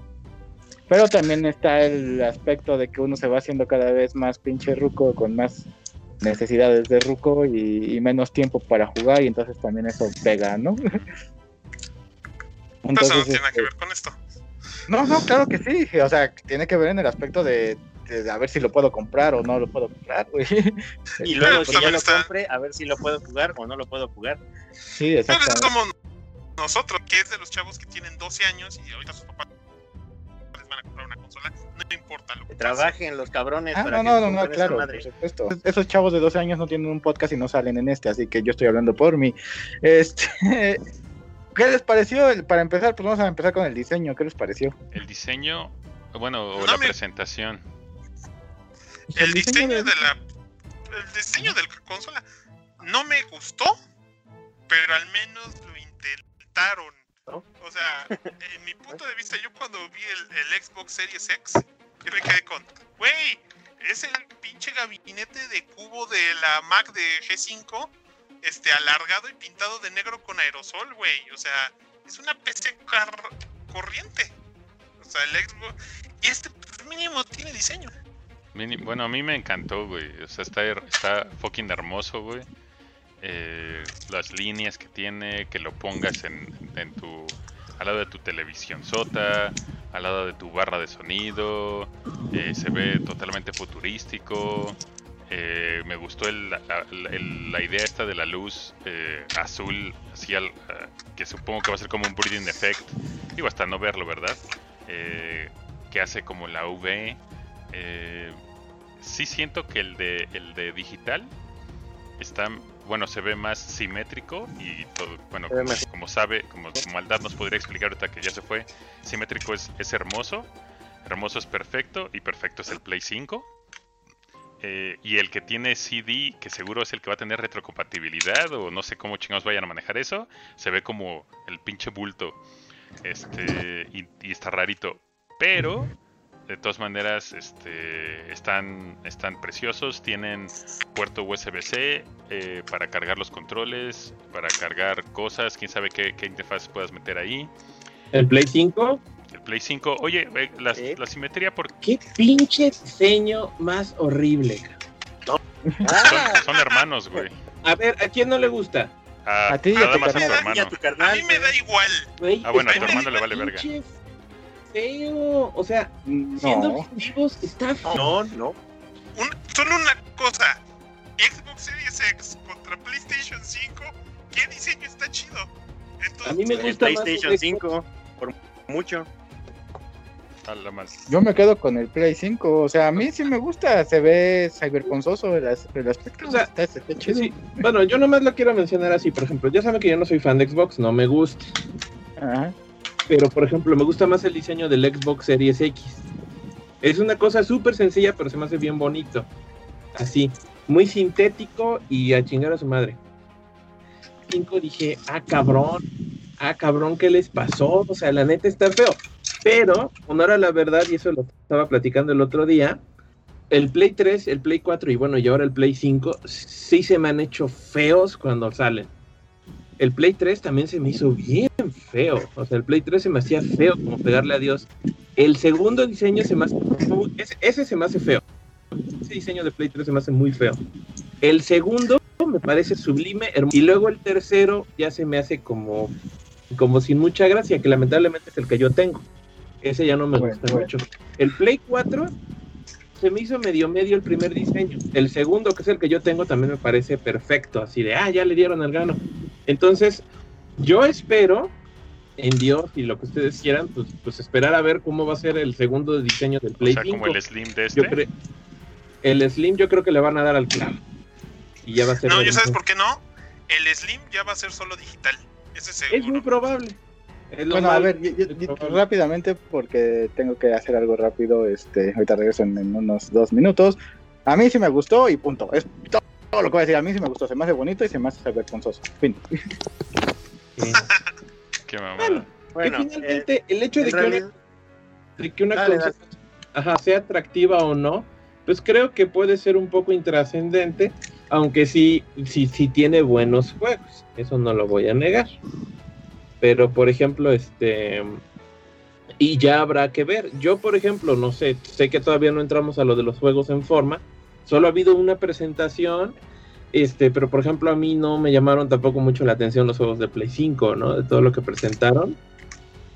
C: Pero también está el aspecto de que uno se va haciendo cada vez más pinche ruco, con más necesidades de ruco y, y menos tiempo para jugar, y entonces también eso pega, ¿no? <laughs>
D: Entonces no
C: Entonces,
D: tiene nada que
C: este,
D: ver con esto.
C: no, no, claro que sí. O sea, tiene que ver en el aspecto de, de a ver si lo puedo comprar o no lo puedo comprar, güey. <laughs>
B: Y luego,
D: Pero
B: si ya
D: también
B: lo
D: está-
B: compre, a ver si lo puedo jugar o no lo puedo jugar.
C: Sí,
D: Pero
C: exacto.
D: eso somos nosotros, que es de los chavos que tienen 12 años y ahorita sus papás les van a comprar una consola. No importa lo que
B: trabajen los cabrones
C: Ah,
B: para
C: no,
B: que
C: no, no, claro,
B: madre.
C: por supuesto. Esos chavos de 12 años no tienen un podcast y no salen en este, así que yo estoy hablando por mí. Este, <laughs> ¿Qué les pareció? El- Para empezar, pues vamos a empezar con el diseño. ¿Qué les pareció?
A: El diseño, bueno, o
D: No
A: la
D: me-
A: presentación.
D: El diseño
C: de-
D: la el diseño de la consola no me gustó pero al menos lo intentaron.
B: ¿No?
D: o sea en mi punto de vista yo cuando vi el, el Xbox Series X yo me quedé con güey es el pinche gabinete de cubo de la Mac de G5 este alargado y pintado de negro con aerosol güey. O sea es una PC car- corriente. O sea el Xbox y este pues, mínimo tiene diseño
A: Bueno, a mí me encantó, güey. O sea, está, está fucking hermoso, güey. Eh, las líneas que tiene, que lo pongas en, en tu, al lado de tu televisión sota, al lado de tu barra de sonido. eh, se ve totalmente futurístico. eh, me gustó el- la, la- la idea esta de la luz azul, así al- que supongo que va a ser como un breathing effect. Digo, hasta no verlo, ¿verdad? Que hace como la UV. Eh, sí siento que el de el de digital está bueno se ve más simétrico y todo bueno como, sabe como, como Aldad nos podría explicar ahorita que ya se fue simétrico es, es hermoso hermoso es perfecto y perfecto es el Play 5 Eh, y el que tiene CD que seguro es el que va a tener retrocompatibilidad o no sé cómo chingados vayan a manejar eso se ve como el pinche bulto este y, y está rarito pero De todas maneras, este, están, están preciosos. Tienen puerto USB-C eh, para cargar los controles, para cargar cosas. Quién sabe qué, qué interfaz puedas meter ahí.
E: El Play 5,
A: El Play 5, oye, eh, la, la simetría, por,
E: qué pinche diseño más horrible.
A: son, son hermanos, güey.
E: A ver, ¿a quién no le gusta?
A: A,
C: A ti y a tu
A: a tu
B: a
A: hermano.
D: A mí me da igual.
A: Ah, bueno, a tu hermano le vale verga.
E: Feo, o sea, siendo
C: No.
E: objetivos, está feo.
B: No, no.
D: Un- solo una cosa. Xbox Series X contra PlayStation 5. ¿Qué diseño está chido? Entonces,
E: A mí me
B: El
E: gusta
B: PlayStation
E: el
B: 5, por mucho.
A: A la mal.
C: Yo me quedo con el Play 5, o sea, a mí sí me gusta, se ve cyberponzoso el, as- el aspecto,
E: O sea,
C: está, está chido.
E: Sí, bueno, yo nomás lo quiero mencionar así, por ejemplo, ya saben que yo no soy fan de Xbox, no me gusta,
C: Ajá.
E: Pero por ejemplo, me gusta más el diseño del Xbox Series X. Es una cosa súper sencilla, pero se me hace bien bonito. Así, muy sintético y a chingar a su madre. 5 dije, ah, cabrón, ah, cabrón, ¿qué les pasó? O sea, la neta está feo. Pero, honor a la verdad, y eso lo estaba platicando el otro día, el Play 3, el Play 4 y bueno, y ahora el Play 5, sí se me han hecho feos cuando salen. El Play 3 también se me hizo bien feo. O sea, el Play 3 se me hacía feo como pegarle a Dios. El segundo diseño se me hace... Ese, ese se me hace feo. Ese diseño de Play 3 se me hace muy feo. El segundo me parece sublime. hermoso. Y luego el tercero ya se me hace como, como sin mucha gracia, que lamentablemente es el que yo tengo. Ese ya no me
C: Bueno,
E: gusta
C: bueno.
E: mucho. El Play 4 se me hizo medio medio el primer diseño. El segundo, que es el que yo tengo, también me parece perfecto. Así de, ah, ya le dieron el gano. Entonces, yo espero en Dios y lo que ustedes quieran, pues, pues esperar a ver cómo va a ser el segundo diseño del
A: O
E: Play
A: sea,
E: 5.
A: como el Slim de
E: Yo
A: este.
E: cre- el Slim yo creo que le van a dar al clavo. Y ya va a ser...
D: no, ¿ya sabes por qué no? El Slim ya va a ser solo digital. Ese seguro.
E: Es muy probable. Es lo
C: Bueno, a ver, yo- yo- rápidamente, porque tengo que hacer algo rápido, este, ahorita regreso en, en unos dos minutos. A mí sí me gustó y punto. Es todo, todo lo que voy a decir. A mí sí me gustó, se me hace bonito y se me hace cyberponzoso. Fin.
E: Sí. <laughs>
A: Qué mamada.
E: Bueno,
B: Bueno,
E: que
B: eh,
E: finalmente el hecho de que, una, de que una
B: Dale,
E: consola ajá, sea atractiva o no, pues creo que puede ser un poco intrascendente, aunque sí, sí, sí tiene buenos juegos, eso no lo voy a negar. Pero, por ejemplo, este... Y ya habrá que ver. Yo, por ejemplo, no sé, sé que todavía no entramos a lo de los juegos en forma. Solo ha habido una presentación, este, pero por ejemplo a mí no me llamaron tampoco mucho la atención los juegos de Play 5, ¿no? De todo lo que presentaron.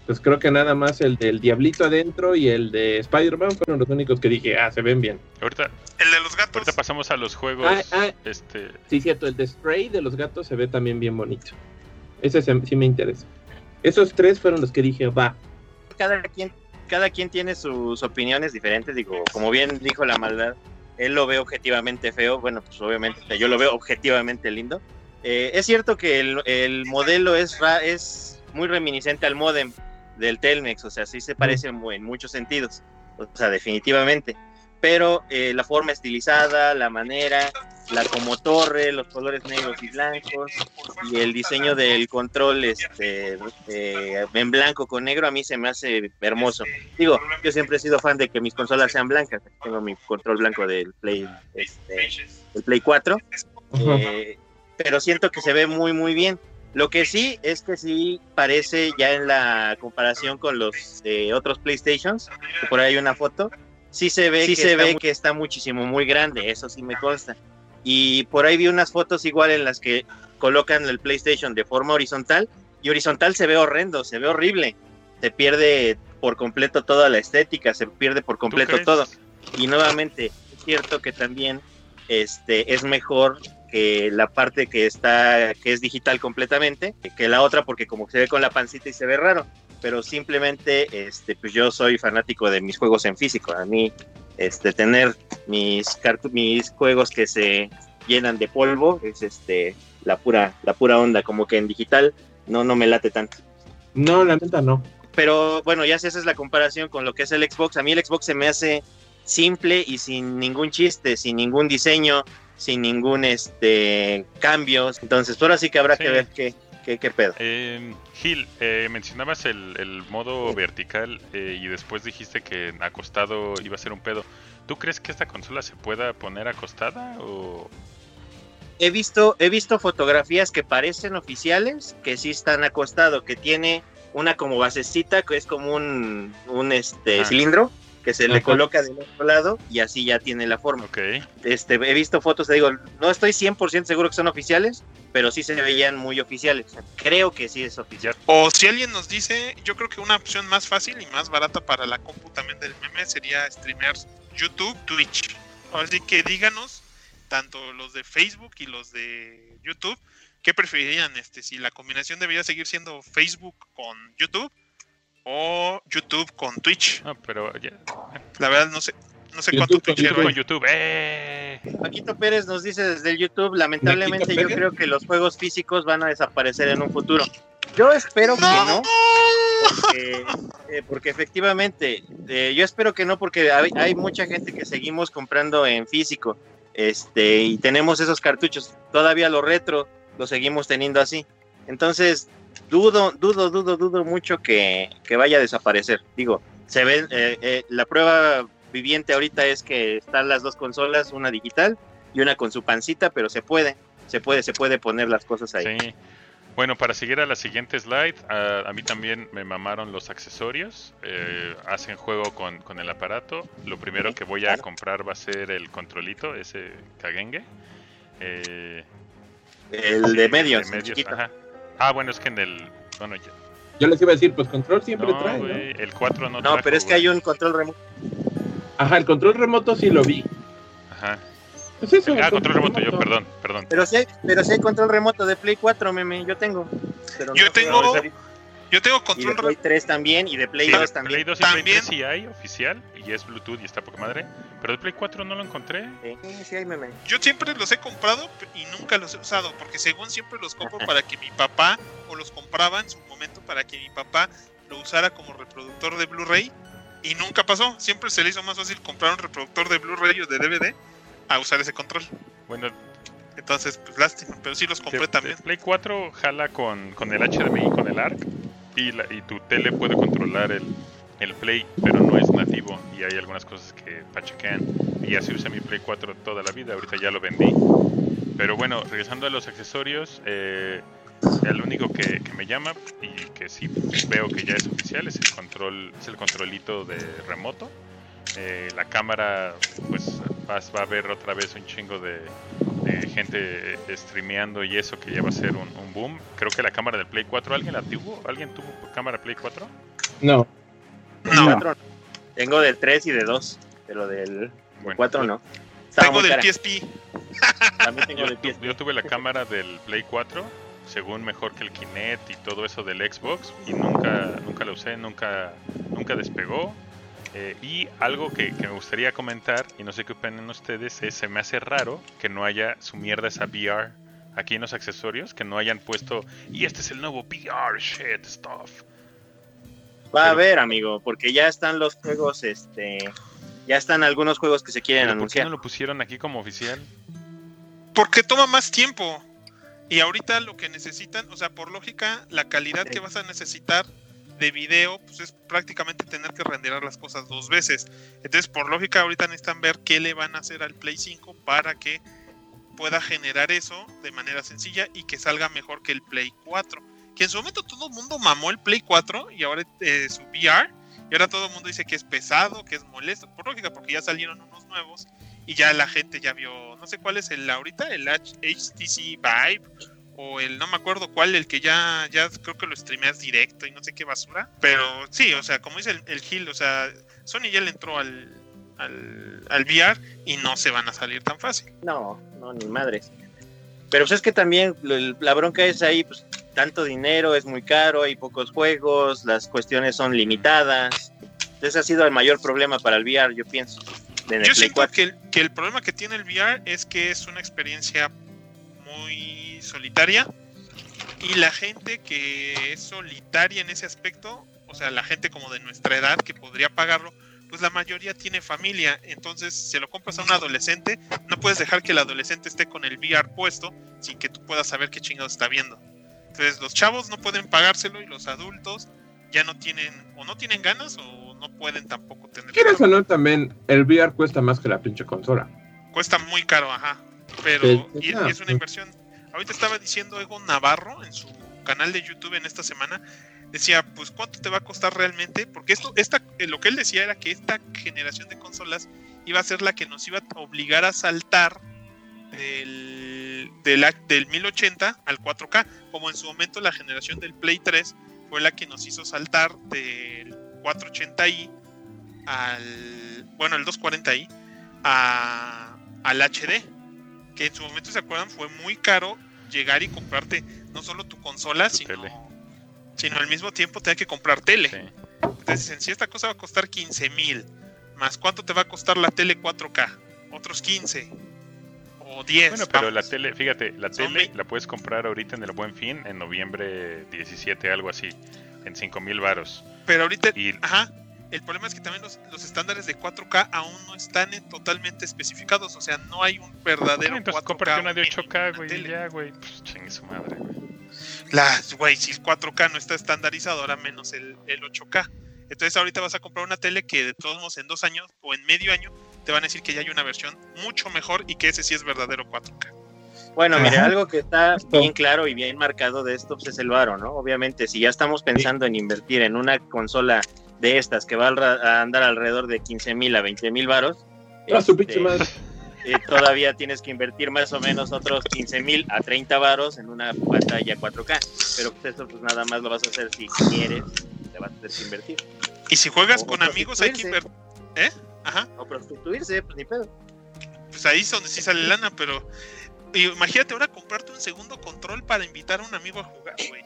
E: Pues creo que nada más el del Diablito adentro y el de Spider-Man fueron los únicos que dije, ah, se ven bien.
A: Ahorita,
D: El de los gatos.
A: ahorita pasamos a los juegos.
E: Ah, ah,
A: Este,
E: sí, cierto, el de Stray de los gatos se ve también bien bonito. Ese se- sí me interesa. Esos tres fueron los que dije, va.
B: cada quien, cada quien tiene sus opiniones diferentes. Digo, como bien dijo la maldad, él lo ve objetivamente feo. Bueno, pues obviamente yo lo veo objetivamente lindo. Eh, es cierto que el, el modelo es, ra- es muy reminiscente al modem del Telmex, o sea, sí se parece mu- en muchos sentidos, o sea, definitivamente. Pero eh, la forma estilizada, la manera, la como torre, los colores negros y blancos, y el diseño del control este eh, en blanco con negro a mí se me hace hermoso. Digo, yo siempre he sido fan de que mis consolas sean blancas. Tengo mi control blanco del Play, este, del Play 4, eh, pero siento que se ve muy muy bien. Lo que sí es que sí parece ya en la comparación con los eh, otros PlayStations, que por ahí hay una foto, sí se ve, que, se está ve muy- que está muchísimo muy grande, eso sí me consta. Y por ahí vi unas fotos igual en las que colocan el PlayStation de forma horizontal y horizontal se ve horrendo, se ve horrible. Se pierde por completo toda la estética, se pierde por
A: ¿tú
B: completo todo. Y nuevamente, es cierto que también este es mejor que la parte que está que es digital completamente que la otra porque como se ve con la pancita y se ve raro, pero simplemente este pues yo soy fanático de mis juegos en físico. A mí este tener mis mis juegos que se llenan de polvo es este la pura la pura onda como que en digital no no me late tanto
E: No, la neta no.
B: pero bueno ya si esa es la comparación con lo que es el Xbox a mí el Xbox se me hace simple y sin ningún chiste sin ningún diseño sin ningún este cambios entonces ahora sí que habrá
A: Sí.
B: que ver qué ¿Qué, qué pedo?
A: Eh, Gil, eh, mencionabas el, el modo vertical eh, y después dijiste que acostado iba a ser un pedo. ¿Tú crees que esta consola se pueda poner acostada o...?
B: He visto, he visto fotografías que parecen oficiales, que sí están acostados, que tiene una como basecita, que es como un, un este,
A: Ah.
B: cilindro, que se le coloca del otro lado y así ya tiene la forma. Este, he visto fotos, te digo, no estoy 100% seguro que son oficiales, pero sí se veían muy oficiales. Creo que sí es oficial.
D: O si alguien nos dice, yo creo que una opción más fácil y más barata para la compu también del meme sería streamer YouTube, Twitch. Así que díganos, tanto los de Facebook y los de YouTube, ¿qué preferirían? Este, si la combinación debería seguir siendo Facebook con YouTube o YouTube con Twitch.
A: No, pero ya.
D: La verdad no sé, no sé
E: YouTube
D: cuánto
E: con
D: Twitch
A: con YouTube. ¡Eh!
B: Paquito Pérez nos dice desde el YouTube, lamentablemente
E: ¿Paquito
B: yo
E: Pérez?
B: creo que los juegos físicos van a desaparecer en un futuro. Yo espero que no, porque, eh, porque efectivamente, eh, yo espero que no, porque hay, hay mucha gente que seguimos comprando en físico, este, y tenemos esos cartuchos, todavía los retro los seguimos teniendo así. Entonces, dudo, dudo, dudo, dudo mucho que, que vaya a desaparecer. Digo, se ven, eh, eh, la prueba viviente ahorita es que están las dos consolas, una digital y una con su pancita, pero se puede, se puede, se puede poner las cosas ahí.
A: Sí. Bueno, para seguir a la siguiente slide, a, a mí también me mamaron los accesorios. eh, hacen juego con, con el aparato. Lo primero que voy a comprar va a ser el controlito, ese Kagenge. Eh,
B: El de medios,
A: de medios, ajá. Ah, bueno, es que en el. Bueno, ya-
E: Yo les iba a decir, pues control siempre
A: no,
E: trae, ¿no?
A: güey, el 4 no
B: No,
A: trajo,
B: pero es que hay un control remoto.
E: Ajá, el control remoto sí lo vi.
A: Ajá.
E: Pues eso,
A: Ah,
E: el
A: control remoto, yo, perdón, perdón.
B: Pero sí, pero sí hay control remoto de Play 4, meme, yo tengo. Pero
D: Yo
B: no
D: tengo-
B: puedo.
D: Yo tengo
B: Y de
D: control
B: Play 3 también, y de Play
A: Sí,
B: 2
A: de
B: también.
A: Play 2 y Play
D: También.
A: 3 sí hay oficial y es Bluetooth y está poca madre. Pero de Play 4 no lo encontré.
B: Sí, sí hay meme.
D: Yo siempre los he comprado y nunca los he usado, porque según siempre los compro para que mi papá, o los compraba en su momento para que mi papá lo usara como reproductor de Blu-ray, y nunca pasó. Siempre se le hizo más fácil comprar un reproductor de Blu-ray o de DVD a usar ese control.
A: Bueno,
D: Entonces, pues lástima, pero sí los compré
A: de
D: también.
A: Play 4 jala con, con el HDMI y con el ARC. Y, y tu tele puede controlar el, el Play, pero no es nativo. Y hay algunas cosas que pachequean. Y así usé mi Play 4 toda la vida. Ahorita ya lo vendí. Pero bueno, regresando a los accesorios, eh, el único que, que me llama y que sí veo que ya es oficial es el control, es el controlito de remoto. Eh, la cámara, pues vas, va a ver otra vez un chingo de, de gente eh, streameando y eso que ya va a ser un, un boom. Creo que la cámara del Play 4, ¿alguien la tuvo? ¿Alguien tuvo cámara Play 4?
E: No.
D: No.
B: Tengo del 3 y de 2, pero del
A: Bueno,
B: 4
A: yo-
B: no. Estaba
D: tengo del. PSP. <laughs>
B: También tengo
A: Yo,
B: del PSP.
A: yo tuve la cámara del Play 4, según mejor que el Kinect y todo eso del Xbox, y nunca, nunca la usé, nunca, nunca despegó. Eh, y algo que, que me gustaría comentar, y no sé qué opinan ustedes, es se me hace raro que no haya su mierda esa VR aquí en los accesorios, que no hayan puesto, y este es el nuevo VR shit stuff.
B: Va a haber, amigo, porque ya están los juegos, este, ya están algunos juegos que se quieren
A: Pero ¿Por qué
B: anunciar.
A: no lo pusieron aquí como oficial?
D: Porque toma más tiempo. Y ahorita lo que necesitan, o sea, por lógica, la calidad que vas a necesitar de video, pues es prácticamente tener que renderar las cosas dos veces. Entonces, por lógica, ahorita necesitan ver qué le van a hacer al Play 5 para que pueda generar eso de manera sencilla y que salga mejor que el Play 4. Que en su momento todo el mundo mamó el Play 4 y ahora eh, su VR. Y ahora todo el mundo dice que es pesado, que es molesto. Por lógica, porque ya salieron unos nuevos y ya la gente ya vio, no sé cuál es el ahorita, el HTC Vive o el no me acuerdo cuál, el que ya ya creo que lo streameas directo y no sé qué basura, pero sí, o sea, como dice el, el Gil, o sea, Sony ya le entró al, al al VR y no se van a salir tan fácil.
B: No, no, ni madres. Pero pues es que también la bronca es ahí, pues tanto dinero, es muy caro, hay pocos juegos, las cuestiones son limitadas. Entonces ha sido el mayor problema para el VR, yo pienso.
D: Yo siento
B: 4.
D: que el, que el problema que tiene el VR es que es una experiencia muy solitaria y la gente que es solitaria en ese aspecto, o sea, la gente como de nuestra edad que podría pagarlo, pues la mayoría tiene familia, entonces si lo compras a un adolescente, no puedes dejar que el adolescente esté con el VR puesto sin que tú puedas saber qué chingados está viendo. Entonces los chavos no pueden pagárselo y los adultos ya no tienen, o no tienen ganas o no pueden tampoco tener.
E: ¿Quieres o no? También el VR cuesta más que la pinche consola.
D: Cuesta muy caro, ajá. Pero
E: Sí,
D: y-
E: no,
D: y es una inversión. Ahorita estaba diciendo Egon Navarro en su canal de YouTube en esta semana. Decía, pues, ¿cuánto te va a costar realmente? Porque esto, esta, eh, lo que él decía era que esta generación de consolas iba a ser la que nos iba a obligar a saltar del, del, del 1080 al 4K, como en su momento la generación del Play 3 fue la que nos hizo saltar del 480i al, bueno, el 240i a, al HD, que en su momento, ¿se acuerdan? Fue muy caro llegar y comprarte no solo tu consola, sino,
A: tele.
D: sino al mismo tiempo tener que comprar tele.
A: Sí.
D: Entonces dicen, si esta cosa va a costar 15 mil, más cuánto te va a costar la tele 4K, otros 15 o 10.
A: Bueno, pero
D: vamos.
A: la tele, fíjate, la tele la puedes comprar ahorita en el Buen Fin, en noviembre 17, algo así, en 5 mil varos.
D: Pero ahorita,
A: Y
D: ajá, el problema es que también los, los estándares de 4K aún no están en- totalmente especificados, o sea, no hay un verdadero
A: entonces
D: 4K.
A: cómprate una de
D: mínimo
A: 8K,
D: en
A: güey, ya, güey. Pues chingue su madre, güey.
D: Las, güey, si el 4K no está estandarizado, ahora menos el, el 8K. Entonces ahorita vas a comprar una tele que de todos modos en dos años o en medio año te van a decir que ya hay una versión mucho mejor y que ese sí es verdadero 4K.
B: Bueno, mire, algo que está bien claro y bien marcado de esto pues, es el varo, ¿no? Obviamente, si ya estamos pensando en invertir en una consola de estas que va a andar alrededor de 15 mil a 20 mil varos,
E: Ah,
B: este, <laughs> eh, todavía tienes que invertir más o menos otros 15 mil a 30 varos en una pantalla 4K. Pero pues eso pues nada más lo vas a hacer si quieres, te vas a tener que invertir.
D: Y si juegas
B: O
D: con amigos hay que invertir. ¿Eh? Ajá.
B: O prostituirse, pues ni pedo.
D: Pues ahí es donde sí sale lana, pero imagínate ahora comprarte un segundo control para invitar a un amigo a jugar, güey.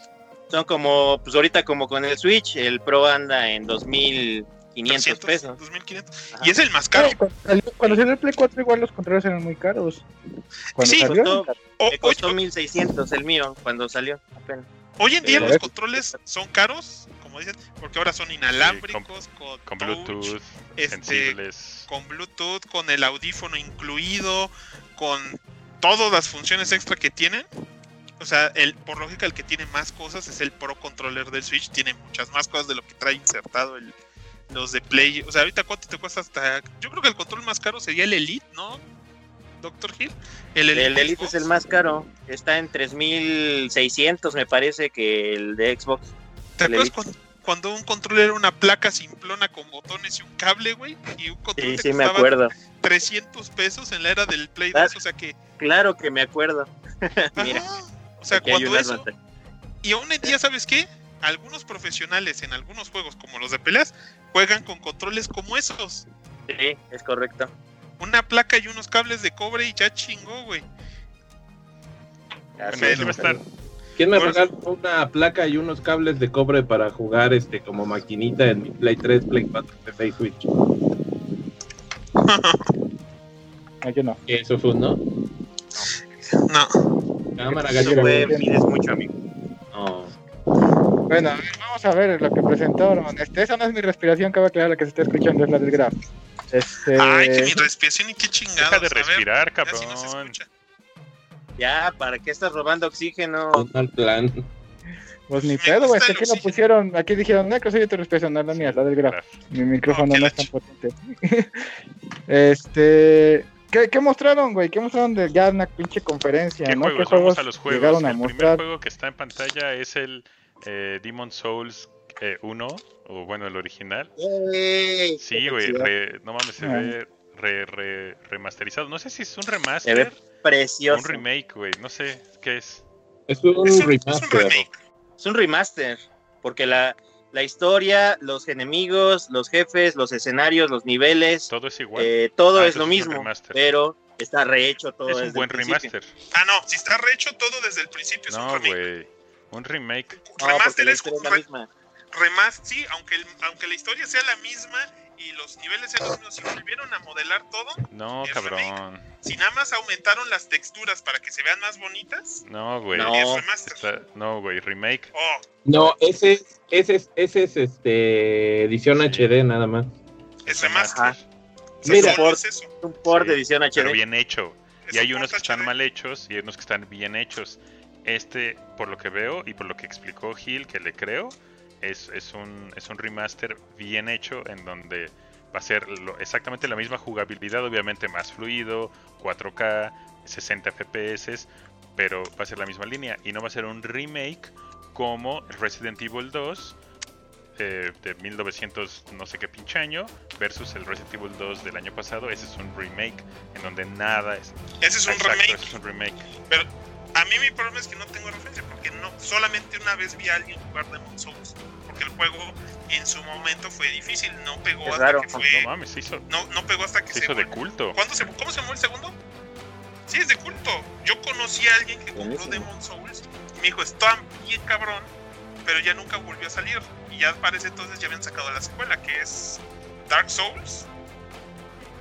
B: Son como, pues ahorita como con el Switch, el Pro anda en 2.500
D: 300,
B: pesos.
D: 2500.
B: Ajá.
D: Y es el más caro.
C: Cuando salió- Cuando salió el Play 4 igual los controles eran muy caros. Cuando
D: Sí,
C: salió,
B: costó-
D: O-
B: Me costó
D: hoy,
B: 1.600 el mío cuando salió apenas.
D: hoy en día los
C: es-
D: controles son caros, como dicen, porque ahora son inalámbricos, con,
A: Con
D: touch,
A: Bluetooth,
D: este,
A: sensibles.
D: con Bluetooth, con el audífono incluido, con todas las funciones extra que tienen. O sea, el, por lógica, el que tiene más cosas es el Pro Controller del Switch. Tiene muchas más cosas de lo que trae insertado el, los de Play. O sea, ahorita cuánto te cuesta hasta. Yo creo que el control más caro sería el Elite, ¿no? Doctor Hill. El Elite,
B: El Elite es el más caro. Está en 3.600 me parece que el de Xbox.
D: ¿Te acuerdas cuando, cuando un control era una placa simplona con botones y un cable, güey? Y un control
B: Sí,
D: te
B: sí me acuerdo.
D: 300 pesos en la era del Play
B: Ah.
D: 2. O sea que.
B: Claro que me acuerdo. <laughs> Mira,
D: ajá, o sea,
B: aquí
D: cuando eso. Y aún en día, ¿sabes qué? Algunos profesionales en algunos juegos, como los de peleas, juegan con controles como esos.
B: Sí, es correcto.
D: Una placa y unos cables de cobre y ya chingó, güey.
B: Así
A: Bueno,
B: es.
A: ese va a estar.
E: ¿Quién me regaló una placa y unos cables de cobre para jugar este como maquinita en mi Play 3, Play 4, Play Switch? <laughs>
C: no, yo no.
E: Eso fue, ¿no?
D: no.
E: Cámara, gallo.
B: fue, pides mucho, amigo.
E: No.
C: Bueno, a ver, vamos a ver lo que presentaron. Este, esa no es mi respiración, cabe aclarar la que se está escuchando, es la del Graf. Este,
D: Ay, que mi respiración y qué chingados.
A: Deja de respirar,
D: ya si no se
A: cabrón.
B: Ya, ¿para qué estás robando oxígeno?
E: Mal plan.
C: pues ni pedo,
D: gusta
C: este, aquí lo pusieron, aquí dijeron, no, que soy tu respiración, no es la mía, es la del Graf. Mi micrófono no es tan potente. <laughs> este, ¿qué, ¿qué mostraron, güey? ¿Qué mostraron de ya una pinche conferencia,
A: ¿Qué
C: no?
A: juegos?
C: ¿Qué juegos
A: Vamos a los juegos.
C: llegaron a
A: el primer juego que está en pantalla es el eh, Demon Souls eh, 1, o bueno, el original.
B: ¡Ey!
A: Sí, güey, re- no mames, se
C: Ah.
A: ve re- re- remasterizado. No sé si es un
B: Se ve
A: remaster
B: Precioso.
A: un remake, güey. No sé qué es.
E: Es un
D: Es un, es un
E: remaster.
D: remake.
B: Es un remaster, porque la, la historia, los enemigos, los jefes, los escenarios, los niveles,
A: Todo es igual.
B: eh, todo
A: Ah,
B: es lo
A: es un
B: mismo,
A: remaster.
B: pero está rehecho todo
A: es un
B: desde
A: buen
B: el principio.
A: remaster.
D: Ah, no, si está rehecho todo desde el principio es un
A: No,
D: remake.
A: güey. Un remake.
B: No, porque
D: Remaster es
B: la
D: re-
B: misma.
D: Remás, sí, aunque, el- aunque la historia sea la misma y los niveles sean los mismos, si volvieron a modelar todo,
A: No, cabrón.
D: si nada más aumentaron las texturas para que se vean más bonitas,
A: No, güey.
B: No.
A: Está- güey. Remake.
D: Oh,
E: No, ese es, ese es, ese es este edición
A: Sí.
E: HD nada más.
D: es
A: remaster.
D: remaster.
B: Ajá.
D: O sea,
E: Mira,
B: por-
D: es eso.
B: Un port
A: Sí,
B: de edición
A: Pero
B: HD.
A: bien hecho.
D: Es
A: Y hay
D: un
A: unos que están mal hechos y hay unos que están bien hechos. Este, por lo que veo y por lo que explicó Gil, que le creo, es, es, un, es un remaster bien hecho en donde va a ser lo- exactamente la misma jugabilidad, obviamente más fluido, 4K, 60 FPS, pero va a ser la misma línea y no va a ser un remake como Resident Evil 2 eh, de 1900 no sé qué pinche año versus el Resident Evil 2 del año pasado. Ese es un remake en donde nada es...
D: Ese es un
A: Exacto,
D: remake.
A: ese es un remake.
D: Pero a mí mi problema es que no tengo referencia, porque no solamente una vez vi a alguien jugar Demon Souls, porque el juego en su momento fue difícil, no pegó
B: Es
D: hasta
B: raro.
D: que
A: No
D: fue,
A: mames, se hizo,
D: no, no pegó hasta que
A: se
D: se
A: hizo de culto.
D: ¿Cuándo se, ¿Cómo se llamó el segundo? Sí, es de culto. Yo conocí a alguien que compró. Demon Souls y me dijo, está bien cabrón, pero ya nunca volvió a salir. Y ya parece entonces ya habían sacado la secuela, que es Dark Souls.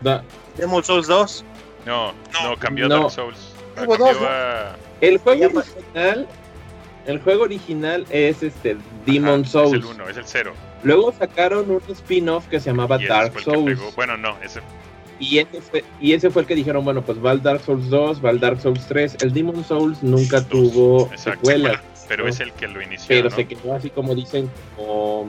E: Da-
B: Demon Souls 2.
A: No,
D: No.
A: no, cambió
E: No.
A: Dark Souls.
C: Hubo dos, ¿no?
A: a...
E: El juego original, el juego original es este Demon
A: Ajá,
E: Souls.
A: Es el 1, es el 0.
E: Luego sacaron un spin-off que se llamaba
A: Y ese
E: Dark
A: fue el que
E: Souls.
A: pegó. Bueno, no, ese
E: Y ese, fue, y ese fue el que dijeron, bueno, pues va el Dark Souls 2, va el Dark Souls 3. El Demon Souls nunca
A: Dos,
E: tuvo
A: exacto.
E: secuelas, <laughs>
A: pero
E: No.
A: es el que lo inició.
E: pero
A: ¿no?
E: se quedó así como dicen, como...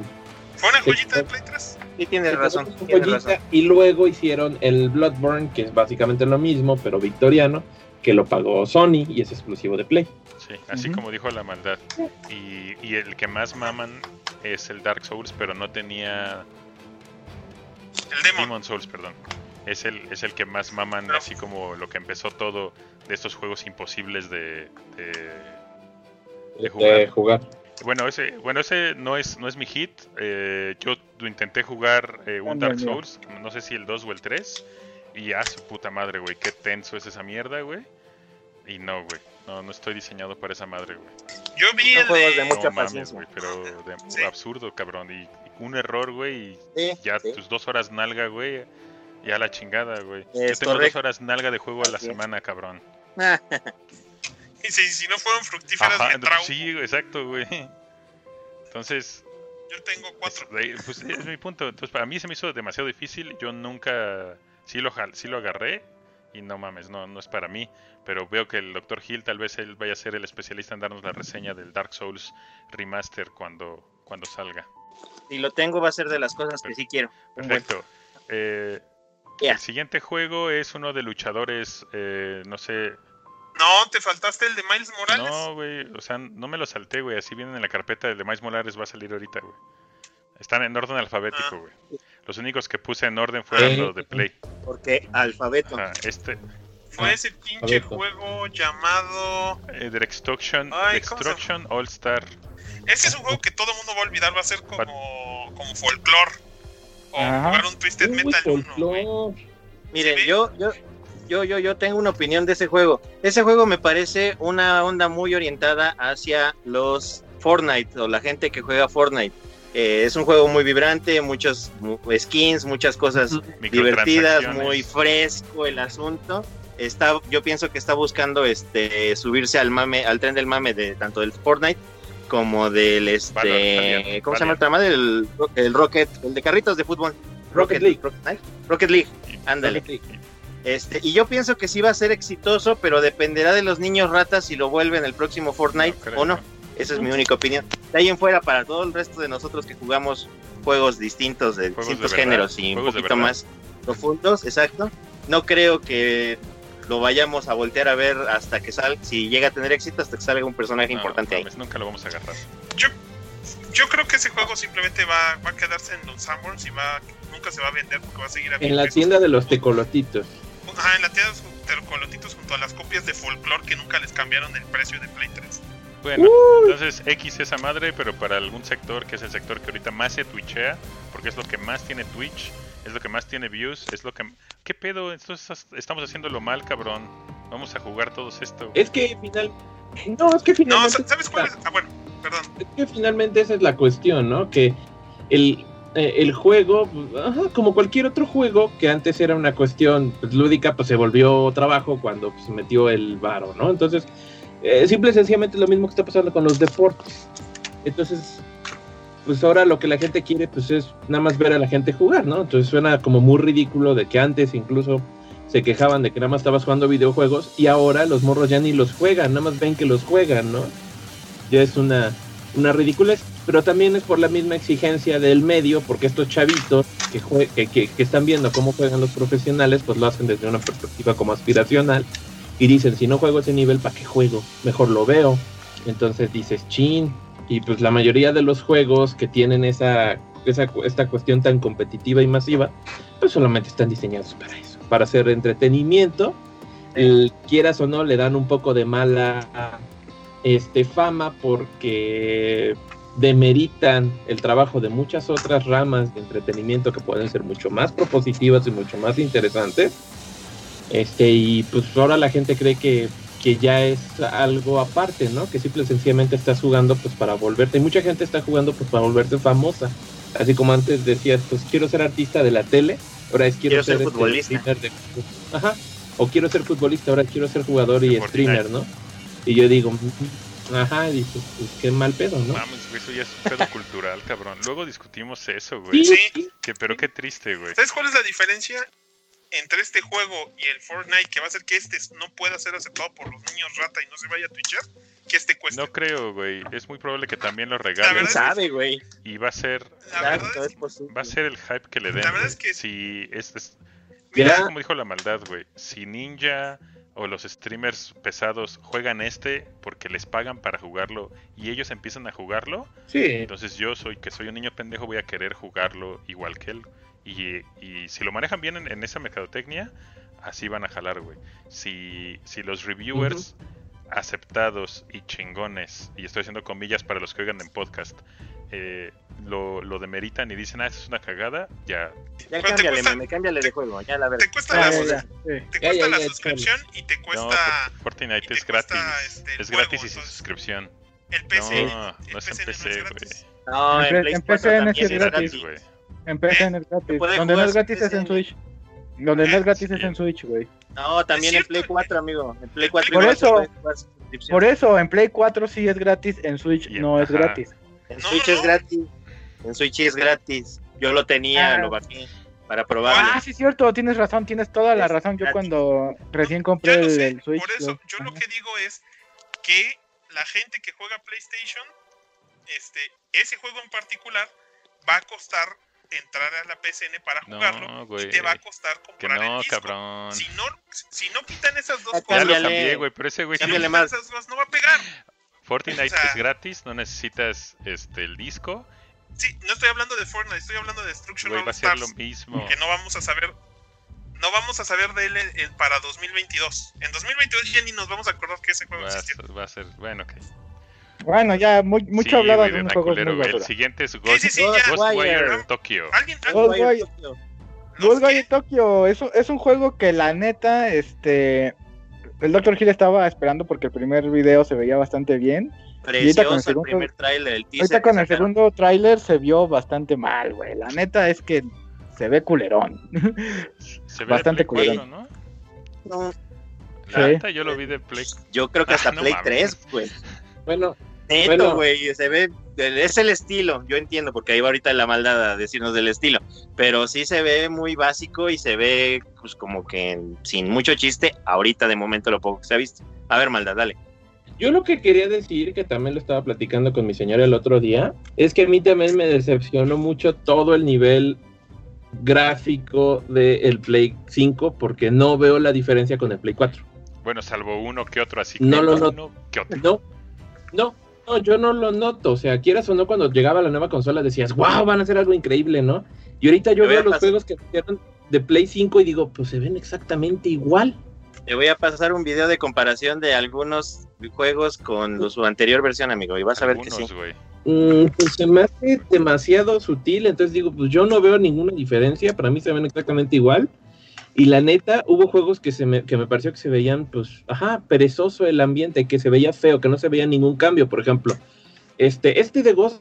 D: ¿Fue una joyita de Play 3?
B: Sí, tienes razón.
E: joyita,
B: razón.
E: Y luego hicieron el Bloodborne, que es básicamente lo mismo, pero victoriano, que lo pagó Sony y es exclusivo de Play.
A: Sí, así como dijo la maldad. Y, y el que más maman es el Dark Souls, pero no tenía
D: El Demon.
A: Demon Souls, perdón. Es el, es el que más maman, así como lo que empezó todo de estos juegos imposibles de, de-
E: De
A: jugar.
E: jugar.
A: Bueno, ese, bueno, ese no es, no es mi hit. Eh, yo intenté jugar eh, un
C: Anda,
A: Dark. Souls, no sé si el 2 o el 3. Y a su puta madre, güey, qué tenso es esa mierda, güey. Y no, güey, no, no estoy diseñado para esa madre, güey.
D: Yo vi el
B: juegos
D: de...
B: de mucha
A: no mames,
B: paciencia.
A: güey, pero de-
D: Sí.
A: absurdo, cabrón. Y, y un error, güey, y
B: Sí,
A: ya
B: sí.
A: tus dos horas nalga, güey. Ya la chingada, güey. Yo tengo dos horas nalga de juego a la semana, cabrón. <laughs>
D: Y si, si no fueron fructíferas,
A: Ajá,
D: me traumo.
A: sí, exacto, güey. Entonces,
D: Yo tengo cuatro.
A: es, pues, es mi punto. Entonces, para mí se me hizo demasiado difícil. Yo nunca, sí lo, jal- sí lo agarré. Y no mames, no, no es para mí. Pero veo que el Dr. Hill tal vez él vaya a ser el especialista en darnos la reseña del Dark Souls Remaster cuando, cuando salga.
B: Si lo tengo, va a ser de las cosas que sí quiero.
A: Perfecto. Eh. El siguiente juego es uno de luchadores, eh, no sé.
D: No, te faltaste el de Miles Morales.
A: No, güey, o sea, no me lo salté, güey. Así vienen en la carpeta de Miles Morales, va a salir ahorita, güey. Están en orden alfabético,
D: Ah.
A: güey. Los únicos que puse en orden fueron
E: Eh.
A: los de Play.
B: Porque alfabeto.
A: Ajá, este,
D: Fue
E: Ah,
D: ese pinche juego llamado...
A: eh, The Extraction,
D: Ay,
A: The
D: ¿cómo se
A: Extraction All Star.
D: Ese es un juego que todo el mundo va a olvidar, va a ser como, como folclore. O
C: Ajá.
D: jugar un Twisted
E: Uy,
D: Metal 1, güey.
E: folclore.
B: Miren,
D: Sí.
B: yo, yo, yo, yo, yo tengo una opinión de ese juego. Ese juego me parece una onda muy orientada hacia los Fortnite o la gente que juega Fortnite. Eh, es un juego muy vibrante, muchos mu- skins, muchas cosas divertidas, muy fresco el asunto. Está, yo pienso que está buscando este subirse al mame, al tren del mame de tanto del Fortnite como del este, ¿cómo se llama el trama? El, el Rocket, el de carritos de fútbol.
E: Rocket League.
B: Rocket, League. Rocket League,
A: Y-
B: ándale. Este, y yo pienso que sí va a ser exitoso, pero dependerá de los niños ratas si lo vuelven el próximo Fortnite
A: No
B: o no. Esa es mi única opinión. De ahí en fuera, para todo el resto de nosotros que jugamos juegos distintos de
A: Juegos
B: distintos
A: de verdad,
B: géneros y un poquito más profundos, exacto, no creo que lo vayamos a voltear a ver hasta que salga, si llega a tener éxito, hasta que salga un personaje
A: No,
B: importante ahí.
A: nunca lo vamos a agarrar.
D: Yo creo que ese juego simplemente va, va a quedarse en los Sanborns y va, nunca se va a vender porque va a seguir a
E: En la
D: pesos.
E: tienda de los tecolotitos.
D: Ajá, en la tienda de los colotitos junto a las copias de folklore que nunca les cambiaron el precio de Play 3.
A: Bueno, entonces X esa madre, pero para algún sector, que es el sector que ahorita más se twitchea, porque es lo que más tiene Twitch, es lo que más tiene views, es lo que... ¿Qué pedo? Entonces estamos haciéndolo mal, cabrón. Vamos a jugar todos esto. güey.
E: Es que final. No, es que
D: No,
E: finalmente.
D: ¿sabes cuál es? Ah, bueno, perdón.
E: Es que finalmente esa es la cuestión, ¿no? Que el, eh, el juego, pues, ajá, como cualquier otro juego que antes era una cuestión pues, lúdica, pues se volvió trabajo cuando pues, se metió el varo, ¿no? Entonces, eh, simple y sencillamente lo mismo que está pasando con los deportes. Entonces, pues ahora lo que la gente quiere, pues es nada más ver a la gente jugar, ¿no? Entonces suena como muy ridículo de que antes incluso se quejaban de que nada más estabas jugando videojuegos y ahora los morros ya ni los juegan, nada más ven que los juegan, ¿no? Ya es una, una ridiculez, pero también es por la misma exigencia del medio, porque estos chavitos que, que, que- que están viendo cómo juegan los profesionales, pues lo hacen desde una perspectiva como aspiracional y dicen, si no juego ese nivel, ¿para qué juego? Mejor lo veo. Entonces dices, chin. Y pues la mayoría de los juegos que tienen esa, esa esta cuestión tan competitiva y masiva, pues solamente están diseñados para eso, para hacer entretenimiento. El, quieras o no, le dan un poco de mala este, fama porque demeritan el trabajo de muchas otras ramas de entretenimiento que pueden ser mucho más propositivas y mucho más interesantes. Este, y pues ahora la gente cree que, que ya es algo aparte, ¿no? Que simple y sencillamente estás jugando pues para volverte. Y mucha gente está jugando pues para volverse famosa. Así como antes decías, pues quiero ser artista de la tele, ahora es quiero,
B: Quiero ser
E: este,
B: futbolista.
E: streamer de- Ajá. O quiero ser futbolista, ahora quiero ser jugador y
A: Fortnite.
E: streamer, ¿no? Y yo digo, "Mm, ajá, y dices, pues qué mal pedo, ¿no?
A: Mames, güey, eso ya es un pedo cultural, cabrón. Luego discutimos eso, güey.
D: Sí.
A: Que, pero qué triste, güey.
D: ¿Sabes cuál es la diferencia entre este juego y el Fortnite que va a hacer que este no pueda ser aceptado por los niños rata y no se vaya a twitchar? Que este cueste.
A: No creo, güey. Es muy probable que también lo regalen.
B: ¿Quién
D: verdad
B: sabe, güey?
A: Y va a ser
D: La
B: Claro,
D: verdad es
B: es posible.
A: va a ser el hype que le den.
D: La verdad es que-
A: si es, es-
E: Mira,
A: es como dijo la maldad, güey. Si Ninja o los streamers pesados juegan este porque les pagan para jugarlo y ellos empiezan a jugarlo,
E: sí,
A: entonces yo soy que soy un niño pendejo voy a querer jugarlo igual que él. Y, y si lo manejan bien en, en esa mercadotecnia, así van a jalar, güey. Si, si los reviewers aceptados y chingones, y estoy haciendo comillas para los que oigan en podcast, eh, lo, lo demeritan y dicen, ah, eso es una cagada, ya.
B: Ya
D: Pero te
B: cámbiale,
D: cuesta-
B: meme, cámbiale de juego, ya la
D: Te
B: verdad.
D: cuesta,
C: Ya,
D: la,
C: ya, ya,
D: te
E: Ya,
D: cuesta
E: ya,
D: la
E: ya,
D: suscripción y te
A: No,
D: cuesta
A: porque Fortnite
D: te
A: es
D: cuesta,
A: gratis.
D: este,
A: es
D: juego,
A: gratis y sin
D: entonces-
A: suscripción.
D: el PC.
A: No,
D: el
A: no es en PC, güey.
D: gratis.
B: No,
C: En
B: en
C: P-
B: Play
C: en
B: 4
C: PCN
B: también
C: sí
B: es
C: es
B: gratis.
A: güey.
C: En PC es gratis. Donde no es gratis es en. Switch. Donde no es gratis es en Switch, güey.
B: No, también en Play
D: cierto.
B: 4, amigo. En Play 4
C: Por eso-. Por eso, en Play 4 sí es gratis, en Switch
A: en-
C: no es gratis.
B: En Switch
D: no,
B: es gratis. En Switch es gratis. Yo lo tenía,
C: Ah.
B: lo bajé para probarlo.
C: Ah, sí, cierto, tienes razón, tienes toda la
B: Es
C: razón. Yo
B: gratis.
C: cuando recién compré el,
D: sé,
C: el Switch.
D: por eso
C: lo-
D: yo lo que digo es que la gente que juega PlayStation, este, ese juego en particular va a costar entrar a la PCN para jugarlo
A: No,
D: y te va a costar
A: Que
D: comprar el
A: no,
D: disco.
A: cabrón.
D: Si no, si no quitan esas dos
B: Ya
D: cosas,
A: lo cambié, güey, pero ese güey
D: si no
B: más.
D: esas cosas, no va a pegar.
A: Fortnite
D: O sea-
A: es gratis, no necesitas este el disco,
D: Sí, no estoy hablando de Fortnite, estoy hablando de Destruction All
A: va a ser
D: Stars,
A: lo mismo.
D: que no vamos a saber no vamos a saber de él en- en- para 2022. En 2022 ya ni nos vamos a acordar que ese juego
A: Va
D: existió.
A: va a ser, bueno, ok.
C: Bueno, ya mu- mucho
A: Sí,
C: hablado de un juego
A: culero,
C: muy.
A: El siguiente es Ghost,
D: sí, sí.
A: Ghostwire
B: Ghostwire.
A: Tokyo.
B: Ghostwire. Tokyo.
D: ¿Los
C: Ghostwire? Tokyo es un, es un juego que la neta, este... El Dr. Hill estaba esperando porque el primer video se veía bastante bien. ahorita con el
B: Precioso el
C: segundo-
B: primer trailer, el.
C: Ahorita con el
B: sacaron.
C: segundo tráiler se vio bastante mal, güey. La neta es que se ve culerón. <laughs>
A: Se ve
C: bastante
A: de Play 4,
B: culero.
A: ¿no?
B: No,
A: La
C: Sí.
A: neta, yo lo vi de Play.
B: yo creo que hasta
A: Ah, <laughs> no
B: Play
A: mames.
B: 3, güey.
E: bueno,
B: Neto,
E: Bueno.
B: güey, se ve, es el estilo, yo entiendo, porque ahí va ahorita la maldad a decirnos del estilo, pero sí se ve muy básico y se ve, pues, como que sin mucho chiste, ahorita de momento lo poco que se ha visto. A ver, maldad, dale.
E: Yo lo que quería decir, que también lo estaba platicando con mi señora el otro día, es que a mí también me decepcionó mucho todo el nivel gráfico del Play 5 porque no veo la diferencia con el Play 4.
A: Bueno, salvo uno que otro, así
E: No
A: que
E: lo
A: uno que otro.
E: No, no, no, yo no lo noto. O sea, quieras o no, cuando llegaba la nueva consola decías, wow, van a hacer algo increíble, ¿no? Y ahorita yo veo los
B: pasar-
E: juegos que hicieron de Play 5 y digo, pues se ven exactamente igual.
B: Te voy a pasar un video de comparación de algunos juegos con su anterior versión, amigo, y vas a ver que sí.
A: Algunos.
E: Mm, pues se me hace demasiado sutil, entonces digo, pues yo no veo ninguna diferencia, para mí se ven exactamente igual. Y la neta, hubo juegos que, se me, que me pareció que se veían, pues, ajá, perezoso el ambiente, que se veía feo, que no se veía ningún cambio. Por ejemplo, este, este de un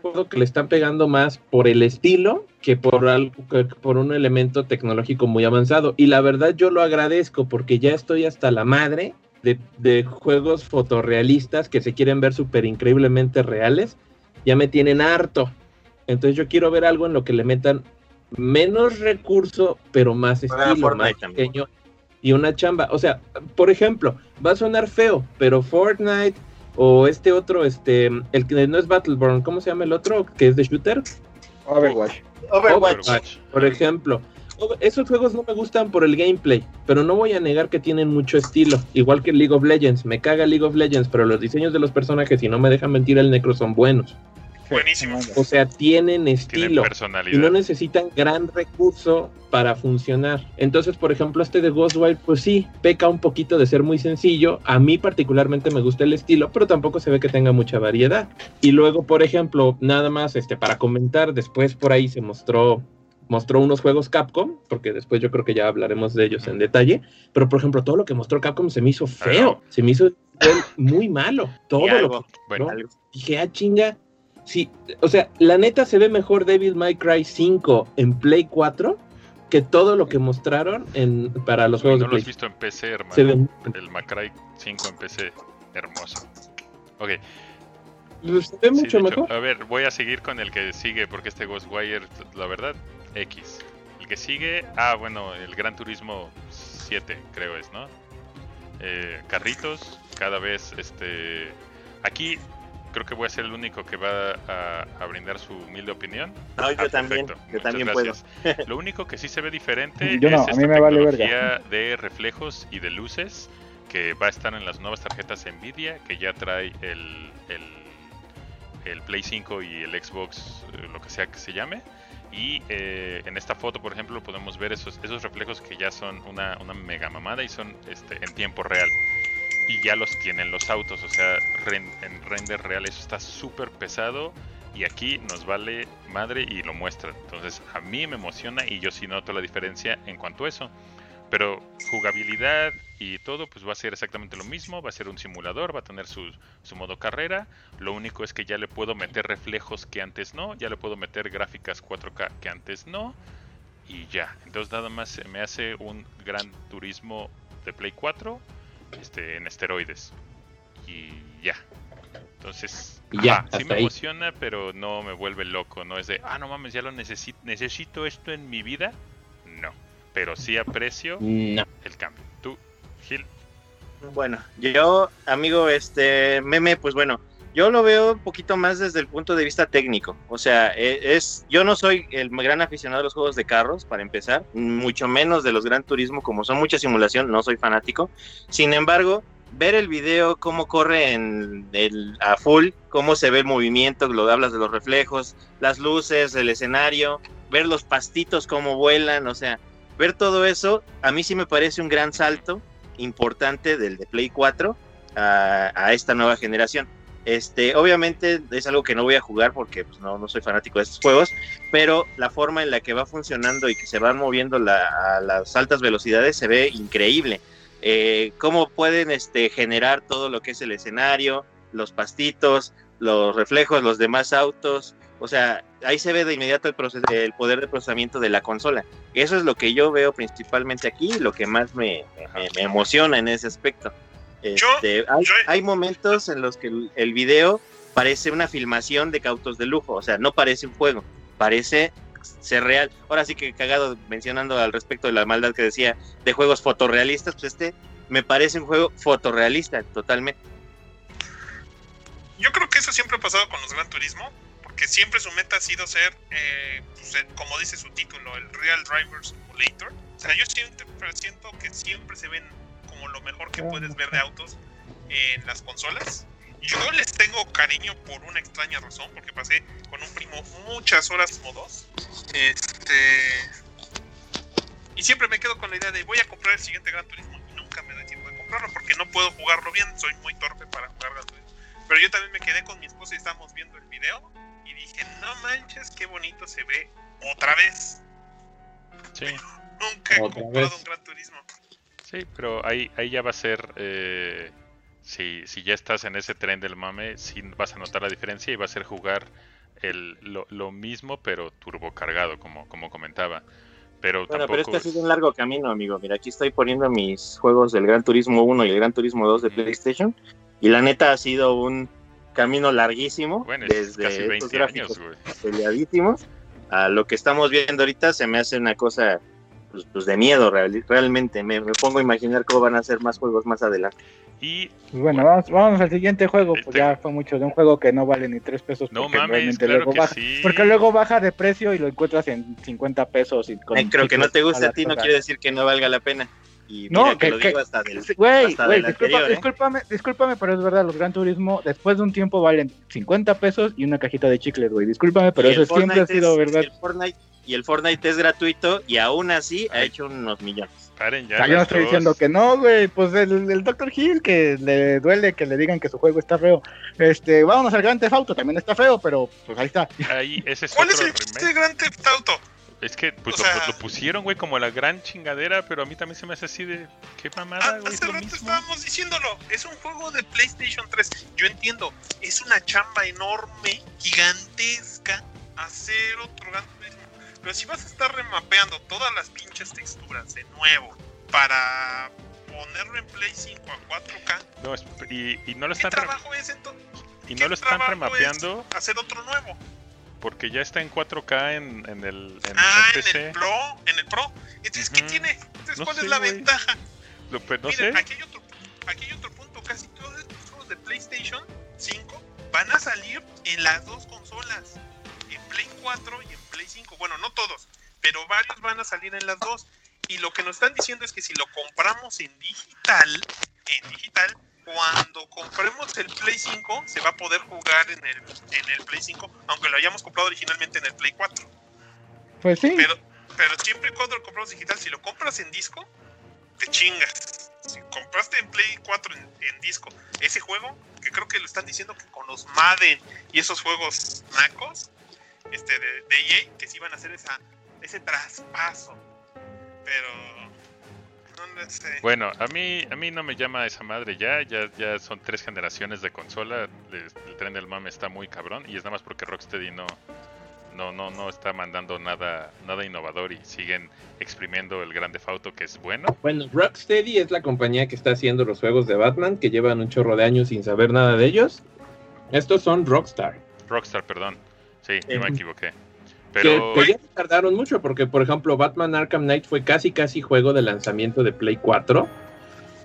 E: juego que le están pegando más por el estilo que por, algo, que por un elemento tecnológico muy avanzado. Y la verdad yo lo agradezco porque ya estoy hasta la madre de, de juegos fotorrealistas que se quieren ver súper increíblemente reales. Ya me tienen harto. Entonces yo quiero ver algo en lo que le metan menos recurso, pero más estilo,
B: Fortnite
E: más
B: también.
E: pequeño y una chamba. O sea, por ejemplo, va a sonar feo, pero Fortnite o este otro, este, el que no es Battleborn, ¿cómo se llama el otro? Que es de shooter.
C: Overwatch.
B: Overwatch.
E: Overwatch, por ejemplo. Esos juegos no me gustan por el gameplay, pero no voy a negar que tienen mucho estilo. Igual que League of Legends. Me caga League of Legends, pero los diseños de los personajes, si no me dejan mentir, el Necro son buenos.
D: Buenísimo.
E: O sea, tienen
A: Tienen
E: estilo. Y no
A: personalidad.
E: necesitan gran recurso para funcionar. Entonces, por ejemplo, este de Ghostwire, pues sí, peca un poquito de ser muy sencillo. A mí particularmente me gusta el estilo, pero tampoco se ve que tenga mucha variedad. Y luego, por ejemplo, nada más este para comentar, después por ahí se mostró mostró unos juegos Capcom, porque después yo creo que ya hablaremos de ellos en detalle, pero por ejemplo, todo lo que mostró Capcom se me hizo feo, se me hizo muy malo, todo lo que
A: Bueno,
B: algo.
E: dije, ah, chinga. Sí, o sea, la neta se ve mejor Devil May Cry 5 en Play 4 que todo lo que mostraron en, para los juegos
A: no
E: de
A: lo has
E: Play.
A: visto en PC, hermano.
E: Se ven,
A: El Macray 5 en PC. Hermoso. Ok.
E: se ve
A: sí,
E: mucho
A: hecho,
E: mejor.
A: a ver, voy a seguir con el que sigue porque este Ghostwire, la verdad, X. El que sigue, ah, bueno, el Gran Turismo 7, creo es, ¿no? Eh, carritos, cada vez, este... Aquí creo que voy a ser el único que va a, a brindar su humilde opinión.
B: No, yo
A: Ah,
B: también,
A: perfecto.
B: yo también
A: gracias. <laughs> Lo único que sí se ve diferente
C: Yo no,
A: es
C: a mí
A: esta
C: me vale
A: tecnología de reflejos y de luces que va a estar en las nuevas tarjetas Nvidia que ya trae el, el, el Play 5 y el Xbox, eh, lo que sea que se llame. Y eh, en esta foto, por ejemplo, podemos ver esos, esos reflejos que ya son una, una mega mamada y son este, en tiempo real. Y ya los tienen los autos, o sea, en render real eso está súper pesado y aquí nos vale madre y lo muestran. Entonces a mí me emociona y yo sí noto la diferencia en cuanto a eso. Pero jugabilidad y todo pues va a ser exactamente lo mismo, va a ser un simulador, va a tener su, su modo carrera. Lo único es que ya le puedo meter reflejos que antes no, ya le puedo meter gráficas 4K que antes no. Y ya, entonces nada más me hace un gran turismo de Play 4 este, en esteroides. Y ya. Entonces,
E: Y ya,
A: ajá, sí me
E: ahí.
A: emociona, pero no me vuelve loco. No es de, ah, no mames, ya lo necesito, necesito esto en mi vida. No, pero sí aprecio
E: No.
A: el cambio. Tú, Gil,
B: Bueno, yo, amigo, este meme, pues bueno, yo lo veo un poquito más desde el punto de vista técnico. O sea, e- es, yo no soy el gran aficionado a los juegos de carros, para empezar, mucho menos de los Gran Turismo, como son mucha simulación, no soy fanático. Sin embargo, ver el video, cómo corre en el, a full, cómo se ve el movimiento, lo hablas de los reflejos, las luces, el escenario, ver los pastitos cómo vuelan, o sea, ver todo eso, a mí sí me parece un gran salto importante del de Play 4 a, a esta nueva generación. Este, obviamente es algo que no voy a jugar porque pues, no, soy fanático de estos juegos, pero la forma en la que va funcionando y que se van moviendo a las altas velocidades se ve increíble. Eh, cómo pueden este, generar todo lo que es el escenario, los pastitos, los reflejos, los demás autos. O sea, ahí se ve de inmediato el, el poder de procesamiento de la consola. Eso es lo que yo veo principalmente aquí, lo que más me emociona en ese aspecto. Este, hay, momentos en los que el, el video parece una filmación de autos de lujo, o sea, no parece un juego, parece ser real. Ahora sí que cagado mencionando al respecto de la maldad que decía de juegos fotorrealistas, pues este me parece un juego fotorrealista totalmente.
D: Yo creo que eso siempre ha pasado con los Gran Turismo, porque siempre su meta ha sido ser, eh, pues, eh, como dice su título, el Real Driver Simulator. O sea, yo siempre siento que siempre se ven como lo mejor que puedes ver de autos en las consolas. Yo les tengo cariño por una extraña razón, porque pasé con un primo muchas horas como dos. Este. Y siempre me quedo con la idea de voy a comprar el siguiente Gran Turismo y nunca me da tiempo de comprarlo porque no puedo jugarlo bien, soy muy torpe para jugar Gran Turismo. Pero yo también me quedé con mi esposa y estábamos viendo el video y dije, no manches, qué bonito se ve otra vez.
A: sí.
D: Nunca he comprado
E: vez.
D: un Gran Turismo.
A: Sí, pero ahí, ahí ya va a ser, eh, si, si ya estás en ese tren del mame, sí vas a notar la diferencia y va a ser jugar el, lo, lo mismo pero turbocargado, como, como comentaba. Pero
B: Bueno,
A: tampoco
B: pero este ha
A: es-
B: sido un largo camino, amigo. Mira, aquí estoy poniendo mis juegos del Gran Turismo 1 y el Gran Turismo 2 de
A: Mm.
B: PlayStation. Y la neta ha sido un camino larguísimo.
A: bueno, es
B: desde
A: casi
B: estos
A: 20
B: gráficos
A: años, güey.
B: peleadísimos a lo que estamos viendo ahorita, se me hace una cosa pues, pues de miedo real- realmente. Me, me pongo a imaginar cómo van a ser más juegos más adelante.
A: Y
C: Pues bueno, vamos, vamos al siguiente juego. Pues
A: Este-
C: ya fue mucho de un juego que no vale ni tres pesos.
A: no
C: porque
A: mames, claro
C: luego
A: que
C: baja.
A: sí.
C: Porque luego baja de precio y lo encuentras en 50 pesos. Y con
B: Eh, creo que no te guste a ti, no quiere decir que no valga la pena. Y
C: No,
B: que,
C: que-
B: lo
C: que-
B: digo hasta del... Hasta
C: disculpa-
B: anterior, ¿eh?
C: discúlpame, discúlpame, pero es verdad, los Gran Turismo después de un tiempo valen 50 pesos y una cajita de chicles, güey. Discúlpame, pero eso siempre ha sido verdad.
B: El Fortnite, y el Fortnite es gratuito y aún así ha hecho unos millones.
A: Paren ya.
C: O sea, yo no estoy diciendo que no, güey. Pues el, el Dr. Hill, que le duele que le digan que su juego está feo. Este, vámonos al Gran Theft Auto, también está feo, pero pues ahí está.
A: Ahí, ese es
D: ¿Cuál
A: otro
D: es el
A: remake.
D: este Gran Theft Auto?
A: Es que pues,
D: O
A: lo,
D: sea-
A: lo pusieron, güey, como la gran chingadera, pero a mí también se me hace así de. ¿Qué
D: Ah,
A: mamada, güey? Es
D: hace
A: lo
D: rato
A: mismo.
D: estábamos diciéndolo. Es un juego de PlayStation 3. Yo entiendo. Es una chamba enorme, gigantesca, hacer otro Gran Turismo. Pero si vas a estar remapeando todas las pinches texturas de nuevo para ponerlo en Play 5 a 4K,
A: No, es- y, y no lo
D: ¿qué
A: están,
D: trabajo es entonces
A: y
D: qué
A: no lo están remapeando
D: hacer otro nuevo?
A: porque ya está en 4K en, en el, en,
D: ah,
A: en
D: en
A: PC.
D: el Pro, en el Pro. Entonces, ¿qué
A: Ujú.
D: tiene? Entonces,
A: No
D: ¿cuál
A: sé,
D: es la
A: güey.
D: ventaja?
A: Lo- pues, no
D: Miren,
A: sé.
D: aquí hay otro, aquí hay otro punto. Casi todos estos juegos de PlayStation 5 van a salir en las dos consolas, en Play 4 y en Play 5. Bueno, no todos, pero varios van a salir en las dos. Y lo que nos están diciendo es que si lo compramos en digital, en digital, cuando compremos el Play 5 se va a poder jugar en el, en el Play 5, aunque lo hayamos comprado originalmente en el Play 4.
C: Pues sí.
D: Pero, pero siempre y cuando lo compramos digital, si lo compras en disco, te chingas. Si compraste en Play 4 en, en disco ese juego, que creo que lo están diciendo que con los Madden y esos juegos nacos este, de, de EA, que sí iban a hacer esa, ese traspaso. Pero no lo sé.
A: Bueno, a mí, a mí no me llama esa madre ya, ya, ya son tres generaciones de consola, el tren del mame está muy cabrón y es nada más porque Rocksteady no, no, no, no está mandando nada, nada innovador y siguen exprimiendo el Grande Auto que es bueno.
E: Bueno, Rocksteady es la compañía que está haciendo los juegos de Batman, que llevan un chorro de años sin saber nada de ellos. Estos son Rockstar.
A: Rockstar, perdón, sí, yo me
E: Ujú.
A: equivoqué.
E: Que,
A: Pero
E: que ya tardaron mucho, porque por ejemplo, Batman Arkham Knight fue casi casi juego de lanzamiento de Play 4.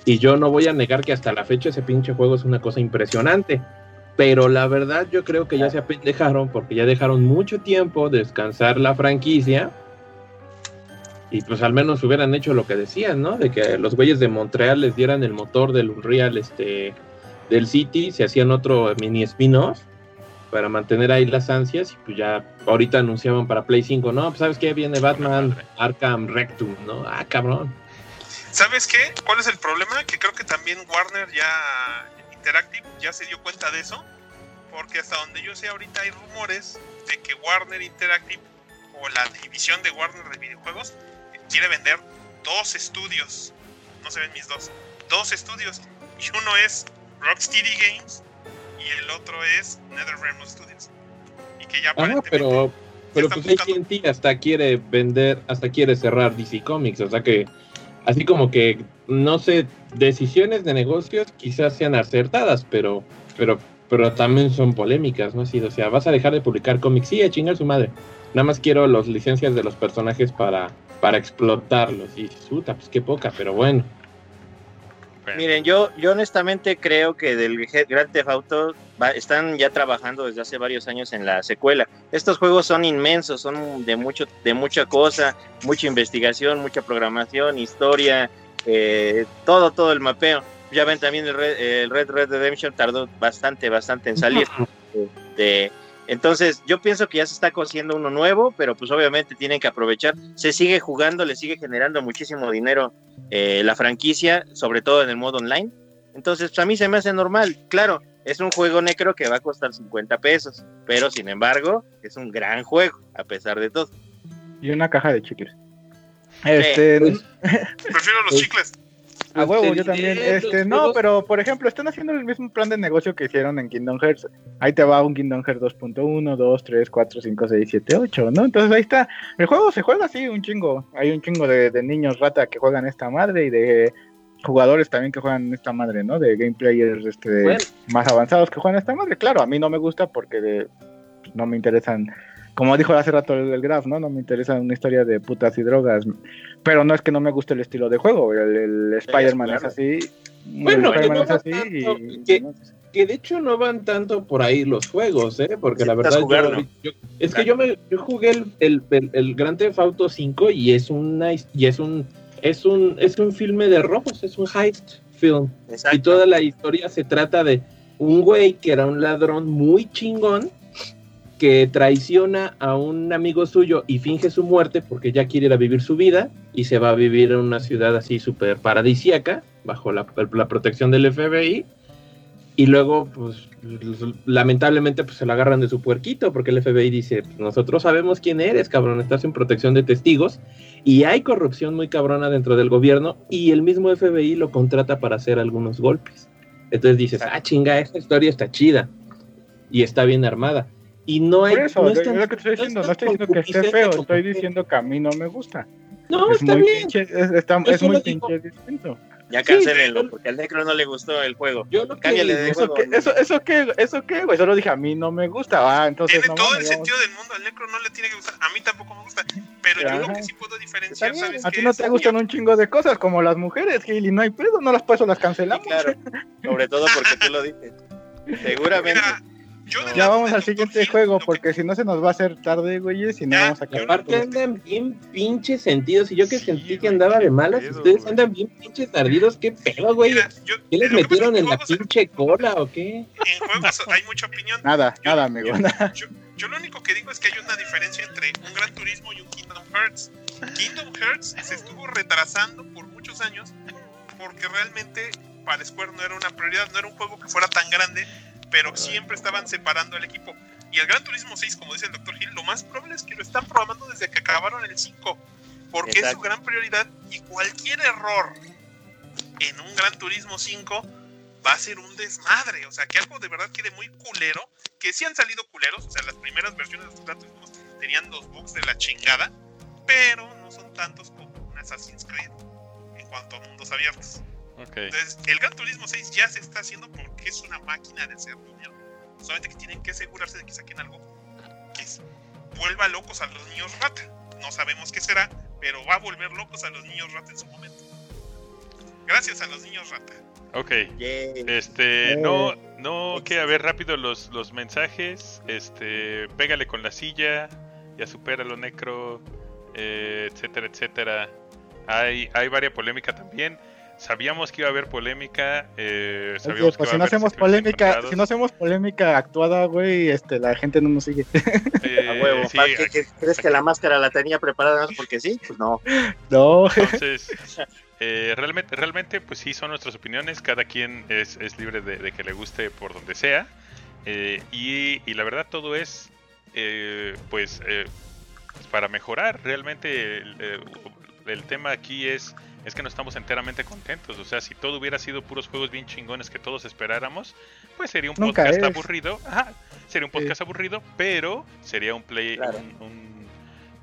E: Y yo no voy a negar que hasta la fecha ese pinche juego es una cosa impresionante. Pero la verdad yo creo que ya se apendejaron porque ya dejaron mucho tiempo descansar la franquicia. Y pues al menos hubieran hecho lo que decían, ¿no? De que los güeyes de Montreal les dieran el motor del Unreal este, del City, se hacían otro mini spin-off para mantener ahí las ansias y pues ya ahorita anunciaban para Play 5, no, pues sabes que viene Batman. Arkham Rectum, ¿no? Ah, cabrón.
D: ¿Sabes qué? ¿Cuál es el problema? Que creo que también Warner ya Interactive ya se dio cuenta de eso. Porque hasta donde yo sé ahorita hay rumores de que Warner Interactive o la división de Warner de videojuegos quiere vender dos estudios. No se ven mis dos. Dos estudios. Y uno es Rocksteady Games y el otro es NetherRealm Studios. Y que ya
E: Ah,
D: aparentemente...
E: pero, pero pues AT&T hasta quiere vender, hasta quiere cerrar DC Comics, o sea que así como que no sé, decisiones de negocios quizás sean acertadas, pero pero pero también son polémicas, ¿no? Así, o sea, vas a dejar de publicar cómics, sí, a chingar su madre. Nada más quiero las licencias de los personajes para para explotarlos y puta, pues qué poca, pero bueno.
A: Bueno,
B: Miren, yo, yo honestamente creo que del Grand Theft Auto va- están ya trabajando desde hace varios años en la secuela. Estos juegos son inmensos, son de mucho, de mucha cosa, mucha investigación, mucha programación, historia, eh, todo, todo el mapeo. Ya ven también el Red, el Red Red Redemption tardó bastante, bastante en salir. de- entonces, yo pienso que ya se está cosiendo uno nuevo, pero pues obviamente tienen que aprovechar. Se sigue jugando, le sigue generando muchísimo dinero eh, la franquicia, sobre todo en el modo online. Entonces, pues, a mí se me hace normal. Claro, es un juego necro que va a costar 50 pesos, pero sin embargo, es un gran juego, a pesar de todo.
C: Y una caja de chicles. Este,
E: Pues,
D: Prefiero los
E: Pues-
D: chicles.
C: A huevo, yo también. Este, no, pero por ejemplo, están haciendo el mismo plan de negocio que hicieron en Kingdom Hearts. Ahí te va un Kingdom Hearts 2.1, 2, 3, 4, 5, 6, 7, 8, ¿no? Entonces ahí está. El juego se juega así, un chingo. Hay un chingo de, de niños rata que juegan esta madre y de jugadores también que juegan esta madre, ¿no? De gameplayers este, de-
E: Bueno.
C: más avanzados que juegan esta madre. Claro, a mí no me gusta porque de- pues, no me interesan como dijo hace rato el, el Graf, ¿no? No me interesa una historia de putas y drogas. Pero no es que no me guste el estilo de juego. El, el Spider-Man
B: claro.
C: es así.
E: Bueno,
C: el
E: que
C: Spider-Man
E: no
C: es así.
E: tanto,
C: y-
E: que- Que de hecho no van tanto por ahí los juegos, ¿eh? Porque la
B: Necesitas
E: verdad yo- yo- es que yo me yo jugué el, el, el, el Grand Theft Auto 5 y es una y es un es un es un filme de robos, es un heist film.
B: Exacto.
E: Y toda la historia se trata de un güey que era un ladrón muy chingón que traiciona a un amigo suyo y finge su muerte porque ya quiere ir a vivir su vida y se va a vivir en una ciudad así súper paradisíaca bajo la, la protección del FBI y luego pues lamentablemente pues se lo agarran de su puerquito porque el FBI dice "Pues, nosotros sabemos quién eres cabrón estás en protección de testigos y hay corrupción muy cabrona dentro del gobierno y el mismo FBI lo contrata para hacer algunos golpes entonces dices ah chinga esta historia está chida y está bien armada y no hay
C: Por eso,
E: no
C: es
E: tan-
C: lo que estoy diciendo. No estoy diciendo que esté feo, estoy
E: que-
C: diciendo que a mí no me gusta.
E: no
C: es
E: está
C: muy
E: bien
C: pinche, es, está- es muy pinche distinto.
B: Ya
E: Sí,
B: cancelenlo,
E: pero-
B: porque al Necro no le gustó el juego.
E: yo lo que
B: Cámbiale de
E: digo-
C: ¿Eso
B: juego.
C: qué, eso, eso qué, eso qué, güey? Solo dije a mí no me gusta. Ah, entonces
D: Tiene
C: no
D: todo
C: mames,
D: el
C: vamos.
D: sentido del mundo. Al Necro no le tiene que gustar. A mí tampoco me gusta. Pero yo lo
C: Ajá.
D: que sí puedo diferenciar. ¿sabes
C: A ti no te gustan un chingo de cosas como las mujeres, Gil, y no hay pedo, no las paso, las
B: Sí,
C: cancelamos.
B: claro. Sobre todo porque tú lo dices. <laughs> Seguramente.
D: Mira, yo del
C: Ya vamos
D: de
C: al siguiente juego,
D: lo que-
C: porque si no se nos va a hacer tarde, güey, y no vamos a acabar.
E: aparte andan bien pinches sentidos. Y yo que
A: Sí,
E: sentí que
A: güey,
E: andaba
A: qué
E: de malas,
A: pedo,
E: ustedes
A: güey.
E: andan bien pinches ardidos. ¿Qué pedo, güey?
D: Mira, yo-
E: ¿Qué les
D: que
E: metieron en
D: que
E: la pinche cola o qué?
D: En juegos hay mucha opinión.
C: Nada,
D: Yo-
C: nada, amigo.
D: Yo, yo lo único que digo es que hay una diferencia entre un Gran Turismo y un Kingdom Hearts. Kingdom Hearts se estuvo retrasando por muchos años porque realmente para Square no era una prioridad, no era un juego que fuera tan grande, pero siempre estaban separando el equipo. Y el Gran Turismo 6, como dice el Dr. Hill, lo más probable es que lo están programando desde que acabaron el 5, porque es su
B: Exacto.
D: gran prioridad y cualquier error en un Gran Turismo 5 va a ser un desmadre. O sea, que algo de verdad quede muy culero. Que sí han salido culeros. O sea, las primeras versiones de los Gran Turismos tenían los bugs de la chingada. Pero no son tantos como un Assassin's Creed en cuanto a mundos abiertos. Entonces, el Gran Turismo 6 ya se está haciendo porque es una máquina de hacer dinero. Solamente que tienen que asegurarse de que saquen algo que es- vuelva locos a los niños rata. No sabemos qué será, pero va a volver locos a los niños rata en su momento. Gracias a los niños rata.
A: Ok. Este, no, no, que a ver rápido los, los mensajes. Este, pégale con la silla, ya supéralo, Necro, eh, etcétera, etcétera. Hay, hay varia polémica también. Sabíamos que iba a haber polémica. Eh,
C: Oye, pues
A: que
C: si
A: iba
C: no hacemos polémica,
A: encontrados.
C: si no hacemos polémica actuada, güey, este, la gente no nos sigue. <laughs>
A: Eh,
B: A huevo.
A: sí,
B: ¿Para qué, qué- crees que la máscara la tenía preparada porque sí? Pues no. <laughs>
C: No,
A: Entonces, eh, realmente, realmente, pues sí, son nuestras opiniones. Cada quien es, es libre de, de que le guste por donde sea. Eh, y, y la verdad, todo es, eh, pues, eh, para mejorar. Realmente, el, el tema aquí es, es que no estamos enteramente contentos. O sea, si todo hubiera sido puros juegos bien chingones que todos esperáramos, pues sería un
C: Nunca
A: podcast
C: es.
A: aburrido. Ajá, sería un podcast aburrido, pero sería un play,
B: Claro.
A: un- un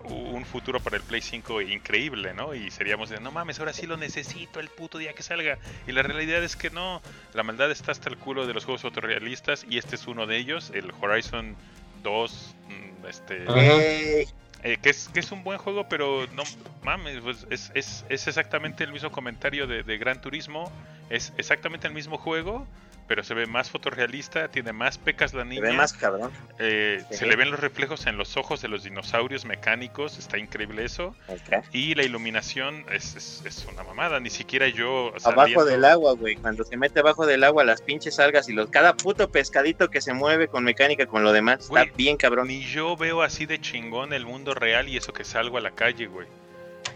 A: un futuro para el Play 5 increíble, ¿no? Y seríamos de, no mames, ahora sí lo necesito el puto día que salga. Y la realidad es que no, la maldad está hasta el culo de los juegos fotorrealistas y este es uno de ellos, el Horizon 2, mm, este. Eh, que, es, que es un buen juego, pero no mames, pues es, es, es exactamente el mismo comentario de Gran Turismo, es exactamente el mismo juego, pero se ve más fotorrealista, tiene más pecas la
B: Se
A: niña.
B: ve más cabrón.
A: Eh,
B: Sí.
A: Se le ven los reflejos en los ojos de los dinosaurios mecánicos, está increíble eso. Y la iluminación es, es, es una mamada, ni siquiera yo...
B: Abajo
A: saliendo-
B: del agua, güey. Cuando se mete abajo del agua, las pinches algas y los cada puto pescadito que se mueve con mecánica con lo demás. Está bien cabrón.
A: Ni yo veo así de chingón el mundo real y eso que salgo a la calle, güey.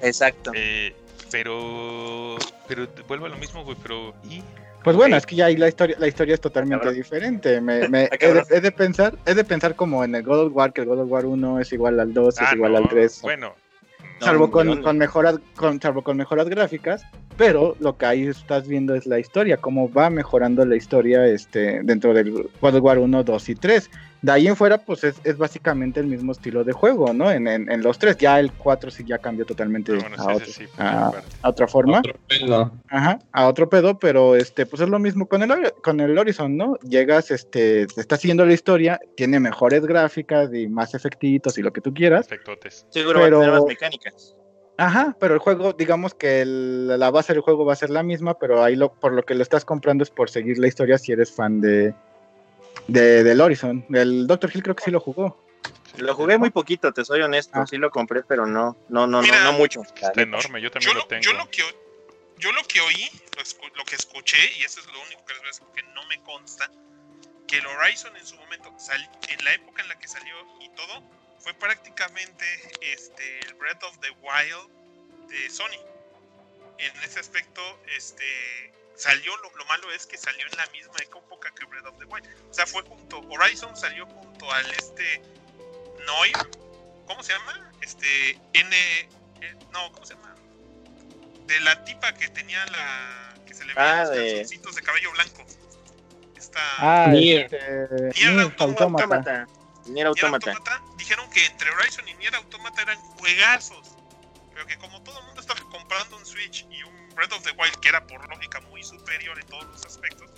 B: Exacto.
A: Eh, pero... Pero vuelvo a lo mismo, güey, pero... ¿Y?
C: Pues bueno, es que ya ahí la historia, la historia es totalmente
B: Cabrón.
C: diferente. Me, me-
B: Ah,
C: he, de,
B: cabrón.
C: he de pensar, he de pensar como en el God of War, que el God of War 1 es igual al 2,
A: Ah,
C: es igual
A: no,
C: al 3.
A: Bueno,
B: No,
C: salvo con,
B: no.
C: con mejoras, con, salvo con mejoras gráficas, pero lo que ahí estás viendo es la historia, cómo va mejorando la historia este, dentro del God of War 1, 2 y 3. De ahí en fuera, pues es, es básicamente el mismo estilo de juego, ¿no? En, en, en los tres. Ya el 4 sí ya cambió totalmente
A: Ah, bueno,
C: a,
A: sí,
C: otro-
A: sí,
C: a- a otra forma.
E: Otro pedo.
C: Ajá, a otro pedo, pero este, pues es lo mismo con el, con el Horizon, ¿no? Llegas, este, te estás siguiendo la historia, tiene mejores gráficas y más efectitos y lo que tú quieras.
A: Efectotes.
B: Seguro
C: Pero-
B: va a tener más mecánicas.
C: Ajá, pero el juego, digamos que el- la base del juego va a ser la misma, pero ahí lo, por lo que lo estás comprando es por seguir la historia si eres fan de, de del Horizon. El Dr. Hill creo que sí lo jugó.
B: Lo jugué muy poquito, te soy honesto.
C: Ah.
B: Sí lo compré, pero no, no, no,
D: Mira,
B: no, no mucho.
A: Está enorme, yo también
D: Yo
A: lo
D: lo,
A: tengo.
D: yo lo que yo lo que oí, lo, escu- lo que escuché, y eso es lo único que les voy a decir porque no me consta, que el Horizon en su momento, sal- en la época en la que salió y todo, fue prácticamente este, el Breath of the Wild de Sony. En ese aspecto, este salió, lo, lo malo es que salió en la misma época que Breath of the Wild. O sea, fue junto, Horizon salió junto al este Noir, ¿cómo se llama? Este N, eh, no, ¿cómo se llama? De la tipa que tenía la, que se le veían
B: Ah,
D: los
B: de-
D: calzoncitos de cabello blanco. Esta
C: Ah,
E: Nier.
C: este,
D: Nier
C: Nier
D: Automata.
C: Automata.
B: Nier
D: Nier
B: Automata.
D: Automata, dijeron que entre Horizon y Nier Automata eran juegazos. Pero que como todo el mundo estaba comprando un Switch y un Breath of the Wild, que era por lógica muy superior en todos los aspectos,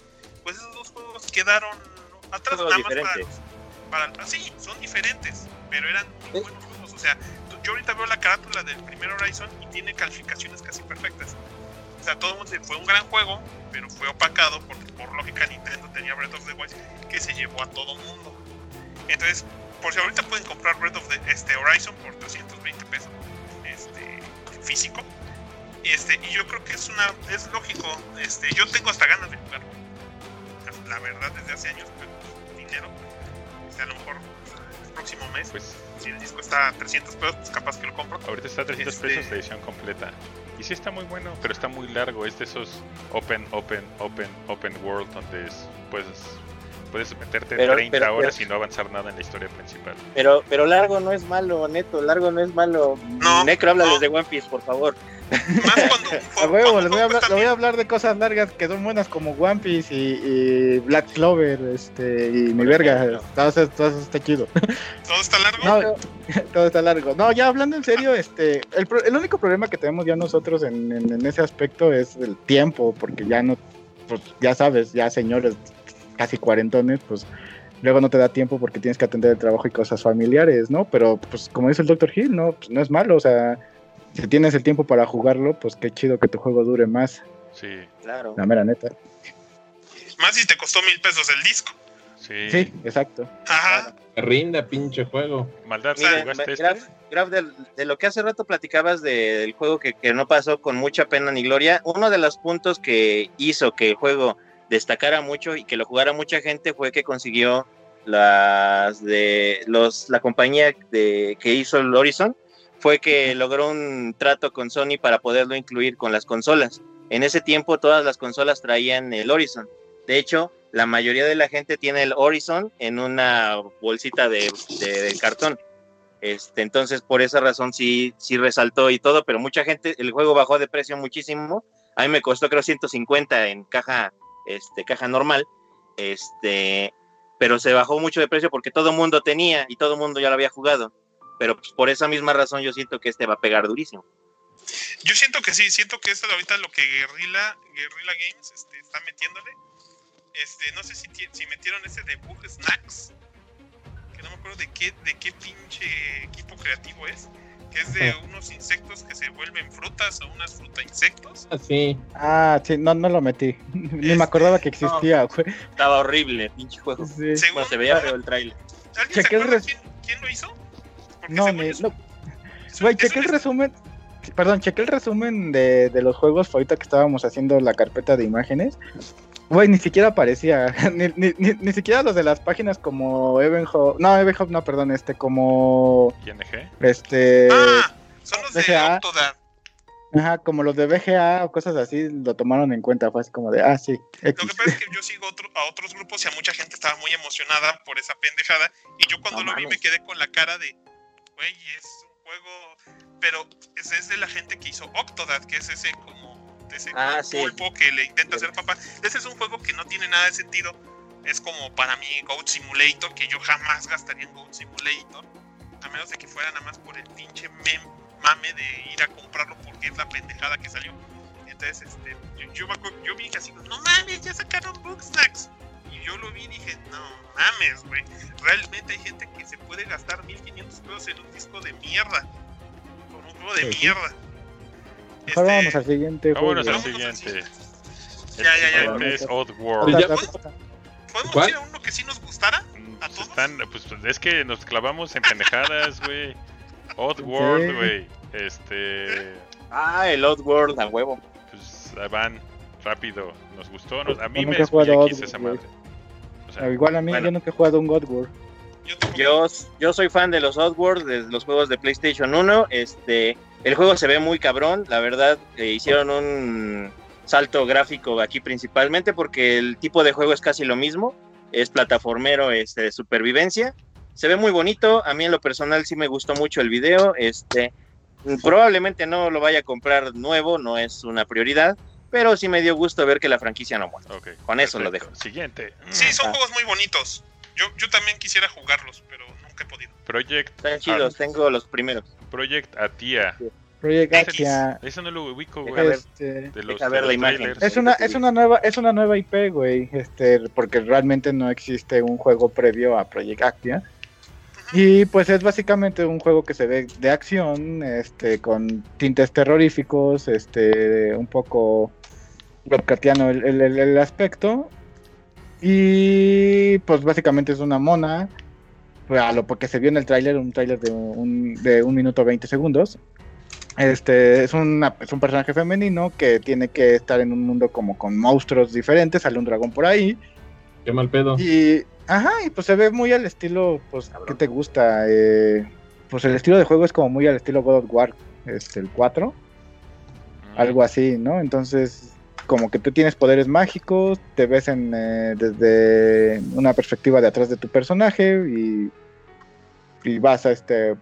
D: pues esos dos juegos quedaron atrás nada más para los- para, ah, sí, son diferentes, pero eran muy
B: Sí.
D: buenos juegos. O sea, yo ahorita veo la carátula del primer Horizon y tiene calificaciones casi perfectas. O sea, todo el mundo fue un gran juego, pero fue opacado porque por lógica Nintendo tenía Breath of the Wild que se llevó a todo mundo. Entonces, por si ahorita pueden comprar Breath of the este, Horizon por 320 pesos este, físico. Este, y yo creo que es una es lógico. Este, yo tengo hasta ganas de jugarlo. La verdad, desde hace años, pero dinero. Este, a lo mejor el próximo mes,
A: Pues
D: si el disco está a 300 pesos, pues capaz que lo compro.
A: ahorita está a 300
D: Este-
A: pesos la edición completa. Y sí está muy bueno, pero está muy largo. Es de esos open, open, open, open world donde es, puedes, puedes meterte
B: Pero-
A: 30
B: pero-
A: horas
B: pero-
A: y no avanzar nada en la historia principal.
B: Pero, pero largo no es malo, neto, largo no es malo.
D: No,
B: Necro habla
D: no.
B: desde One Piece, por favor.
D: Más cuando <laughs>
C: huevo,
D: cuando
C: voy a, hablar, voy a de cosas largas que son buenas como One Piece y, y Black Clover, este, y mi verga, todo todo está chido. <laughs>
D: todo está largo.
C: No, <laughs> todo está largo. No, ya hablando en serio, este, el, el único problema que tenemos ya nosotros en, en- en ese aspecto es el tiempo, porque ya no, pues ya sabes, ya señores casi cuarentones, pues luego no te da tiempo porque tienes que atender el trabajo y cosas familiares, ¿no? Pero pues como dice el Dr. Hill, no, pues, no es malo, o sea, si tienes el tiempo para jugarlo, pues qué chido que tu juego dure más,
A: Sí,
B: Claro.
C: la mera neta.
D: Más si te costó mil pesos el disco.
A: sí.
C: Sí, exacto.
D: Ajá.
E: Rinda, pinche juego.
A: Maldad,
B: Miren,
A: ¿jugaste este?
B: Graf, Graf, del- de, lo que hace rato platicabas de- del juego que, que no pasó con mucha pena ni gloria, uno de los puntos que hizo que el juego destacara mucho y que lo jugara mucha gente fue que consiguió las de los la compañía de, que hizo el Horizon fue que logró un trato con Sony para poderlo incluir con las consolas. En ese tiempo todas las consolas traían el Horizon. De hecho, la mayoría de la gente tiene el Horizon en una bolsita de, de- de cartón. Este, entonces, por esa razón sí, sí resaltó y todo, pero mucha gente, el juego bajó de precio muchísimo. A mí me costó creo 150 en caja, este, caja normal. Este, pero se bajó mucho de precio porque todo el mundo tenía y todo el mundo ya lo había jugado. Pero pues, por esa misma razón yo siento que este va a pegar durísimo.
D: Yo siento que sí, siento que esto de ahorita lo que Guerrilla, Guerrilla Games este, está metiéndole. Este, no sé si, si metieron ese de Bug Snacks. Que no me acuerdo de qué, de qué pinche equipo creativo es. Que es de unos insectos que se vuelven frutas o unas fruta insectos.
E: Así.
C: Ah, sí, no, no lo metí. <laughs> Ni me acordaba que existía, güey.
B: Estaba horrible, pinche juego.
C: Sí.
D: Según,
B: Bueno, se veía feo el trailer.
D: ¿Alguien se acuerda
C: res-
D: quién, quién lo hizo? Porque
C: No, no. Güey, chequé el resumen. Perdón, chequé el resumen de, de los juegos ahorita que estábamos haciendo la carpeta de imágenes. Güey, ni siquiera aparecía. <laughs> Ni, ni, ni, ni siquiera los de las páginas como Evenhub. No, Evenhub no, perdón, este, como.
A: ING.
C: Este.
D: Ah, son los de
C: BGA.
D: Octodad.
C: Ajá, como los de BGA o cosas así, lo tomaron en cuenta. Fue así como de, ah, sí.
D: Lo
C: X.
D: que pasa es que yo sigo otro- a otros grupos y a mucha gente estaba muy emocionada por esa pendejada. Y yo cuando
B: No
D: lo vi
B: mames.
D: me quedé con la cara de, güey, es un juego. Pero es, es de la gente que hizo Octodad, que es ese como de ese
B: Ah, sí.
D: pulpo que le intenta hacer papá. Ese es un juego que no tiene nada de sentido. Es como para mí Goat Simulator, que yo jamás gastaría en Goat Simulator. A menos de que fuera nada más por el pinche mem- mame de ir a comprarlo porque es la pendejada que salió. Entonces, este, yo, yo, yo vi que así, no mames, ya sacaron Bugsnax. Y yo lo vi y dije, no mames, güey. Realmente hay gente que se puede gastar 1500 pesos en un disco de mierda. Con un juego de
C: Sí, sí.
D: mierda.
C: Mejor
D: Este,
C: vamos al siguiente
A: Vámonos
C: juego.
A: al
D: Vámonos al
A: siguiente.
D: Ya, ya, ya.
A: Es Oddworld.
D: ¿Podemos
E: ¿Cuál?
D: ir a uno que sí nos gustara?
A: Mm,
D: ¿A
A: pues
D: todos?
A: están, pues es que nos clavamos en pendejadas, güey. Oddworld, güey. Este,
B: Ah, el Oddworld, a huevo.
A: pues van rápido. Nos gustó, nos- a mí me
C: nunca he jugado
A: después X
C: Oddworld,
A: esa madre. O sea,
C: Ah, Igual a mí,
B: Bueno.
C: yo nunca he jugado un God War.
D: Yo tampoco.
B: Yo, yo soy fan de los Oddworld, de los juegos de PlayStation 1. Este, el juego se ve muy cabrón, la verdad. eh, hicieron un salto gráfico aquí principalmente porque el tipo de juego es casi lo mismo. Es plataformero, este, de supervivencia. Se ve muy bonito. A mí en lo personal sí me gustó mucho el video. Este, probablemente no lo vaya a comprar nuevo, no es una prioridad. Pero sí me dio gusto ver que la franquicia no muere. con eso lo
A: perfecto. Siguiente.
D: Sí, son
B: Ah.
D: juegos muy bonitos. Yo, yo también quisiera jugarlos, pero nunca he podido.
A: Project,
B: Están chidos, tengo los primeros.
A: Project Atia.
C: Project. Atia.
A: Eso no lo ubico, güey.
C: Este,
A: De los,
B: ver
A: de
B: la
A: los
B: imagen.
A: trailers.
C: es una, es una nueva, es una nueva IP, güey, este, porque realmente no existe un juego previo a Project Actia. Y pues es básicamente un juego que se ve de acción, este, con tintes terroríficos, este, un poco Lovecraftiano el, el, aspecto. Y pues básicamente es una mona, a lo porque se vio en el tráiler, un tráiler de un, de un minuto 20 segundos. Este es, una, es un personaje femenino que tiene que estar en un mundo como con monstruos diferentes, sale un dragón por ahí.
E: Qué mal pedo.
C: Y, ajá, y pues se ve muy al estilo, pues, ¿qué te gusta? Eh, pues el estilo de juego es como muy al estilo God of War, este, el 4,
A: Mm.
C: algo así, ¿no? Entonces, como que tú tienes poderes mágicos, te ves en, eh, desde una perspectiva de atrás de tu personaje y, y vas a este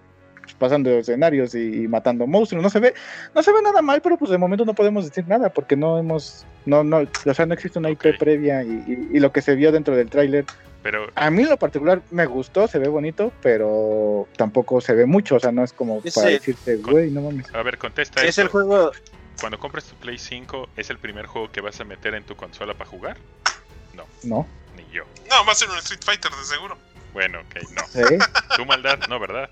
C: pues, pasando escenarios y, y matando monstruos. No se ve, no se ve nada mal, pero pues de momento no podemos decir nada porque no hemos, no, no, o sea, no existe una IP previa y, y- y lo que se vio dentro del tráiler
A: Pero,
C: a mí en lo particular me gustó, se ve bonito, pero tampoco se ve mucho, o sea, no es como para decirte, güey, no mames.
A: a ver, contesta
B: Es el juego,
A: Cuando compres tu Play 5, ¿es el primer juego que vas a meter en tu consola para jugar? No,
C: No,
A: ni yo.
D: No, va a ser un Street Fighter, de seguro.
A: Bueno, ok, no. <laughs>
C: ¿sí?
A: Tu maldad, no, ¿verdad?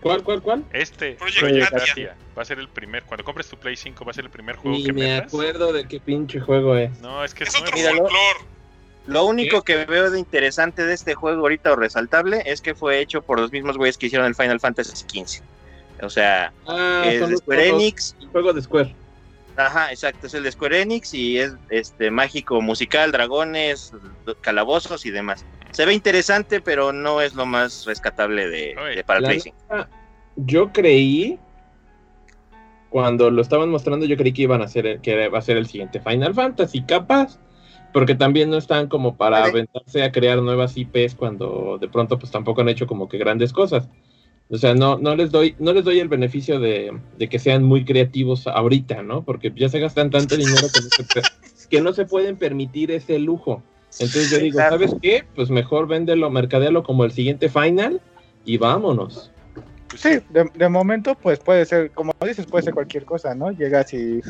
E: ¿Cuál, cuál, cuál?
A: Este
D: Project
C: Atia.
A: Va a ser el primer. Cuando compres tu Play 5, va a ser el primer juego
E: Ni
A: que
E: me
A: metas.
E: acuerdo de qué pinche juego es.
A: No, es que es,
D: Es otro
A: nuevo.
B: Míralo.
D: folclore.
B: Lo único que veo de interesante de este juego ahorita o resaltable es que fue hecho por los mismos güeyes que hicieron el Final Fantasy XV. O sea,
E: Ah,
B: es Square Enix.
E: Juego de Square.
B: Ajá, exacto, es el de Square Enix y es este mágico musical, dragones, calabozos y demás. Se ve interesante, pero no es lo más rescatable de, para el
E: La
B: Play 5.
E: neta, Yo creí, cuando lo estaban mostrando, yo creí que iban a hacer el- que va a ser el siguiente Final Fantasy, capaz, porque también no están como para
B: Vale.
E: aventarse a crear nuevas IPs cuando de pronto pues tampoco han hecho como que grandes cosas. O sea, no, no les doy, no les doy el beneficio de, de que sean muy creativos ahorita, ¿no? Porque ya se gastan tanto dinero que no se, que no se pueden permitir ese lujo. Entonces yo digo,
B: Claro.
E: ¿sabes qué? Pues mejor véndelo, mercadealo como el siguiente final y vámonos.
A: Pues
C: Sí, de, de momento, pues puede ser, como dices, puede ser cualquier cosa, ¿no? Llegas y,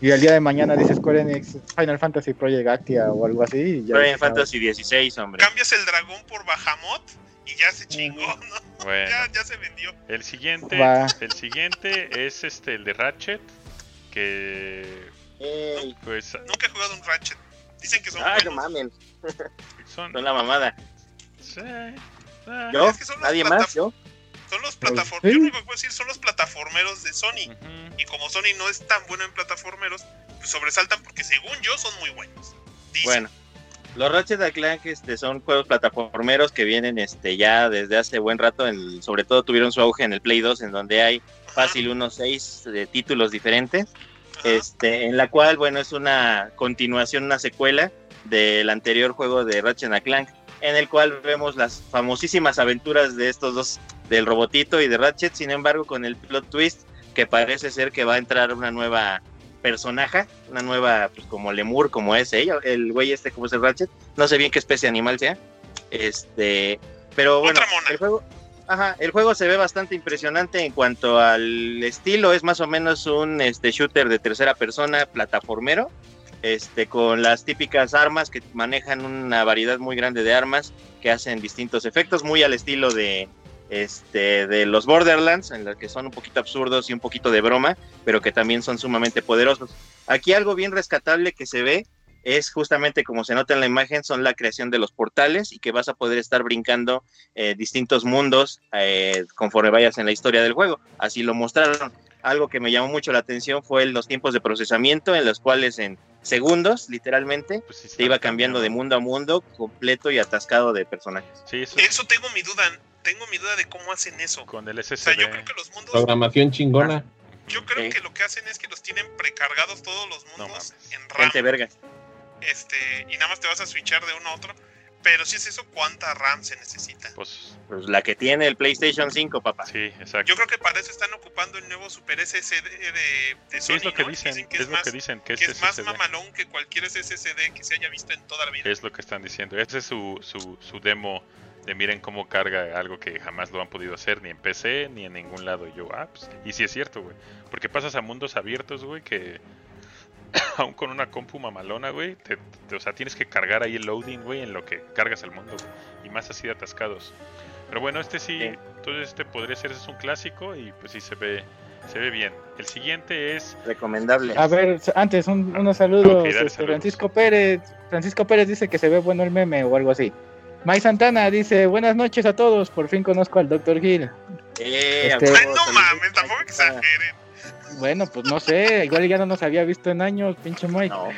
C: y el día de mañana dices Square Enix, Final Fantasy Project Actia o algo así. Y ya
B: Final
C: ah,
B: Fantasy 16, hombre.
D: Cambias el dragón por Bahamut y ya se chingó, ¿no? <laughs>
A: Bueno,
D: Ya, ya se vendió.
A: el siguiente,
C: Va.
A: el siguiente es este, el de Ratchet, que
B: Ey.
A: pues
D: Nunca he jugado un Ratchet. Dicen que son
B: Ah, no
D: buenos.
B: mamen,
A: son...
B: son la mamada.
A: Sí, ah,
B: ¿Yo?
D: Es que son los
B: ¿Nadie
D: plata-
B: más? ¿Yo?
D: Son los
C: Sí.
D: plataformeros. Yo lo único que puedo decir son los plataformeros de Sony. Y como Sony no es tan bueno en plataformeros, pues sobresaltan porque según yo son muy buenos. Dicen.
B: Bueno, los Ratchet and Clank este, son juegos plataformeros que vienen este, ya desde hace buen rato, en- sobre todo tuvieron su auge en el Play 2, en donde hay fácil unos seis eh, títulos diferentes, este, en la cual, bueno, es una continuación, una secuela del anterior juego de Ratchet and Clank, en el cual vemos las famosísimas aventuras de estos dos, del robotito y de Ratchet, sin embargo, con el plot twist que parece ser que va a entrar una nueva personaje, una nueva, pues como lemur, como ese, el güey este, como es el Ratchet, no sé bien qué especie de animal sea, este, pero bueno, el juego, ajá, el juego se ve bastante impresionante en cuanto al estilo, es más o menos un este shooter de tercera persona, plataformero, este, con las típicas armas que manejan una variedad muy grande de armas que hacen distintos efectos, muy al estilo de este, de los Borderlands, en los que son un poquito absurdos y un poquito de broma, pero que también son sumamente poderosos. Aquí algo bien rescatable que se ve es justamente como se nota en la imagen, son la creación de los portales y que vas a poder estar brincando eh, distintos mundos eh, conforme vayas en la historia del juego. Así lo mostraron. Algo que me llamó mucho la atención fue los tiempos de procesamiento, en los cuales en segundos, literalmente,
A: Pues sí,
B: se iba cambiando de mundo a mundo, completo y atascado de personajes.
A: Sí, eso
D: Eso tengo mi duda. Tengo mi duda de cómo hacen eso.
A: con el
D: O sea, yo creo
A: SSD.
D: que los mundos.
E: Programación chingona.
D: Yo creo
B: Sí.
D: que lo que hacen es que los tienen precargados todos los
A: No
D: mundos
A: mames.
D: en RAM.
B: Gente verga.
D: Este, y nada más te vas a switchar de uno a otro. Pero si es eso, ¿cuánta RAM se necesita?
A: Pues
B: Pues la que tiene el PlayStation 5, papá.
A: sí, exacto.
D: Yo creo que para eso están ocupando el nuevo Super SSD de, de
A: Sí,
D: Sony,
A: es lo que
D: ¿no?
A: dicen,
D: que
A: es
D: es,
A: lo
D: más,
A: que dicen, que es
D: que es más
A: SSD.
D: mamalón que cualquier SSD que se haya visto en toda la vida.
A: Es lo que están diciendo. Ese es su, su, su demo de miren cómo carga algo que jamás lo han podido hacer ni en PC ni en ningún lado. Y yo, ah, pues, y sí es cierto, güey. Porque pasas a mundos abiertos, güey, que <coughs> aún con una compu mamalona, güey, te, te- o sea, tienes que cargar ahí el loading, güey, en lo que cargas el mundo, güey. Y más así de atascados. Pero bueno, este sí,
B: Sí.
A: entonces este podría ser, es un clásico y pues sí se ve, se ve bien. El siguiente es
B: Recomendable.
C: A ver, antes un- unos saludos. Este,
A: saludos.
C: Francisco Pérez. Francisco Pérez dice que se ve bueno el meme o algo así. May Santana dice, buenas noches a todos, por fin conozco al Dr. Gil.
B: Eh,
C: Este-
B: a
D: Ay,
B: huevo,
D: no
B: saludos.
D: mames, tampoco exageren.
C: Bueno, pues no sé, igual ya no nos había visto en años, pinche Mike.
B: No,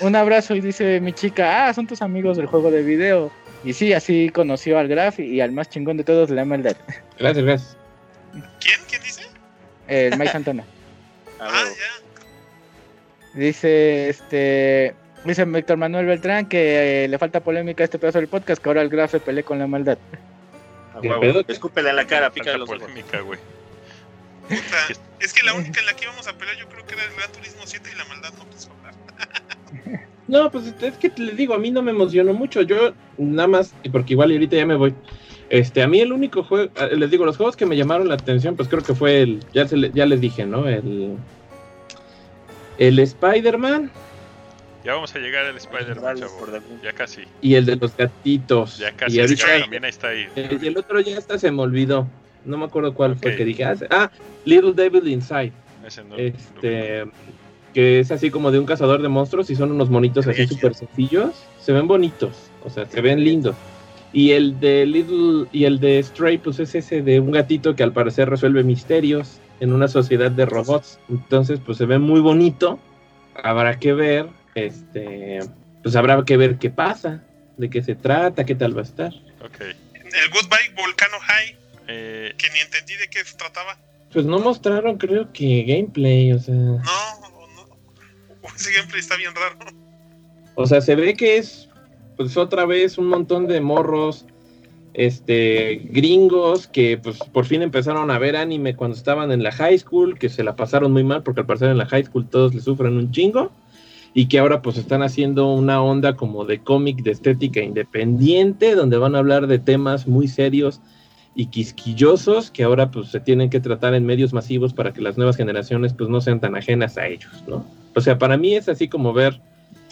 C: Un abrazo y dice mi chica, ah, son tus amigos del juego de video. Y sí, así conoció al Graf y al más chingón de todos, el MLD,
E: Gracias, gracias.
D: ¿Quién? ¿Quién dice?
C: el Mike Santana.
D: Ah, ya.
C: Dice, este, dice Víctor Manuel Beltrán que eh, le falta polémica a este pedazo del podcast, que ahora el Graf se pelee con la maldad.
B: A
E: ¿Qué
B: huevo.
E: pedo?
B: Escúpele en la cara, pica los
A: polémica, güey.
D: Puta, es que la única en la que íbamos a pelear yo creo que era el Gran Turismo 7 y la maldad no quiso hablar. <laughs>
E: No, pues es que les digo, a mí no me emocionó mucho. Yo nada más, y porque igual y ahorita ya me voy. Este, a mí el único juego, les digo, los juegos que me llamaron la atención, pues creo que fue el, ya, se le- ya les dije, ¿no? El, el Spider-Man
A: Ya vamos a llegar al Spider-Man. Ya casi,
E: y el de los gatitos.
A: ya
E: y
A: casi.
E: ahorita-
A: también está ahí.
E: y el otro ya hasta se me olvidó. No me acuerdo cuál fue
A: Ok.
E: que dije. Ah, Ah, Little Devil Inside.
A: Ese no-
E: Este, que es así como de un cazador de monstruos y son unos monitos así súper sencillos. Se ven bonitos, o sea, se ven lindos. Y el de Little y el de Stray, pues es ese de un gatito que al parecer resuelve misterios en una sociedad de robots. Entonces, pues se ve muy bonito. Habrá que ver, este, pues habrá que ver qué pasa, de qué se trata, qué tal va a estar.
A: Ok.
D: El Goodbye Volcano High,
A: Eh,
D: que ni entendí de qué se trataba.
E: Pues no mostraron, creo que gameplay, o sea.
D: No, no. <laughs> Ese gameplay está bien raro.
E: O sea, se ve que es, pues otra vez un montón de morros, este, gringos que pues por fin empezaron a ver anime cuando estaban en la high school, que se la pasaron muy mal porque al parecer en la high school todos le sufren un chingo y que ahora pues están haciendo una onda como de cómic de estética independiente donde van a hablar de temas muy serios y quisquillosos que ahora pues se tienen que tratar en medios masivos para que las nuevas generaciones pues no sean tan ajenas a ellos, ¿no? O sea, para mí es así como ver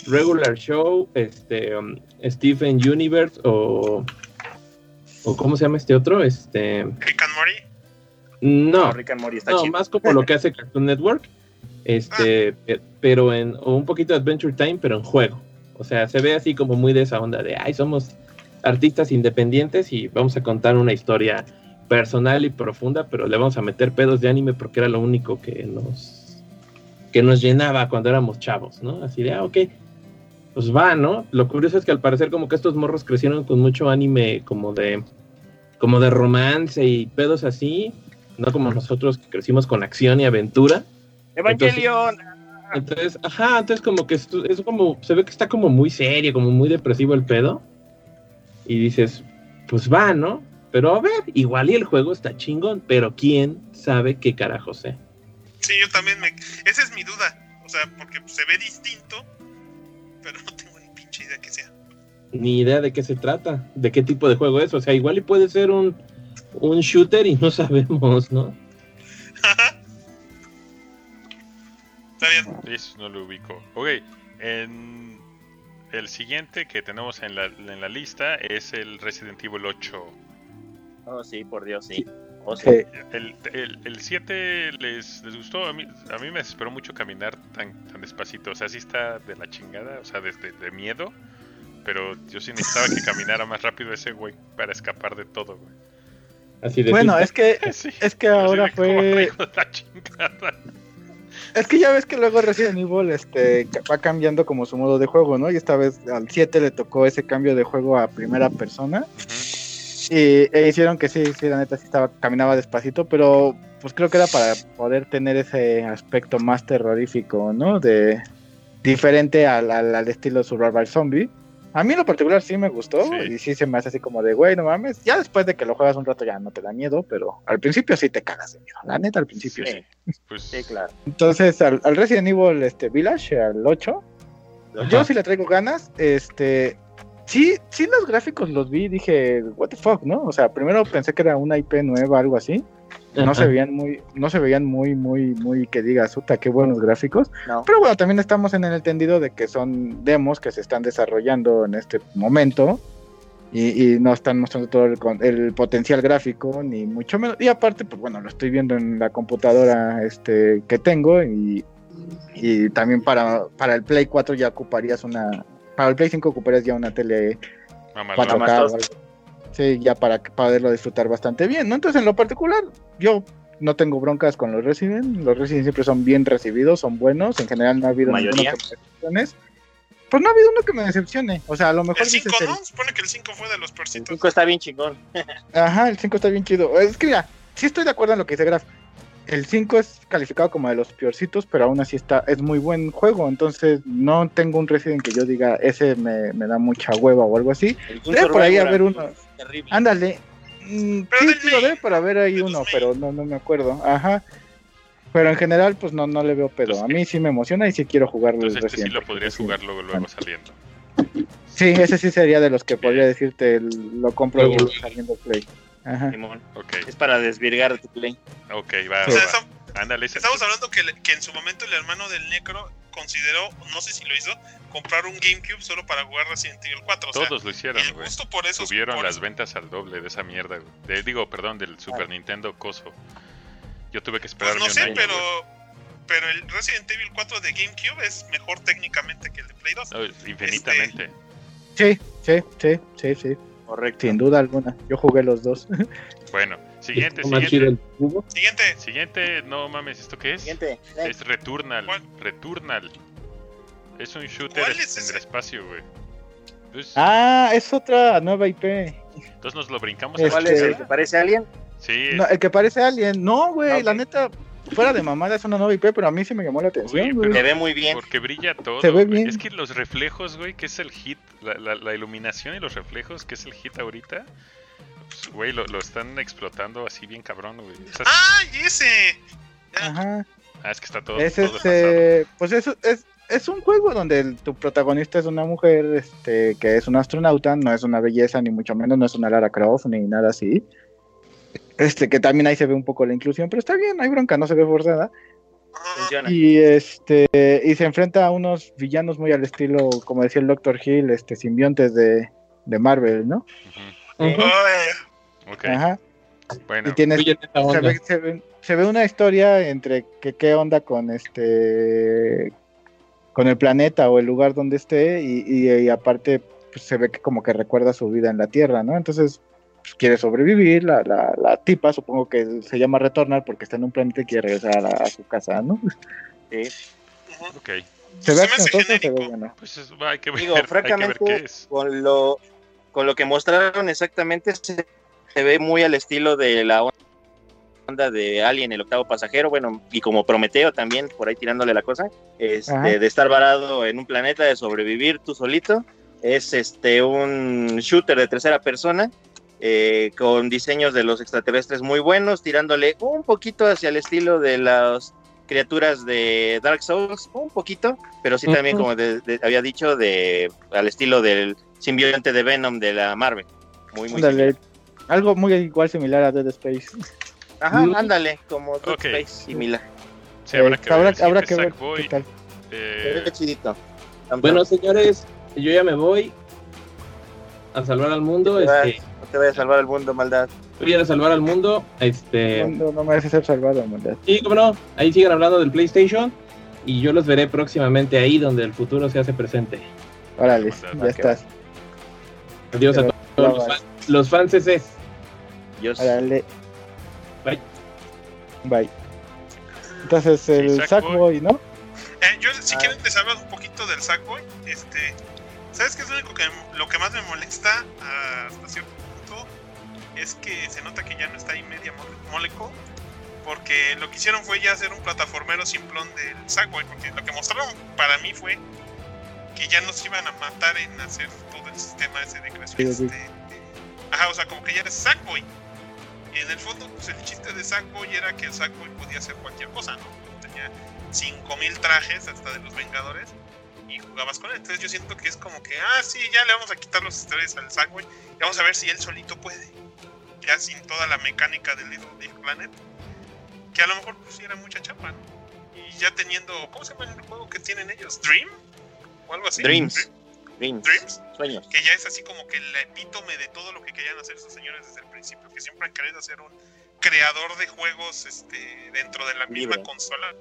E: Regular Show, este, um, Stephen Universe o, o ¿cómo se llama este otro? Este,
D: Rick and Morty.
E: no,
B: No, Rick and Morty está
E: no,
B: chido.
E: más como lo que hace Cartoon Network, este, pe- pero en o un poquito de Adventure Time, pero en juego. O sea, se ve así como muy de esa onda de, ay, somos artistas independientes y vamos a contar una historia personal y profunda, pero le vamos a meter pedos de anime porque era lo único que nos que nos llenaba cuando éramos chavos, ¿no? Así de, ah, ok, pues va, ¿no? Lo curioso es que al parecer como que estos morros crecieron con mucho anime como de como de romance y pedos así, no como nosotros que crecimos con acción y aventura.
B: Evangelion.
E: Entonces, ajá, entonces como que es como, se ve que está como muy serio, como muy depresivo el pedo. Y dices, pues va, ¿no? Pero a ver, igual y el juego está chingón, pero quién sabe qué carajo sé.
D: Sí, yo también me. Esa es mi duda. O sea, porque se ve distinto, pero no tengo ni pinche idea que sea.
E: Ni idea de qué se trata, de qué tipo de juego es. O sea, igual y puede ser un, un shooter y no <laughs> sabemos, ¿no?
D: Está bien.
A: Eso no lo ubico. Ok, en el siguiente que tenemos en la, en la lista es el Resident Evil 8.
B: Oh, sí, por Dios, sí. Oh, sí.
C: Sí.
A: El, el, el 7 les, les gustó, a mí, a mí me desesperó mucho caminar tan, tan despacito, o sea, sí está de la chingada, o sea, desde de miedo, pero yo sí necesitaba que caminara más rápido ese güey para escapar de todo, güey.
E: Así de
C: Bueno,
E: simple.
C: es que <laughs>
A: Sí,
C: es que ahora fue
A: traigo la chingada.
C: Es que ya ves que luego Resident Evil este, va cambiando como su modo de juego, ¿no? Y esta vez al 7 le tocó ese cambio de juego a primera persona. Y e hicieron que sí, sí, la neta sí estaba, caminaba despacito, pero pues creo que era para poder tener ese aspecto más terrorífico, ¿no? De diferente al, al, al estilo Survival Zombie. A mí en lo particular sí me gustó
A: Sí.
C: y sí se me hace así como de, güey, no mames. Ya después de que lo juegas un rato ya no te da miedo, pero al principio sí te cagas de miedo. La neta al principio sí.
B: Sí,
A: Pues,
B: sí, claro.
C: Entonces, al, al Resident Evil este, Village, al 8, yo sí le traigo ganas. Este, sí, sí los gráficos los vi y dije, what the fuck, ¿no? O sea, primero pensé que era una IP nueva, algo así. No
E: Ajá.
C: se veían muy, no se veían muy, muy, muy que digas, puta, qué buenos gráficos.
B: No.
C: Pero bueno, también estamos en el entendido de que son demos que se están desarrollando en este momento. Y, y no están mostrando todo el, con- el potencial gráfico, ni mucho menos. Y aparte, pues bueno, lo estoy viendo en la computadora este, que tengo. Y, y también para, para el Play 4 ya ocuparías una. Para el Play 5 ocuparías ya una tele
A: mamalón.
C: 4K. o algo. Sí, ya para que- poderlo disfrutar bastante bien, ¿no? Entonces, en lo particular, yo no tengo broncas con los Resident. Los Resident siempre son bien recibidos, son buenos. En general no ha habido
B: Mayoría.
C: ninguno que me decepcione. Pues no ha habido uno que me decepcione. O sea, a lo mejor
D: El 5,
C: dices el-
D: ¿no? Supone que el 5 fue de los
B: El
D: peorcitos.
B: 5 está bien chingón. <laughs>
C: Ajá, el 5 está bien chido. Es que mira, sí estoy de acuerdo en lo que dice Graf. El 5 es calificado como de los peorcitos, pero aún así está, es muy buen juego. Entonces, no tengo un Resident que yo diga, ese me, me da mucha hueva o algo así. Debe por ahí haber uno.
B: Terrible.
C: Ándale. Mm,
D: Pero
C: sí, lo debe por haber ahí uno, pero no, no me acuerdo. Ajá. Pero en general, pues no, no le veo pedo. A mí sí me emociona y sí quiero jugar el
A: Entonces este sí lo podrías
C: Sí.
A: jugar luego, luego saliendo.
C: Sí, ese sí sería de los que podría decirte, el- lo compro
E: Luego, luego.
C: saliendo Play. Ajá.
B: Simón. Es para desvirgar tu play.
A: ok, va,
D: O sea,
A: va.
D: esa-
A: Ándale,
D: estamos hablando que, en su momento el hermano del Necro consideró, no sé si lo hizo, comprar un GameCube solo para jugar Resident Evil 4. O sea,
A: todos lo hicieron, güey.
D: gusto por eso
A: Subieron
D: por
A: las
D: eso-
A: ventas al doble de esa mierda, güey. De- digo, perdón, del Super Nintendo Coso. Yo tuve que
D: Pues
A: esperarme
D: no
A: un
D: sé,
A: año,
D: pero, pero el Resident Evil 4 de GameCube es mejor técnicamente que el de Play 2.
A: No, infinitamente.
C: Sí, sí, sí, sí, sí.
B: Correcto.
C: Sin duda alguna. Yo jugué los dos. <laughs>
A: Bueno, siguiente, siguiente.
D: Siguiente,
A: Siguiente, no mames, ¿esto qué es?
B: Siguiente.
A: Es Returnal.
D: ¿Cuál?
A: Returnal. Es un shooter
D: ¿Cuál es
A: en el espacio, güey. Entonces,
C: Ah, es otra nueva IP.
A: entonces nos lo brincamos
C: Este-
B: ¿Cuál es el que parece alien?
A: Sí,
C: No, el que parece Alien. No, güey,
B: Ah,
C: la neta, fuera de mamada es una nueva IP, pero a mí sí me llamó la atención, güey.
B: Se ve muy bien.
A: porque brilla todo.
C: Se ve
A: güey.
C: bien.
A: Es que los reflejos, güey, que es el hit, la, la- la iluminación y los reflejos, que es el hit ahorita, pues, güey, lo, lo están explotando así bien cabrón, güey. O sea,
D: ¡ay, ese!
C: Ajá.
A: ah, es que está todo,
C: Es
A: todo
C: este, pues eso es, es un juego donde el- tu protagonista es una mujer, este, que es una astronauta, no es una belleza ni mucho menos, no es una Lara Croft ni nada así. Este, que también ahí se ve un poco la inclusión, pero está bien, hay bronca, no se ve forzada.
B: Funciona.
C: Y este, y se enfrenta a unos villanos muy al estilo, como decía el Dr. Hill, este, simbiontes de, de Marvel, ¿no?
A: Ok,
C: Ajá.
A: bueno.
C: Y tienes se ve, se, ve, se ve una historia entre que qué onda con este con el planeta o el lugar donde esté y, y- y aparte pues, se ve que como que recuerda su vida en la Tierra, ¿no? Entonces pues, quiere sobrevivir, la, la, la tipa supongo que se llama Retornar porque está en un planeta y quiere regresar a, la- a su casa, ¿no? <laughs>
B: Sí.
A: Ok,
C: Se ve
D: Se
C: ve bueno.
A: pues es- hay que ver,
B: Digo,
A: hay que ver
B: francamente,
A: qué es.
B: Con lo, con lo que mostraron exactamente, se, se ve muy al estilo de la onda de Alien, el octavo pasajero, bueno, y como Prometeo también, por ahí tirándole la cosa, este, de estar varado en un planeta, de sobrevivir tú solito. Es este un shooter de tercera persona, eh, con diseños de los extraterrestres muy buenos, tirándole un poquito hacia el estilo de los criaturas de Dark Souls, un poquito, pero sí también, como de- de- había dicho, de al estilo del simbionte de Venom de la Marvel. Muy, muy
C: Ándale, algo muy igual similar a Dead Space.
B: Ajá,
E: Mm.
B: ándale, como Dead. Space, similar.
A: Sí, habrá
C: Eh,
A: que ver.
C: habrá, habrá que ver qué tal.
A: eh,
B: Qué chidito.
E: Bueno, señores, yo ya me voy a salvar al mundo.
B: te vas-
E: Este,
B: no te vayas a salvar el mundo, maldad.
E: voy a ir a salvar al mundo. Este,
C: No, no merece ser salvado, maldad.
E: y como no, ahí siguen hablando del PlayStation. Y yo los veré próximamente ahí donde el futuro se hace presente.
C: Órale, ya estás.
E: Adiós a todos los, fans- los fans es
B: Dios.
C: Órale.
E: Bye.
C: Bye. Entonces el
A: Sackboy.
C: Sackboy, ¿no?
D: Eh, yo, si
B: Ah.
D: quieren, les hablo un poquito del Sackboy. Este, ¿Sabes qué es lo único que lo que más me molesta hasta cierto punto? Es que se nota que ya no está ahí media mole- moleco. Porque lo que hicieron fue ya hacer un plataformero simplón del Sackboy. Porque lo que mostraron para mí fue que ya nos iban a matar en hacer todo el sistema ese de creación.
C: Sí, sí.
D: este, ajá, o sea, como que ya eres Sackboy. Y en el fondo, pues el chiste de Sackboy era que el Sackboy podía hacer cualquier cosa, ¿no? Tenía 5000 trajes hasta de los Vengadores y jugabas con él. Entonces yo siento que es como que, ah, sí, ya le vamos a quitar los esteroides al Sackboy y vamos a ver si él solito puede. Ya sin toda la mecánica del Little Big Planet. Que a lo mejor pues era mucha chapa, ¿no? Y ya teniendo, ¿cómo se llama el juego que tienen ellos? ¿Dream? ¿O algo así?
B: Dreams. Dreams.
D: Dreams
B: Sueños.
D: que ya es así como que el epítome de todo lo que querían hacer esos señores desde el principio, que siempre han querido hacer un creador de juegos este, dentro de la misma
B: Libre.
D: consola.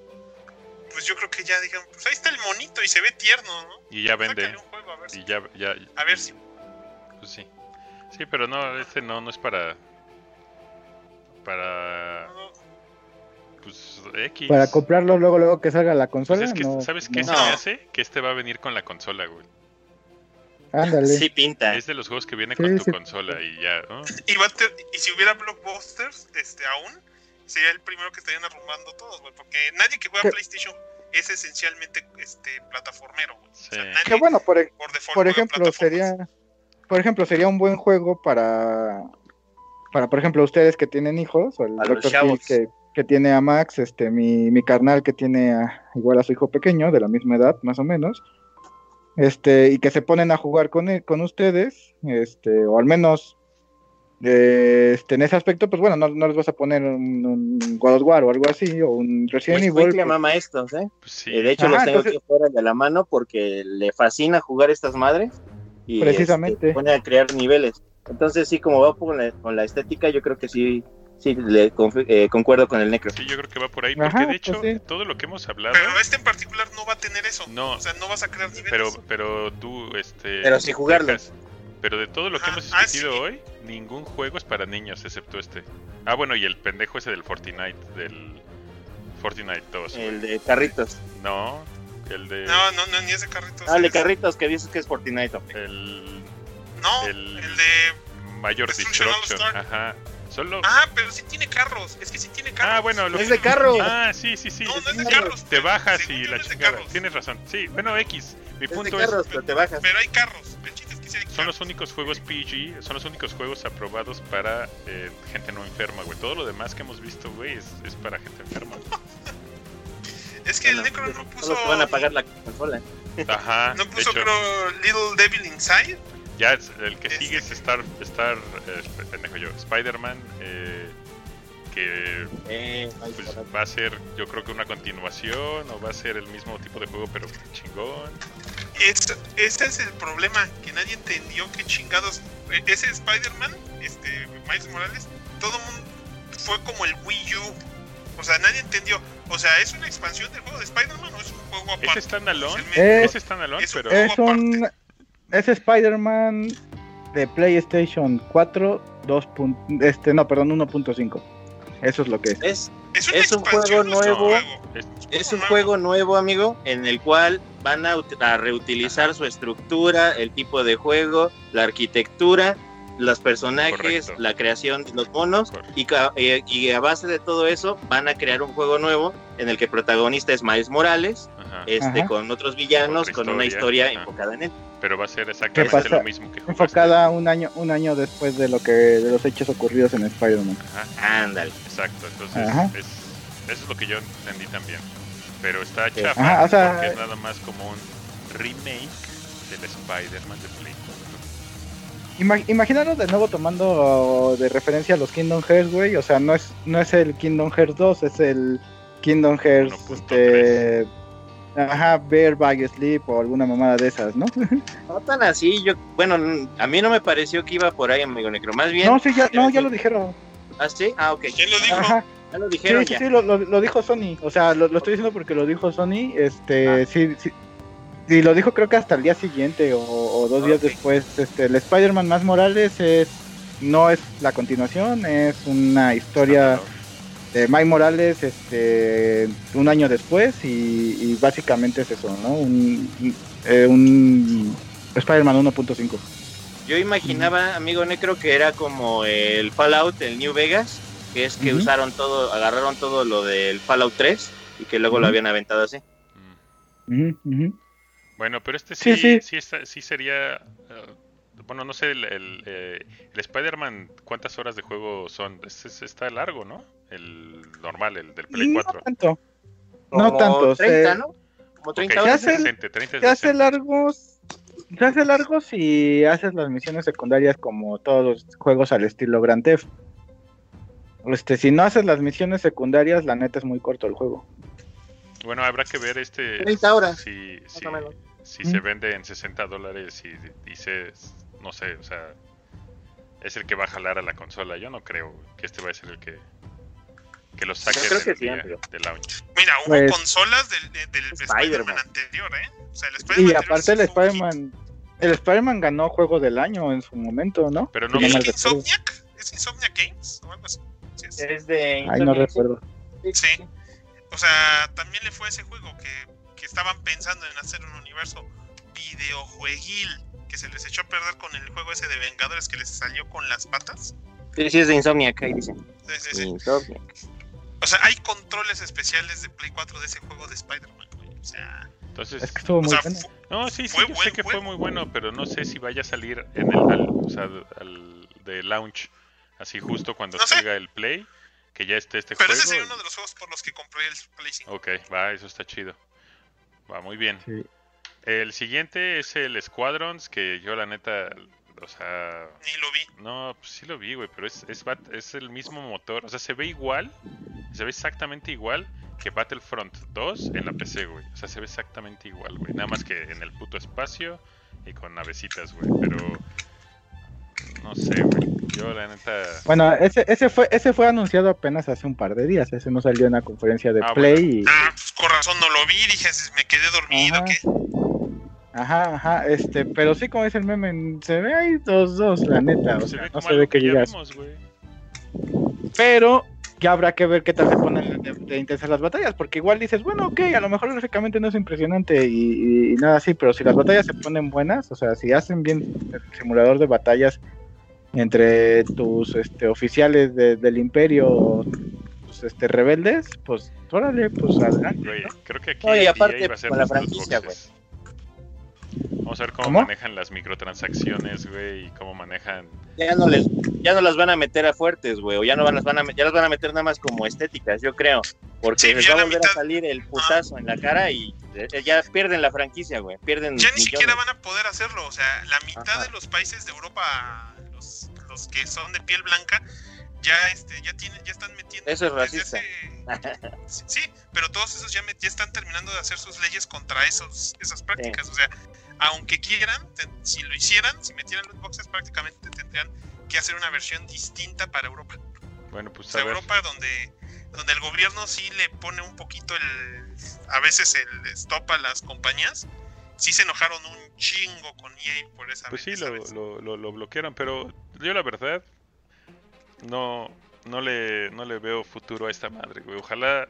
D: Pues yo creo que ya digan, pues ahí está el monito y se ve tierno, ¿no?
A: y ya vende.
D: Sácale un juego a ver si,
A: Y ya, ya,
D: a ver si
A: pues sí. Sí, pero no, este no, no es para. Para.
D: no,
A: Pues X.
C: Para comprarlo luego, luego que salga la
A: Pues
C: consola.
A: es que,
C: no,
A: ¿sabes qué
C: no.
A: se me hace? Que este va a venir con la consola, güey.
C: Ándale.
B: Sí pinta.
A: Es de los juegos que viene
C: Sí,
A: con tu
C: sí.
A: consola y ya, ¿no?
D: y, va a ter- y si hubiera blockbusters, este, aún sería el primero que estarían arrumbando todos, güey, porque nadie que juega
C: ¿Qué?
D: PlayStation es esencialmente este plataformero, güey. O sea,
A: Sí.
D: nadie
C: Que bueno, por, e-
D: por default
C: por ejemplo, sería. Por ejemplo, sería un buen juego para. Para, por ejemplo, ustedes que tienen hijos, o el. Phil
B: chavos.
C: que, que tiene a Max, este, mi, mi carnal que tiene a- igual a su hijo pequeño, de la misma edad, más o menos, este, y que se ponen a jugar con, él- con ustedes, este, o al menos eh, este, en ese aspecto, pues bueno, no, no les vas a poner un, un God of War o algo así, o un Resident
B: Muy
C: Evil. pues,
B: mama estos, ¿eh?
A: Pues sí.
B: Eh, De hecho,
C: Ajá,
B: los tengo
C: entonces-
B: aquí fuera de la mano porque le fascina jugar estas madres. Y
C: Precisamente.
B: este, se pone a crear niveles. Entonces, sí, como va con la, con la estética, yo creo que sí, sí le eh, concuerdo con el Necro.
A: Sí, yo creo que va por ahí. Porque
C: Ajá,
A: de hecho,
C: pues sí.
A: todo lo que hemos hablado.
D: Pero este en particular no va a tener eso.
A: No.
D: O sea, no vas a crear niveles.
A: Pero, pero tú, este.
B: Pero sí jugarlo.
A: dejas- Pero de todo lo que
D: Ajá,
A: hemos
D: ah,
A: discutido
D: sí.
A: hoy, ningún juego es para niños excepto este. Ah, bueno, y el pendejo ese del Fortnite, del Fortnite 2. güey.
B: El de carritos.
A: No, el de.
D: No, no, no, ni ese carrito.
B: Ah, el de
D: es-
B: carritos que dices que es Fortnite. ok.
A: El
D: No,
A: el-
D: el, de.
A: Mayor
D: Destruction.
A: Ajá. Solo.
D: Ah, pero sí tiene carros. Es que sí tiene carros.
A: Ah, bueno, lo
B: Es de carros.
A: Ah, sí, sí, sí.
D: No, no es de
B: carros.
A: Te bajas
D: Según
A: y la
D: es de
A: chingada. Tienes razón. Sí, bueno, X. Mi
B: Es de
A: punto es.
B: carros, pero te bajas.
D: Pero hay carros. El es
A: Son los únicos juegos PG, son los únicos juegos aprobados para eh, gente no enferma, güey. Todo lo demás que hemos visto, güey, es, es para gente enferma. <laughs>
D: Es que el Necro no
B: Solo
D: puso.
B: van a pagar la consola.
A: Ajá. <laughs>
D: No puso,
A: hecho,
D: creo, Little Devil Inside.
A: ya es- el que sigue es. Star, Star eh, yo, Spider-Man, eh, que
B: Eh,
A: pues, va a ser, yo creo que una continuación o va a ser el mismo tipo de juego, pero chingón.
D: Es- ese es el problema, que nadie entendió qué chingados. eh, Ese Spider-Man, este, Miles Morales, todo el mundo fue como el Wii U. O sea, nadie entendió. O sea, ¿es una expansión del juego de Spider-Man o es un juego aparte?
A: ¿Es standalone?
C: Eh,
A: Es standalone, pero...
C: Es un. Es Spider-Man de PlayStation 4, 2. pun- Este, no, perdón, 1.5. Eso es lo que es.
B: Es,
D: ¿Es,
B: un juego nuevo.
D: juego?
A: es-
B: es un
D: nuevo.
B: juego nuevo, amigo, en el cual van a, ut- a reutilizar su estructura, el tipo de juego, la arquitectura, los personajes,
A: Correcto.
B: la creación de los monos. Y, eh, y a base de todo eso van a crear un juego nuevo en el que el protagonista es Miles Morales,
A: ajá.
B: este
C: Ajá.
B: con otros villanos,
A: Otra
B: con una
A: historia, ajá.
B: enfocada en él.
A: Pero va a ser exactamente
C: pasa?
A: lo mismo que jugaste.
C: Enfocada un año, un año después de lo que de los hechos ocurridos en Spider-Man.
B: Ándale.
A: Exacto, entonces es, Eso es lo que yo entendí también. Pero está
C: Ajá, o sea,
A: porque es nada más como un remake del Spider-Man de Play 4.
C: Ima- imaginaros de nuevo tomando de referencia a los Kingdom Hearts, güey. O sea, no es, no es el Kingdom Hearts 2, es el Kingdom Hearts,
A: 1.3.
C: este. Ajá, Bear by Sleep o alguna mamada de esas, ¿no? <laughs>
B: No tan así, yo, bueno, n- a mí no me pareció que iba por ahí, amigo Necro. Más bien.
C: No, sí, ya, no, ya lo dijeron.
B: ¿Ah, sí? Ah, ok.
D: ¿Quién lo dijo?
C: Ajá.
B: Ya lo
C: Sí,
B: dijeron
C: sí,
B: ya.
C: sí, lo, lo- lo dijo Sony. O sea, lo, lo estoy diciendo porque lo dijo Sony. Este,
B: Ah.
C: sí, sí. Y lo dijo creo que hasta el día siguiente o, o dos días después. Este, el Spider-Man más Morales es no es la continuación, es una historia de Mike Morales este un año después y, y básicamente es eso, ¿no? Un, eh, un Spider-Man 1.5.
B: Yo imaginaba, amigo Necro, que era como el Fallout, el New Vegas, que es que usaron todo, agarraron todo lo del Fallout 3 y que luego lo habían aventado así.
A: Bueno, pero este sí,
C: Sí,
A: sí,
C: sí.
A: está- sí sería. Bueno, no sé, el, el, eh, el Spider-Man, ¿cuántas horas de juego son? Es- es- está largo, ¿no? El normal, el del Play
C: Y
A: 4.
C: No tanto. No
B: Como
C: tanto,
B: 30,
C: se-
B: ¿no? Como
A: Ok,
B: 30
C: se
B: horas.
C: hace
A: 30 es
C: Se hace largos. Se hace largo si haces las misiones secundarias como todos los juegos al estilo Grand Theft. Este, si no haces las misiones secundarias, la neta es muy corto el juego.
A: Bueno, habrá que ver este.
B: 30 horas,
A: Si, si,
B: o menos.
A: si
C: Mm.
A: se vende en 60 dólares y dices, no sé, o sea, es el que va a jalar a la consola. Yo no creo que este va a ser el que, que lo saque del
B: que sí,
A: launch.
D: Mira, hubo
C: Pues-
D: consolas del, de- del
B: Spider-Man.
D: Anterior, ¿eh? O sea, el Spider-Man
C: Y
D: anterior
C: aparte el. Spider-Man, el Spider-Man ganó juego del año en su momento, ¿no?
A: Pero no
C: no
D: ¿Es. Insomniac? ¿Es Insomniac Games? O algo así. Sí, es.
B: Es de.
C: Ay, no recuerdo.
D: Sí. O sea, también le fue ese juego que, que estaban pensando en hacer un universo videojueguil que se les echó a perder con el juego ese de Vengadores que les salió con las patas.
B: Sí, sí, es de Insomniac, ahí dice.
D: Sí, sí, sí.
B: Insomniac.
D: O sea, hay controles especiales de Play 4 de ese juego de Spider-Man, güey. O sea,
A: Entonces,
C: Es que estuvo
D: o
C: muy
D: sea
C: bueno.
A: no, sí, sí,
D: fue
A: yo
D: buen
A: sé que fue muy bueno, pero no sé si vaya a salir en el, al, o sea, al de launch, así justo cuando
D: No sé.
A: salga el Play, que ya esté este
D: pero
A: juego.
D: ese sería
A: y-
D: uno de los juegos por los que compré el Play 5.
A: Ok, va, eso está chido. Va muy bien.
C: Sí.
A: El siguiente es el Squadrons, que yo la neta, o sea,
D: Ni lo vi.
A: no, pues sí lo vi, güey, pero es, es, bat- es el mismo motor, o sea, se ve igual, se ve exactamente igual que Battlefront 2 en la PC, güey. O sea, se ve exactamente igual, güey. Nada más que en el puto espacio y con navecitas, güey, pero no sé, güey. Yo la neta
C: Bueno, ese, ese fue ese fue anunciado apenas hace un par de días. Ese no salió en la conferencia de
A: Ah,
C: Play. y-
D: Ah, pues con razón no lo vi. Dije, me quedé dormido.
C: Ajá.
D: ¿qué?
C: Ajá, ajá, este, pero sí, como dice el meme, se ve ahí dos, dos, la neta, o
A: se
C: sea, no
A: como
C: se ve que
A: vimos, güey.
C: Pero ya habrá que ver qué tal se ponen de, de intensas las batallas, porque igual dices, bueno, ok, a lo mejor gráficamente no es impresionante y, y- y nada así, pero si las batallas se ponen buenas, o sea, si hacen bien el simulador de batallas entre tus este, oficiales de- del imperio, tus este, rebeldes, pues órale, pues adelante.
A: Güey,
C: ¿no?
A: creo que aquí EA
B: aparte,
A: va a ser
B: con la franquicia,
A: boxes. Vamos a ver cómo,
C: ¿Cómo?
A: manejan las microtransacciones, güey, y cómo manejan.
B: Ya no les, ya no las van a meter a fuertes, güey, o ya no van, las van a, ya las van a meter nada más como estéticas, yo creo, porque
D: Sí,
B: les va a volver
D: mitad-
B: a salir el putazo en la cara y eh, ya pierden la franquicia, güey, pierden
D: Ya ni
B: millones.
D: siquiera van a poder hacerlo. O sea, la mitad
B: Ajá.
D: de los países de Europa, los, los que son de piel blanca, ya este, ya tienen, ya están metiendo.
B: Eso es racista.
D: hace- Sí, sí, pero todos esos ya, met- ya están terminando de hacer sus leyes contra esos, esas prácticas. O sea, aunque quieran, te- si lo hicieran, si metieran loot boxes, prácticamente tendrían que hacer una versión distinta para Europa.
A: Bueno, pues
D: O sea,
A: a ver.
D: Europa donde, donde el gobierno sí le pone un poquito el... A veces el stop a las compañías. Sí se enojaron un chingo con EA por esa
A: Pues sí,
D: esa
A: lo,
D: vez.
A: lo, lo, lo bloquearon, pero yo la verdad no, no, le, no le veo futuro a esta madre, güey. Ojalá,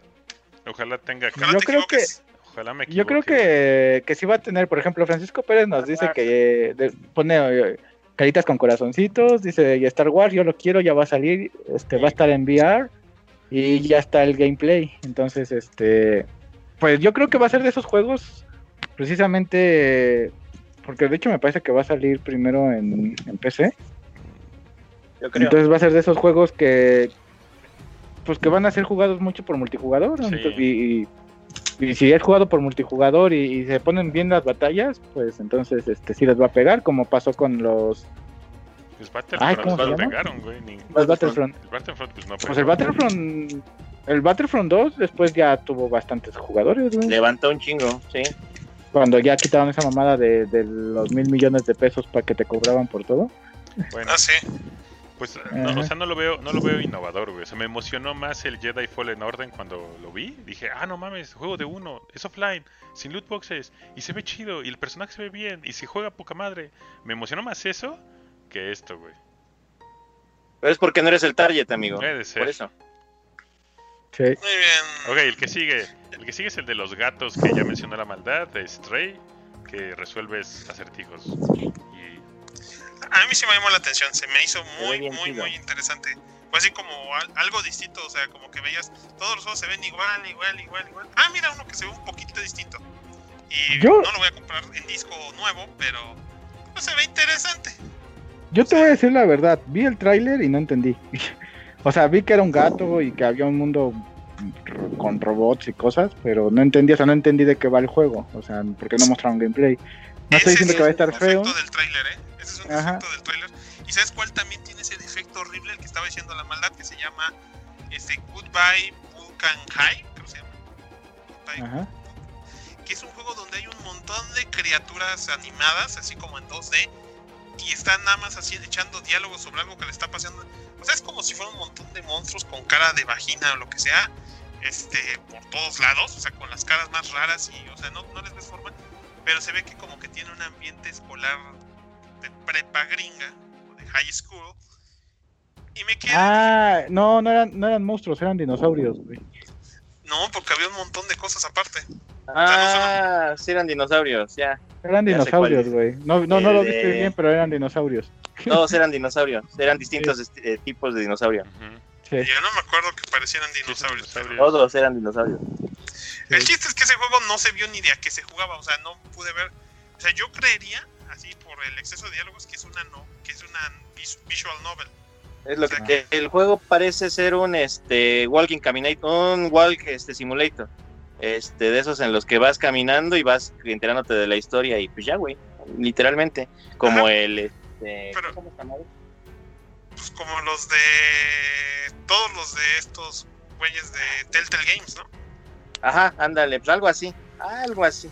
A: ojalá tenga...
D: Ojalá
C: Yo
D: te
C: creo que-.
A: Ojalá me
C: Yo creo que, que sí va a tener, por ejemplo, Francisco Pérez nos dice que eh, de- pone eh, caritas con corazoncitos, dice, y Star Wars, yo lo quiero, ya va a salir, este, va a estar en VR y ya está el gameplay. Entonces, este, pues yo creo que va a ser de esos juegos, precisamente, porque de hecho me parece que va a salir primero en, en PC.
B: Yo creo.
C: Entonces va a ser de esos juegos que pues que van a ser jugados mucho por multijugador.
A: Sí.
C: entonces, y, y- y si es jugado por multijugador y, y se ponen bien las batallas, pues entonces este sí les va a pegar, como pasó con los,
A: Pues Battlefront
C: Ay, ¿cómo
A: no
C: se
A: lo
C: llama?
A: pegaron, güey. ni-
C: los Battlefront.
A: El Battlefront, pues no
C: Pues el Battlefront, el Battlefront 2 después ya tuvo bastantes jugadores, güey.
B: Levantó un chingo, sí.
C: Cuando ya quitaron esa mamada de, de los mil millones de pesos para que te cobraban por todo.
A: Bueno,
D: Ah, sí.
A: Pues, no, o sea, no lo veo, no lo veo innovador, güey. O sea, me emocionó más el Jedi Fallen Order cuando lo vi. Dije, ah, no mames, juego de uno, es offline, sin loot boxes, y se ve chido, y el personaje se ve bien, y se juega poca madre. Me emocionó más eso que esto, güey.
B: Pero es porque no eres el target, amigo.
A: Puede ser.
B: Por eso.
C: Sí.
D: Muy bien.
A: Ok, el que sigue. El que sigue es el de los gatos que ya mencionó la maldad, de Stray, que resuelves acertijos. Y
D: A mí sí me llamó la atención, se me hizo muy, muy,
B: chido.
D: muy interesante. Fue así como al- algo distinto, o sea, como que veías, todos los juegos se ven igual, igual, igual, igual. Ah, mira uno que se ve un poquito distinto. Y
C: Yo-
D: no lo voy a comprar en disco nuevo, pero pues, se ve interesante.
C: Yo te voy a decir la verdad, vi el tráiler y no entendí. <laughs> o sea, vi que era un gato y que había un mundo con robots y cosas, pero no entendí, o sea, no entendí de qué va el juego, o sea, porque no mostraron gameplay. No estoy diciendo
D: es
C: que va a estar feo.
D: del tráiler, ¿eh? Ese es un
C: Ajá.
D: defecto del tráiler. ¿Y sabes cuál también tiene ese defecto horrible, el que estaba diciendo la maldad, que se llama este, Goodbye High? Creo que se llama. Goodbye
C: Ajá.
D: que es un juego donde hay un montón de criaturas animadas, así como en 2D, y están nada más así echando diálogos sobre algo que le está pasando. O sea, es como si fuera un montón de monstruos con cara de vagina o lo que sea, este, por todos lados, o sea, con las caras más raras y, o sea, no, no les ves forma, pero se ve que como que tiene un ambiente escolar de prepa gringa, o de high school, y me quedé,
C: Ah, no, no eran, no eran monstruos, eran dinosaurios, güey.
D: no, porque había un montón de cosas aparte.
B: Ah, sí eran dinosaurios, ya.
C: Eran
B: Ya
C: dinosaurios, güey. No, no, no lo viste
B: de-
C: bien, pero eran dinosaurios.
B: Todos eran dinosaurios. Eran distintos esti- eh, tipos de dinosaurio.
C: Sí.
D: Yo no me acuerdo que parecieran
A: Sí,
D: pero-
A: dinosaurios.
B: Todos eran dinosaurios.
D: El chiste es que ese juego no se vio ni de a qué se jugaba, o sea, no pude ver. O sea, yo creería, así por el exceso de diálogos, que es una no, que es una visual novel.
B: Es lo que el juego parece ser un este walking caminator, un walk este simulator. Este, de esos en los que vas caminando y vas enterándote de la historia y pues ya, güey, literalmente, como
D: Ajá.
B: el este.
D: Pues como los de. Todos los de estos güeyes de Telltale Games, ¿no?
B: Ajá, ándale, pues algo así, algo así.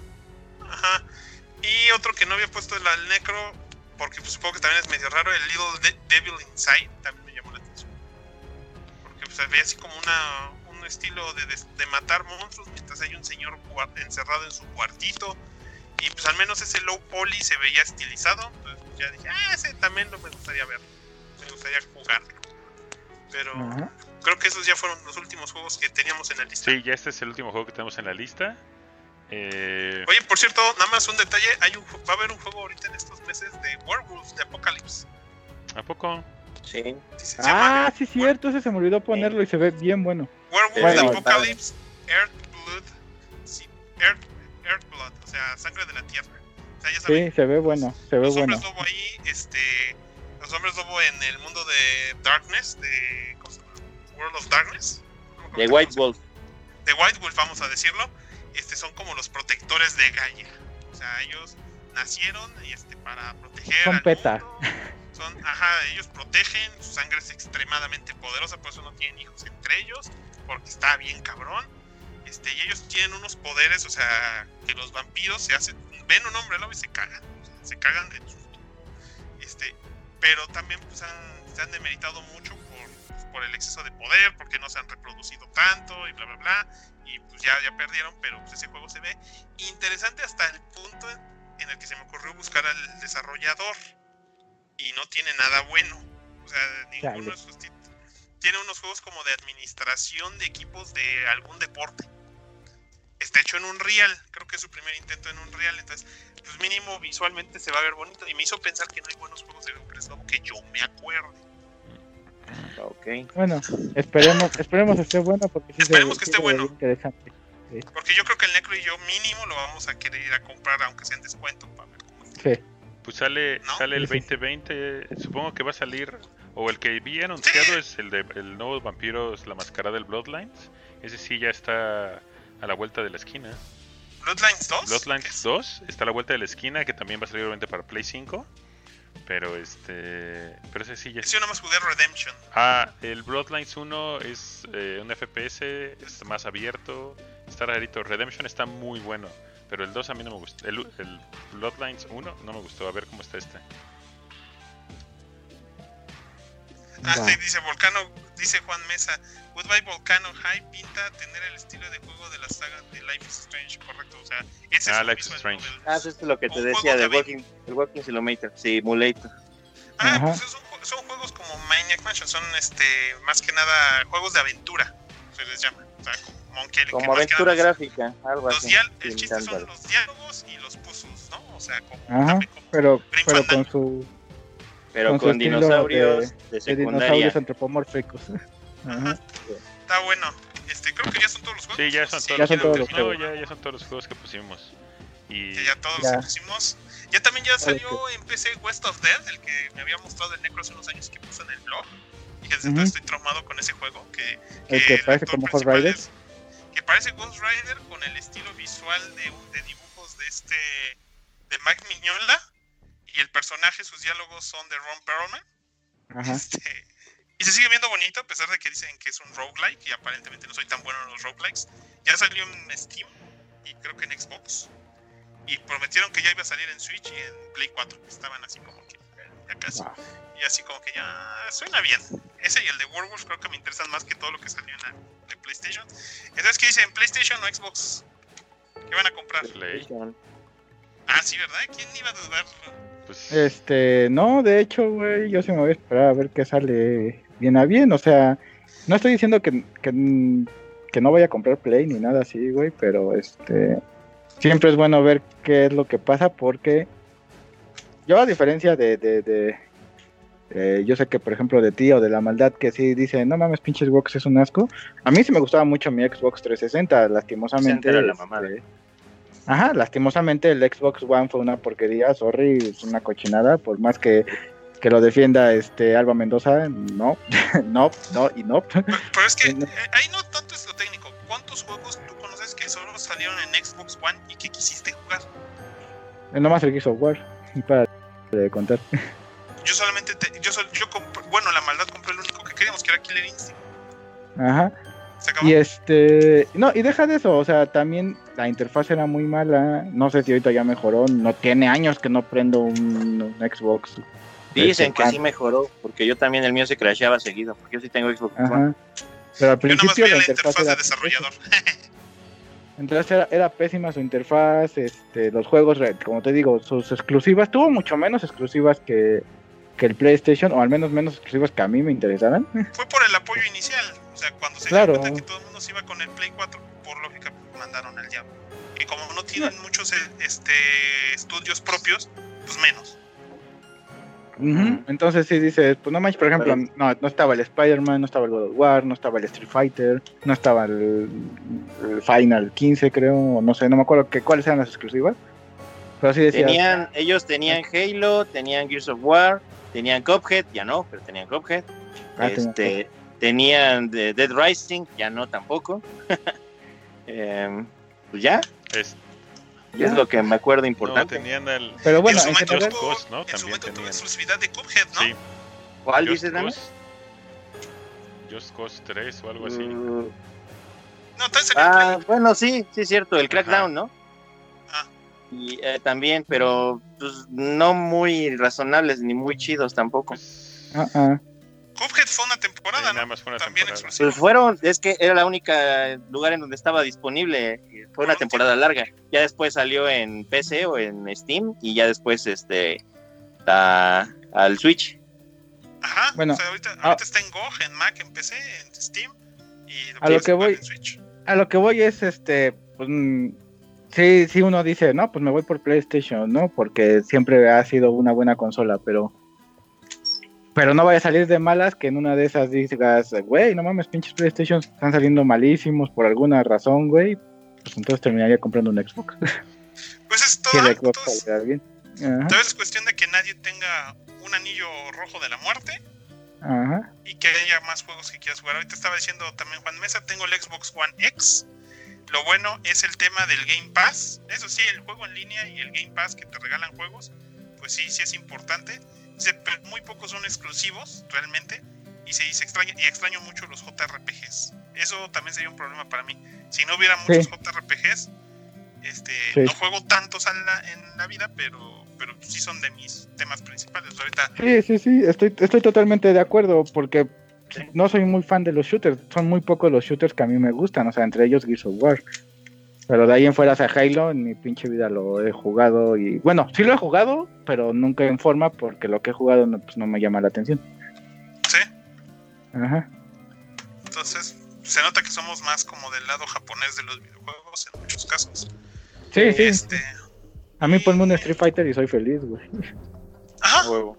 D: Ajá. Y otro que no había puesto el al Necro, porque pues, supongo que también es medio raro, el Little De- Devil Inside, también me llamó la atención. Porque pues, se ve así como una, un estilo de, de- de matar monstruos mientras hay un señor encerrado en su cuartito. Y pues al menos ese low poly se veía estilizado. Entonces pues, ya dije, ah, ese también lo me gustaría ver. Me gustaría jugar. Pero
C: Ajá.
D: creo que esos ya fueron los últimos juegos que teníamos en la lista.
A: Sí, ya este es el último juego que tenemos en la lista. Eh,
D: Oye, por cierto, nada más un detalle, hay un, va a haber un juego ahorita en estos meses de Werewolves de Apocalypse.
A: ¿A poco?
B: Sí.
D: Sí, se llama
C: Ah, sí, cierto, ese se me olvidó ponerlo y se ve bien bueno.
D: Werewolves
C: Bueno,
D: de Apocalypse, Earth Blood, sí, Earth, Earth Blood, o sea, sangre de la tierra. O sea, ya saben,
C: Sí, se ve bueno, se ve
D: los
C: bueno.
D: hombres lobo ahí, este, los hombres lobo en el mundo de Darkness, de, ¿cómo se llama? World of Darkness.
B: De White Wolf.
D: de White Wolf, vamos a decirlo, este, son como los protectores de Gaia. O sea, ellos nacieron este, para proteger.
C: Son PETA.
D: Son, ajá, ellos protegen, su sangre es extremadamente poderosa, por eso no tienen hijos entre ellos, porque está bien cabrón. Este, y ellos tienen unos poderes, o sea, que los vampiros se hacen, ven un hombre lobo y se cagan, o sea, se cagan de susto. Este, pero también pues, han- se han demeritado mucho por, pues, por el exceso de poder, porque no se han reproducido tanto y bla bla bla y pues ya, ya perdieron, pero pues ese juego se ve interesante hasta el punto en el que se me ocurrió buscar al desarrollador y no tiene nada bueno. O sea, ninguno
C: Chale.
D: de sus tiene unos juegos como de administración de equipos de algún deporte. Está hecho en un real, creo que es su primer intento en un real, entonces pues mínimo visualmente se va a ver bonito y me hizo pensar que no hay buenos juegos de lobo que yo me acuerde.
B: Ok.
C: Bueno, esperemos, esperemos esté bueno porque sí se-
D: Esperemos que
C: sí
D: esté
C: se
D: bueno.
C: interesante.
D: Porque yo creo que el Necro y yo mínimo lo vamos a querer ir a comprar aunque sea en descuento para ver cómo está.
C: Sí.
A: Pues sale,
D: ¿No?
A: sale el
C: Sí, sí.
A: 2020. Supongo que va a salir O el que vi anunciado es el de el nuevo Vampiros, la máscara del Bloodlines. Ese sí ya está a la vuelta de la esquina.
D: Bloodlines 2.
A: Bloodlines 2 está a la vuelta de la esquina, que también va a salir obviamente para Play 5. Pero este. Pero ese sí ya
D: Yo nada más jugué Redemption.
A: Ah, el Bloodlines 1 es eh, un FPS, es más abierto, está rarito. Redemption está muy bueno, pero el 2 a mí no me gustó. El, el Bloodlines 1 no me gustó, a ver cómo está este.
D: Ah, sí, dice Volcano, dice Juan Mesa. Goodbye Volcano High pinta tener el estilo de juego de la saga de Life is Strange, correcto. O sea, ese
A: Ah,
D: es
A: Life is Strange.
D: del-
B: Ah, eso es lo que te decía del Walking, el Walking Simulator. Simulator.
D: Ah,
C: Ajá.
D: pues son, son juegos como Maniac Mansion, son este más que nada juegos de aventura, se les llama. O sea, como Monkey
B: Como aventura
D: nada
B: gráfica, algo
D: Los
B: así.
D: dial- el chiste son los diálogos y los puzzles, ¿no? O sea, como
C: Ajá,
D: también como
C: pero, pero con su
B: Pero
C: con
B: con dinosaurios de,
C: de
B: secundaria.
C: dinosaurios antropomórficos. <laughs> Ajá.
D: está bueno. Este, creo que ya son todos los juegos.
A: Sí, ya son
D: Sí,
A: todos
C: Ya
A: los
C: son todos
A: juegos.
C: los
A: No,
C: juegos.
A: ya, ya son todos los juegos que pusimos. Y
D: que ya todos
C: Ya.
D: los pusimos. Ya también ya salió en PC West of Dead, el que me había mostrado el Necro hace unos años que puse en el blog. Y desde
C: Ujú.
D: entonces estoy traumado con ese juego. Que,
C: El que parece
D: actor
C: como Ghost Rider.
D: es- que parece Ghost Rider con el estilo visual de, de dibujos de este. de Mac Miñola. Y el personaje, sus diálogos son de Ron Perlman.
C: Ajá. <laughs>
D: Este, y se sigue viendo bonito a pesar de que dicen que es un roguelike y aparentemente no soy tan bueno en los roguelikes. Ya salió en Steam y creo que en Xbox. Y prometieron que ya iba a salir en Switch y en Play 4. Estaban así como que ya casi.
C: Wow.
D: Y así como que ya suena bien. Ese y el de Werewolf creo que me interesan más que todo lo que salió en la de PlayStation. Entonces, ¿qué dicen? ¿PlayStation o Xbox? ¿Qué van a comprar?
A: Play,
D: Ah, sí, ¿verdad? ¿Quién iba a dudar?
A: pues,
C: Este, no, de hecho, güey, yo sí me voy a esperar a ver qué sale bien a bien. O sea, no estoy diciendo que, que, que no voy a comprar Play ni nada así, güey, pero este, siempre es bueno ver qué es lo que pasa porque yo a diferencia de, de, de- eh, yo sé que por ejemplo de ti o de la maldad que sí dice, no mames, pinches Xbox es un asco. A mí sí me gustaba mucho mi Xbox 360, lastimosamente.
B: era la mamada.
C: Ajá, lastimosamente el Xbox One fue una porquería, sorry, es una cochinada, por más que, que lo defienda este Alba Mendoza, no, <laughs> no, no y no.
D: Pero, pero es que <laughs> eh, ahí no tanto es lo técnico. ¿Cuántos juegos tú conoces que solo salieron en Xbox One y que quisiste jugar?
C: Nomás el War, y <laughs> para de contar.
D: Yo solamente, te- yo, yo compré- bueno, la maldad compré el único que queríamos, que era Killer Instinct.
C: Ajá.
D: Se acabó.
C: Y este, no, y deja de eso, o sea, también la interfaz era muy mala, no sé si ahorita ya mejoró, no tiene años que no prendo un, un Xbox.
B: Dicen que
C: Este,
B: sí mejoró, porque yo también el mío se crasheaba seguido, porque yo sí tengo Xbox One.
C: Pero al
D: yo nomás
C: principio la
D: la
C: interfaz
D: interfaz de
C: era
D: desarrollador.
C: Entonces era, era pésima su interfaz, este, los juegos, como te digo, sus exclusivas, tuvo mucho menos exclusivas que, que el PlayStation, o al menos menos exclusivas que a mí me interesaran. <laughs>
D: Fue por el apoyo inicial. O sea, cuando se
C: Claro.
D: dieron cuenta que todo el mundo se iba con el Play 4, por lógica mandaron al diablo. Y como no tienen muchos eh, este, estudios propios, pues menos.
C: Entonces sí dices, pues no manches, por ejemplo, no, no estaba el Spider-Man, no estaba el God of War, no estaba el Street Fighter, no estaba el, el Final 15 creo, o no sé, no me acuerdo que, cuáles eran las exclusivas. Pero sí decía,
B: Tenían, ellos tenían Halo, tenían Gears of War, tenían Cuphead, ya no, pero tenían Cuphead.
C: Ah, tenía
B: este, tenían de- Dead Rising, ya no tampoco. <laughs> Em, pues ya,
A: es,
B: ya es lo que me acuerdo
A: no,
B: importante.
A: tenían el.
C: pero bueno,
D: en su
C: en
D: momento
C: general,
D: tuvo,
A: Ghost, ¿no?
D: en su
A: También
D: momento tuvo exclusividad de Cuphead, ¿no?
A: Sí,
B: ¿Cuál
A: Just
B: dices?
A: Cause, Just Cause 3 o algo así.
B: Mm,
D: No, tal salió en
B: ah,
D: Play.
B: bueno, sí, sí es cierto, el Crackdown, ¿no?
D: Ah.
B: Y eh, también, pero pues, no muy razonables ni muy chidos tampoco.
A: Pues,
C: ah, ah.
D: Cuphead fue una temporada,
A: sí, nada
D: ¿no?
A: más fue una
D: También
A: temporada.
D: exclusivo.
B: Pues fueron, es que era la única lugar en donde estaba disponible. Fue una temporada larga. Ya después salió en PC o en Steam y ya después este a- al Switch.
D: Ajá.
C: Bueno,
D: o sea, ahorita,
C: ah.
D: ahorita está en GOG, en Mac, en PC, en Steam. Y
C: A lo que voy-
D: en Switch.
C: a lo que voy es este pues mm, sí sí uno dice no pues me voy por PlayStation no porque siempre ha sido una buena consola pero pero no vaya a salir de malas que en una de esas digas güey no mames pinches PlayStation están saliendo malísimos por alguna razón güey pues entonces terminaría comprando un Xbox
D: Pues es <laughs> todo.
C: el Xbox
D: entonces,
C: bien
D: vez es cuestión de que nadie tenga un anillo rojo de la muerte
C: Ajá.
D: y que haya más juegos que quieras jugar. Ahorita estaba diciendo también Juan Mesa, tengo el Xbox One X. Lo bueno es el tema del Game Pass. Eso sí, el juego en línea y el Game Pass que te regalan juegos, pues sí, sí es importante. Dice, pero muy pocos son exclusivos realmente. Y se dice extraña, y extraño mucho los JRPGs. Eso también sería un problema para mí. Si no hubiera muchos
C: Sí.
D: JRPGs, este,
C: Sí.
D: no juego tantos en la, en la vida, pero, pero sí son de mis temas principales. Ahorita
C: Sí, sí, sí, estoy, estoy totalmente de acuerdo porque
B: Sí.
C: no soy muy fan de los shooters. Son muy pocos los shooters que a mí me gustan, o sea, entre ellos Gears of War. Pero de ahí en fuera, o sea, Halo, en mi pinche vida lo he jugado y... Bueno, sí lo he jugado, pero nunca en forma porque lo que he jugado no, pues, no me llama la atención.
D: sí,
C: Ajá.
D: Entonces, se nota que somos más como del lado japonés de los videojuegos en muchos casos.
C: Sí, sí.
D: Este,
C: A mí ponme un Street Fighter y soy feliz, güey.
D: ajá,
B: Huevo.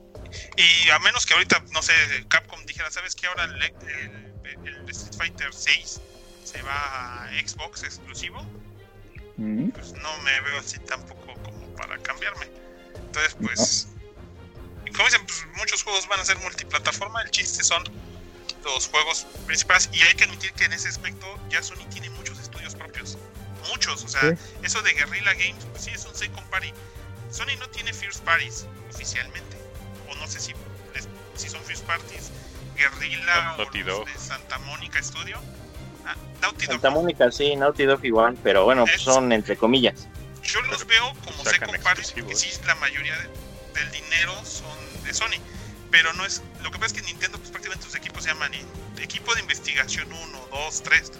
D: y a menos que ahorita, no sé, Capcom dijera, ¿sabes qué? Ahora el, el- el Street Fighter 6 se va a Xbox exclusivo,
C: Mm.
D: pues no me veo así tampoco como para cambiarme. Entonces, pues, y como dicen, pues muchos juegos van a ser multiplataforma, el chiste son los juegos principales y hay que admitir que en ese aspecto ya Sony tiene muchos estudios propios. Muchos, o sea,
C: Sí.
D: eso de Guerrilla Games, pues sí es un second party. Sony no tiene first parties oficialmente, o no sé si, les- si son first parties, Guerrilla o
A: Naughty
D: los de Santa Mónica Studio. Ah, Naughty Dog.
B: Santa Mónica, sí, Naughty Dog igual, pero bueno,
D: Es-
B: son entre comillas.
D: Yo los veo como parties porque
A: exclusivos.
D: sí, la mayoría de- del dinero son de Sony. Pero no es. Lo que pasa es que Nintendo, pues prácticamente sus equipos se llaman equipo de investigación 1, 2, 3.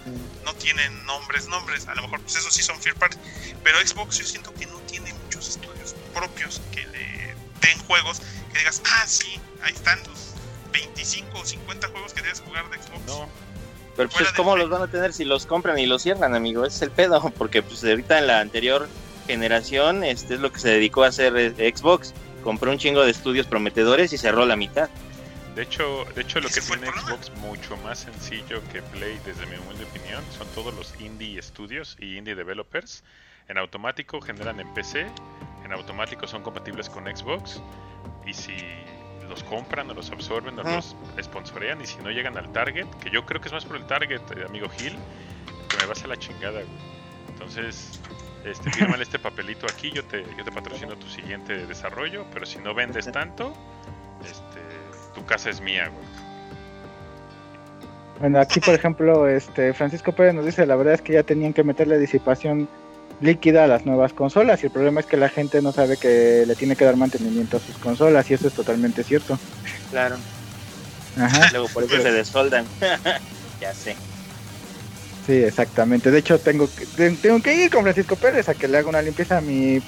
D: No tienen nombres, nombres. A lo mejor, pues esos sí son first party. Pero Xbox, yo siento que no tiene muchos estudios propios que le den juegos que digas, ah, sí, ahí están los 25 o 50 juegos que debes jugar de Xbox.
A: No,
B: Pero pues
D: Fuera
B: cómo los van a tener si los compran y los cierran, amigo, ese es el pedo, <laughs> porque pues ahorita en la anterior generación este es lo que se dedicó a hacer eh, Xbox, compró un chingo de estudios prometedores y cerró la mitad.
A: de hecho, de hecho lo que tiene. Xbox mucho más sencillo que Play, desde mi humilde opinión, son todos los indie studios y indie developers. En automático generan en PC, en automático son compatibles con Xbox y si los compran o los absorben o los sponsorean y si no llegan al target, que yo creo que es más por el target, eh, amigo Gil, que me vas a la chingada, güey. Entonces, este, fírmale este papelito aquí, yo te, yo te patrocino tu siguiente desarrollo, pero si no vendes tanto, este, tu casa es mía, güey.
C: Bueno, aquí por ejemplo, este Francisco Pérez nos dice, la verdad es que ya tenían que meterle disipación líquida a las nuevas consolas y el problema es que la gente no sabe que le tiene que dar mantenimiento a sus consolas y eso es totalmente cierto.
B: Claro.
C: Ajá, <laughs>
B: Luego por eso se desoldan. <laughs> ya sé.
C: sí, exactamente. De hecho, tengo que, te- tengo que ir con Francisco Pérez a que le haga una limpieza a mi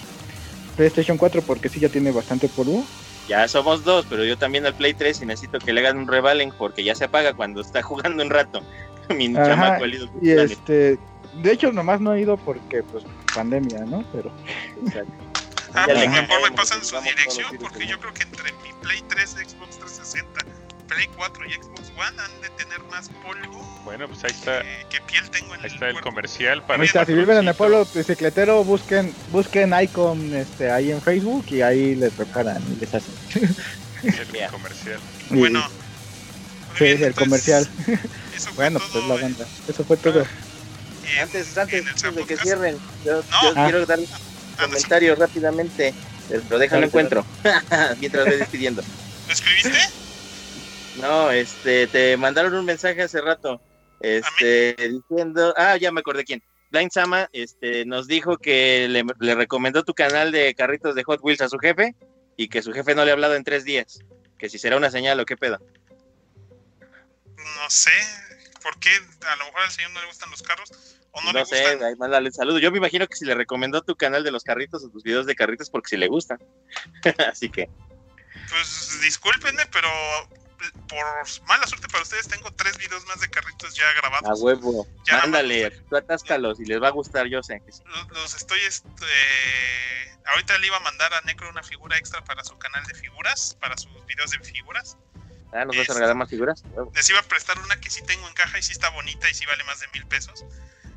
C: PlayStation 4 porque sí ya tiene bastante polvo.
B: Ya somos dos, pero yo también al Play 3 y necesito que le hagan un revalen porque ya se apaga cuando está jugando un rato. <laughs> Mi
C: Ajá,
B: chamaco, el
C: Y este, de hecho, nomás no he ido porque, pues, pandemia, ¿no? Pero,
B: Exacto.
D: Ah, pues mejor me pasan su dirección porque yo creo que entre mi Play 3, Xbox 360, Play 4 y Xbox One han de tener más polvo
A: Bueno, pues ahí está,
D: que, que piel tengo en
A: ahí
D: el
A: está el
D: cuerpo.
A: comercial para
C: ahí está,
A: el
C: si viven en el pueblo bicicletero, busquen, busquen Icon este, ahí en Facebook y ahí les preparan y les hacen.
A: El comercial.
C: Y-
D: Bueno,
C: sí,
D: bien,
C: el
D: entonces,
C: comercial.
D: Eso fue
C: Bueno,
D: todo
C: pues la
D: en-
C: banda. Eso fue todo.
D: en-
B: Antes,
D: en
B: antes, antes de que cierren, yo,
D: No.
B: yo
C: Ah.
B: quiero dar un
D: Ah,
B: comentario rápidamente, pero déjalo encuentro <laughs> mientras voy despidiendo.
D: ¿Lo escribiste?
B: No, este, te mandaron un mensaje hace rato, este, diciendo, ah, ya me acordé quién. Blind Sama, este, nos dijo que le, le recomendó tu canal de carritos de Hot Wheels a su jefe y que su jefe no le ha hablado en tres días. Que si será una señal o qué pedo.
D: No sé. ¿Por qué? A lo mejor al señor no le gustan los carros o no,
B: No,
D: le
B: sé, ahí mándale un saludo. Yo me imagino que si le recomendó tu canal de los carritos o tus videos de carritos porque si le gustan. <laughs> Así que,
D: Pues discúlpenme, pero por mala suerte para ustedes tengo tres videos más de carritos ya grabados.
B: a huevo,
D: Ya
B: mándale, tú atáscalos y les va a gustar, yo sé. que sí.
D: Los, estoy, este, ahorita le iba a mandar a Necro una figura extra para su canal de figuras, para sus videos de figuras.
B: Ah, ¿nos vas a regalar más figuras?
D: Les iba a prestar una que sí tengo en caja y sí está bonita y sí vale más de mil pesos.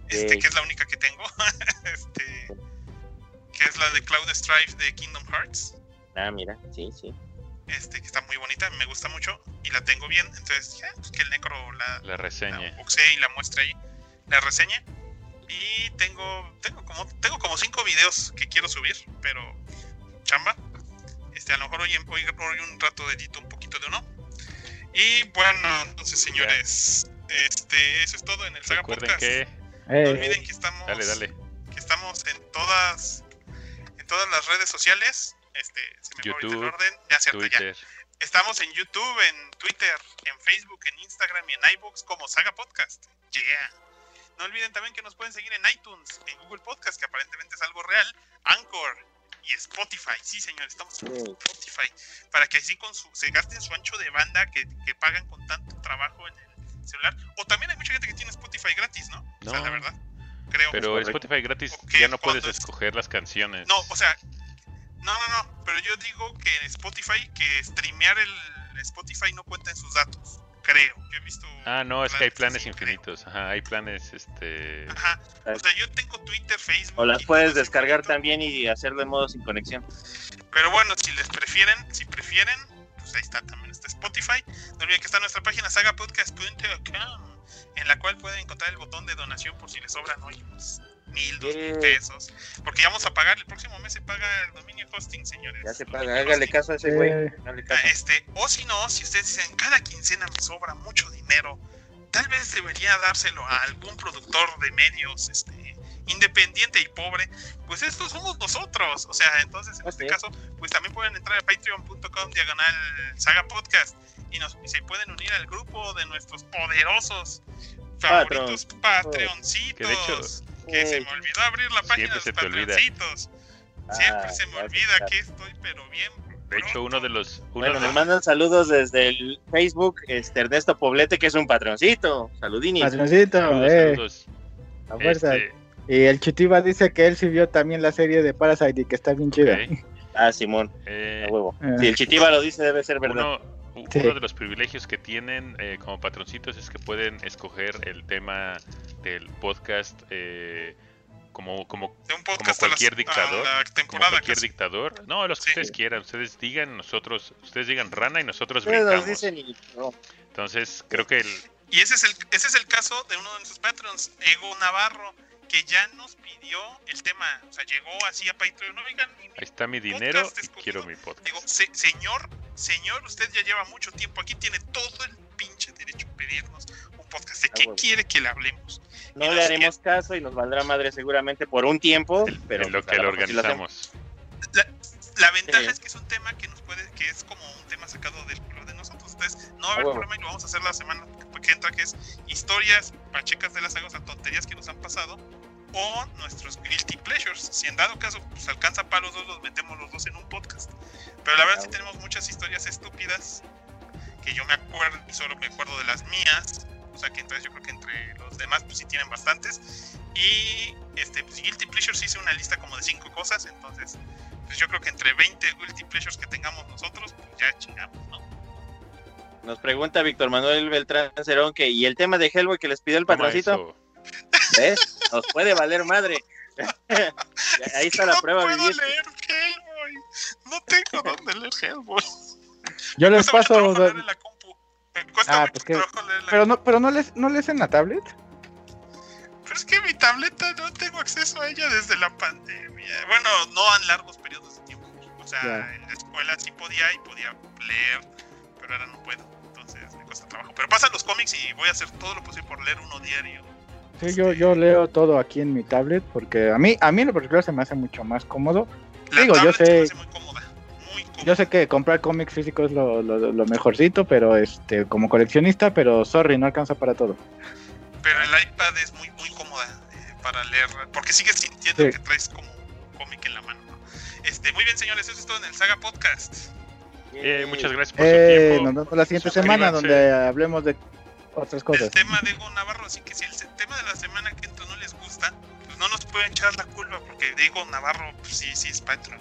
D: Este, que es la única que tengo. <laughs> este, que es la de Cloud Strife de Kingdom Hearts.
B: Ah, mira, sí, sí.
D: este, que está muy bonita, me gusta mucho y la tengo bien. Entonces, ya, pues que el Necro la,
A: La reseña.
D: la boxee y la muestre ahí, la reseñe. Y tengo, tengo como, tengo como cinco videos que quiero subir, pero chamba. Este, a lo mejor hoy, en- hoy, hoy un rato edito un poquito de uno. Y bueno, entonces señores, este, eso es todo en el Saga
A: Recuerden
D: Podcast.
A: que.
D: No olviden que estamos,
A: Dale, dale.
D: que estamos en todas, en todas las redes sociales. Este, se me el
A: YouTube,
D: orden. Ya cierto, ya.
A: Twitter.
D: Estamos en YouTube, en Twitter, en Facebook, en Instagram y en iBooks como Saga Podcast. Yeah. No olviden también que nos pueden seguir en iTunes, en Google Podcast, que aparentemente es algo real, Anchor y Spotify. Sí, señor, estamos en. Spotify. Para que así con su, se gasten su ancho de banda que, que pagan con tanto trabajo en el celular. O también hay mucha gente que tiene Spotify gratis, ¿no? O sea, la verdad. Creo.
A: Pero. Spotify gratis ya no puedes escoger las canciones.
D: No, o sea, no, no, no, pero yo digo que en Spotify, que streamear el Spotify no cuenta en sus datos, creo. Yo he visto...
A: Ah, no, es que hay planes
D: así, creo.
A: infinitos. Ajá, hay planes, este.
D: Ajá, o sea, yo tengo Twitter, Facebook...
B: O las puedes descargar
D: infinito,
B: también y hacerlo en modo sin conexión.
D: Pero bueno, si les prefieren, si prefieren, pues ahí está también está Spotify. No olviden que está nuestra página sagapodcast.com, en la cual pueden encontrar el botón de donación por si les sobran hoy unos mil, dos mil pesos. Porque ya vamos a pagar, el próximo mes se paga el dominio hosting, señores.
B: Ya se paga, hágale caso a ese güey.
C: Eh.
D: Ah. Este, o si no, si ustedes dicen cada quincena me sobra mucho dinero, tal vez debería dárselo a algún productor de medios, este, independiente y pobre, pues estos somos nosotros. O sea, entonces en este caso, pues también pueden entrar a patreon.com diagonal saga podcast y, nos, y se pueden unir al grupo de nuestros poderosos favoritos patreoncitos.
A: Que de hecho,
D: que se me olvidó abrir la página de los patroncitos. Siempre
B: Ah,
D: se me olvida que estoy, pero bien.
A: de hecho, uno de los. Uno
B: Bueno,
A: de
B: nos
A: los-
B: mandan saludos desde el Facebook, este Ernesto Poblete, que es un patroncito. Saludinis.
C: patroncito,
A: saludos,
C: eh,
A: saludos.
C: a fuerza.
A: Este,
C: Y el Chitiba dice que él sí vio también la serie de Parasite y que está bien chida.
B: Ah, Simón,
A: eh,
B: huevo.
C: Eh,
B: Si el Chitiba lo dice, debe ser verdad.
A: Uno,
C: Sí.
A: de los privilegios que tienen eh, como patroncitos es que pueden escoger el tema del podcast eh, como, como,
D: a la-
A: cualquier
D: a
A: dictador. como cualquier
D: casi.
A: dictador. No, los que
D: Sí.
A: ustedes quieran. Ustedes digan, nosotros, ustedes digan rana y nosotros brincamos.
B: dicen y no.
A: Entonces, creo que el,
D: Y ese es el ese es el caso de uno de nuestros patrons, Ego Navarro, que ya nos pidió el tema, o sea, llegó así a Patreon, oigan, mi-
A: ahí está mi dinero y quiero mi podcast.
D: digo, "Se- señor, señor, usted ya lleva mucho tiempo aquí, tiene todo el pinche derecho a pedirnos un podcast. ¿De
B: Ah,
D: qué
B: huevo.
D: quiere que le hablemos?
B: No le haremos caso y nos valdrá madre seguramente por un tiempo, pero
A: en lo
B: pues,
A: que lo
B: sí hacemos.
A: organizamos.
D: La ventaja
B: Sí.
D: es que es un tema que nos puede, que es como un tema sacado del culo de nosotros. Entonces, no va a haber
B: huevo.
D: problema y lo vamos a hacer la semana que entra, que es historias pachecas de la saga, o sea, tonterías que nos han pasado, o nuestros guilty pleasures. Si en dado caso pues, alcanza para los dos, los metemos los dos en un podcast. Pero la verdad sí tenemos muchas historias estúpidas que yo me acuerdo y solo me acuerdo de las mías. O sea que entonces yo creo que entre los demás pues sí tienen bastantes. Y este pues, Guilty Pleasures hice una lista como de cinco cosas. Entonces, pues yo creo que entre 20 Guilty Pleasures que tengamos nosotros, pues ya chingamos, ¿no?
B: Nos pregunta Víctor Manuel Beltrán Cerón que, ¿y el tema de Hellboy que les pidió el patroncito? ¿Ves? Nos puede valer madre. <laughs> Ahí está la
D: no
B: prueba
D: puedo
B: viviente.
D: leer Hellboy. No tengo dónde leer Hellboy.
C: Yo les paso.
D: en la compu.
C: Ah, pues que-
D: trabajo leer en la
C: Pero no, pero no les, no les en la tablet.
D: Pero es que mi tableta no tengo acceso a ella desde la pandemia. Bueno, no a largos periodos de tiempo. O sea, en la escuela sí podía y podía leer, pero ahora no puedo. Cuesta trabajo. Pero pasan los cómics y voy a hacer todo lo posible por leer uno diario.
C: Sí, yo, yo leo todo aquí en mi tablet porque a mí, a mí en lo particular se me hace mucho más cómodo.
D: La
C: Digo, yo
D: tablet se me
C: sé-
D: hace muy cómoda. Muy cómoda.
C: Yo sé que comprar cómics físicos es lo, lo, lo mejorcito, pero este, como coleccionista, pero sorry, no alcanza para todo.
D: Pero el iPad es muy, muy cómoda eh, para leer. Porque sigues sintiendo
C: Sí.
D: que traes como un cómic en la mano. ¿no? Este, muy bien, señores. Eso es todo en el Saga Podcast.
A: Eh, muchas gracias por
C: Eh,
A: su tiempo.
C: nos vemos la siguiente semana donde hablemos de otras cosas.
D: El tema de Ego Navarro. Así que si el tema de la semana que entra no les gusta, pues no nos pueden echar la culpa. Porque Diego Navarro, pues sí, sí es Patreon.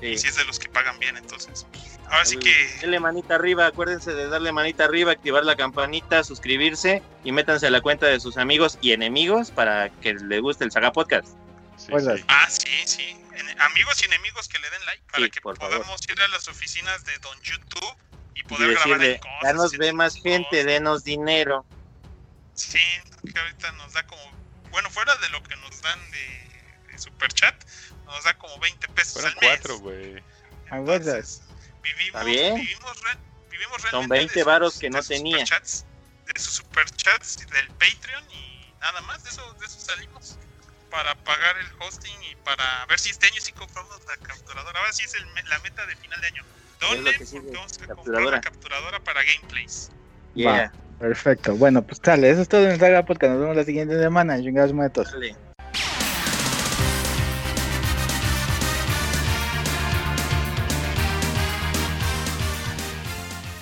B: Sí.
D: Sí es de los que pagan bien. Entonces, ahora sí que.
B: Denle manita arriba, acuérdense de darle manita arriba, activar la campanita, suscribirse y métanse a la cuenta de sus amigos y enemigos para que les guste el Saga Podcast.
A: Sí, sí.
D: Ah, sí, sí. En- amigos y enemigos que le den like para
B: Sí,
D: que
B: por favor.
D: podamos ir a las oficinas de Don YouTube y
B: Y
D: poder grabar ahí
B: decirle,
D: cosas.
B: ya nos ve más gente,
D: cosas".
B: denos dinero.
D: Sí, que ahorita nos da como. Bueno, fuera de lo que nos dan de, de super chat, nos da como 20 pesos
A: Fueron
D: al mes.
A: cuatro, güey.
D: Entonces, vivimos,
B: Está bien.
D: vivimos, re- vivimos
B: Son
D: realmente
B: 20
D: de sus-
B: varos que no tenía.
D: superchats, de sus superchats y del Patreon y nada más, de eso, de eso salimos. Para pagar el hosting y para ver si este año sí compramos la capturadora. Ahora sí es el la meta de final de año. ¿Dónde? vamos a comprar
B: capturadora.
D: la capturadora para gameplays.
B: Yeah.
C: Perfecto. Bueno, pues sale. Eso es todo en Saga Podcast. Nos vemos la siguiente semana. Chingados muertos.
B: Dale.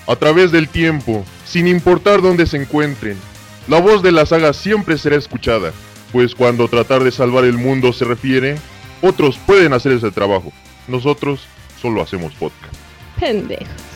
F: a través del tiempo, sin importar dónde se encuentren. La voz de la saga siempre será escuchada, pues cuando tratar de salvar el mundo se refiere, otros pueden hacer ese trabajo. Nosotros solo hacemos podcast.
G: Pendejo.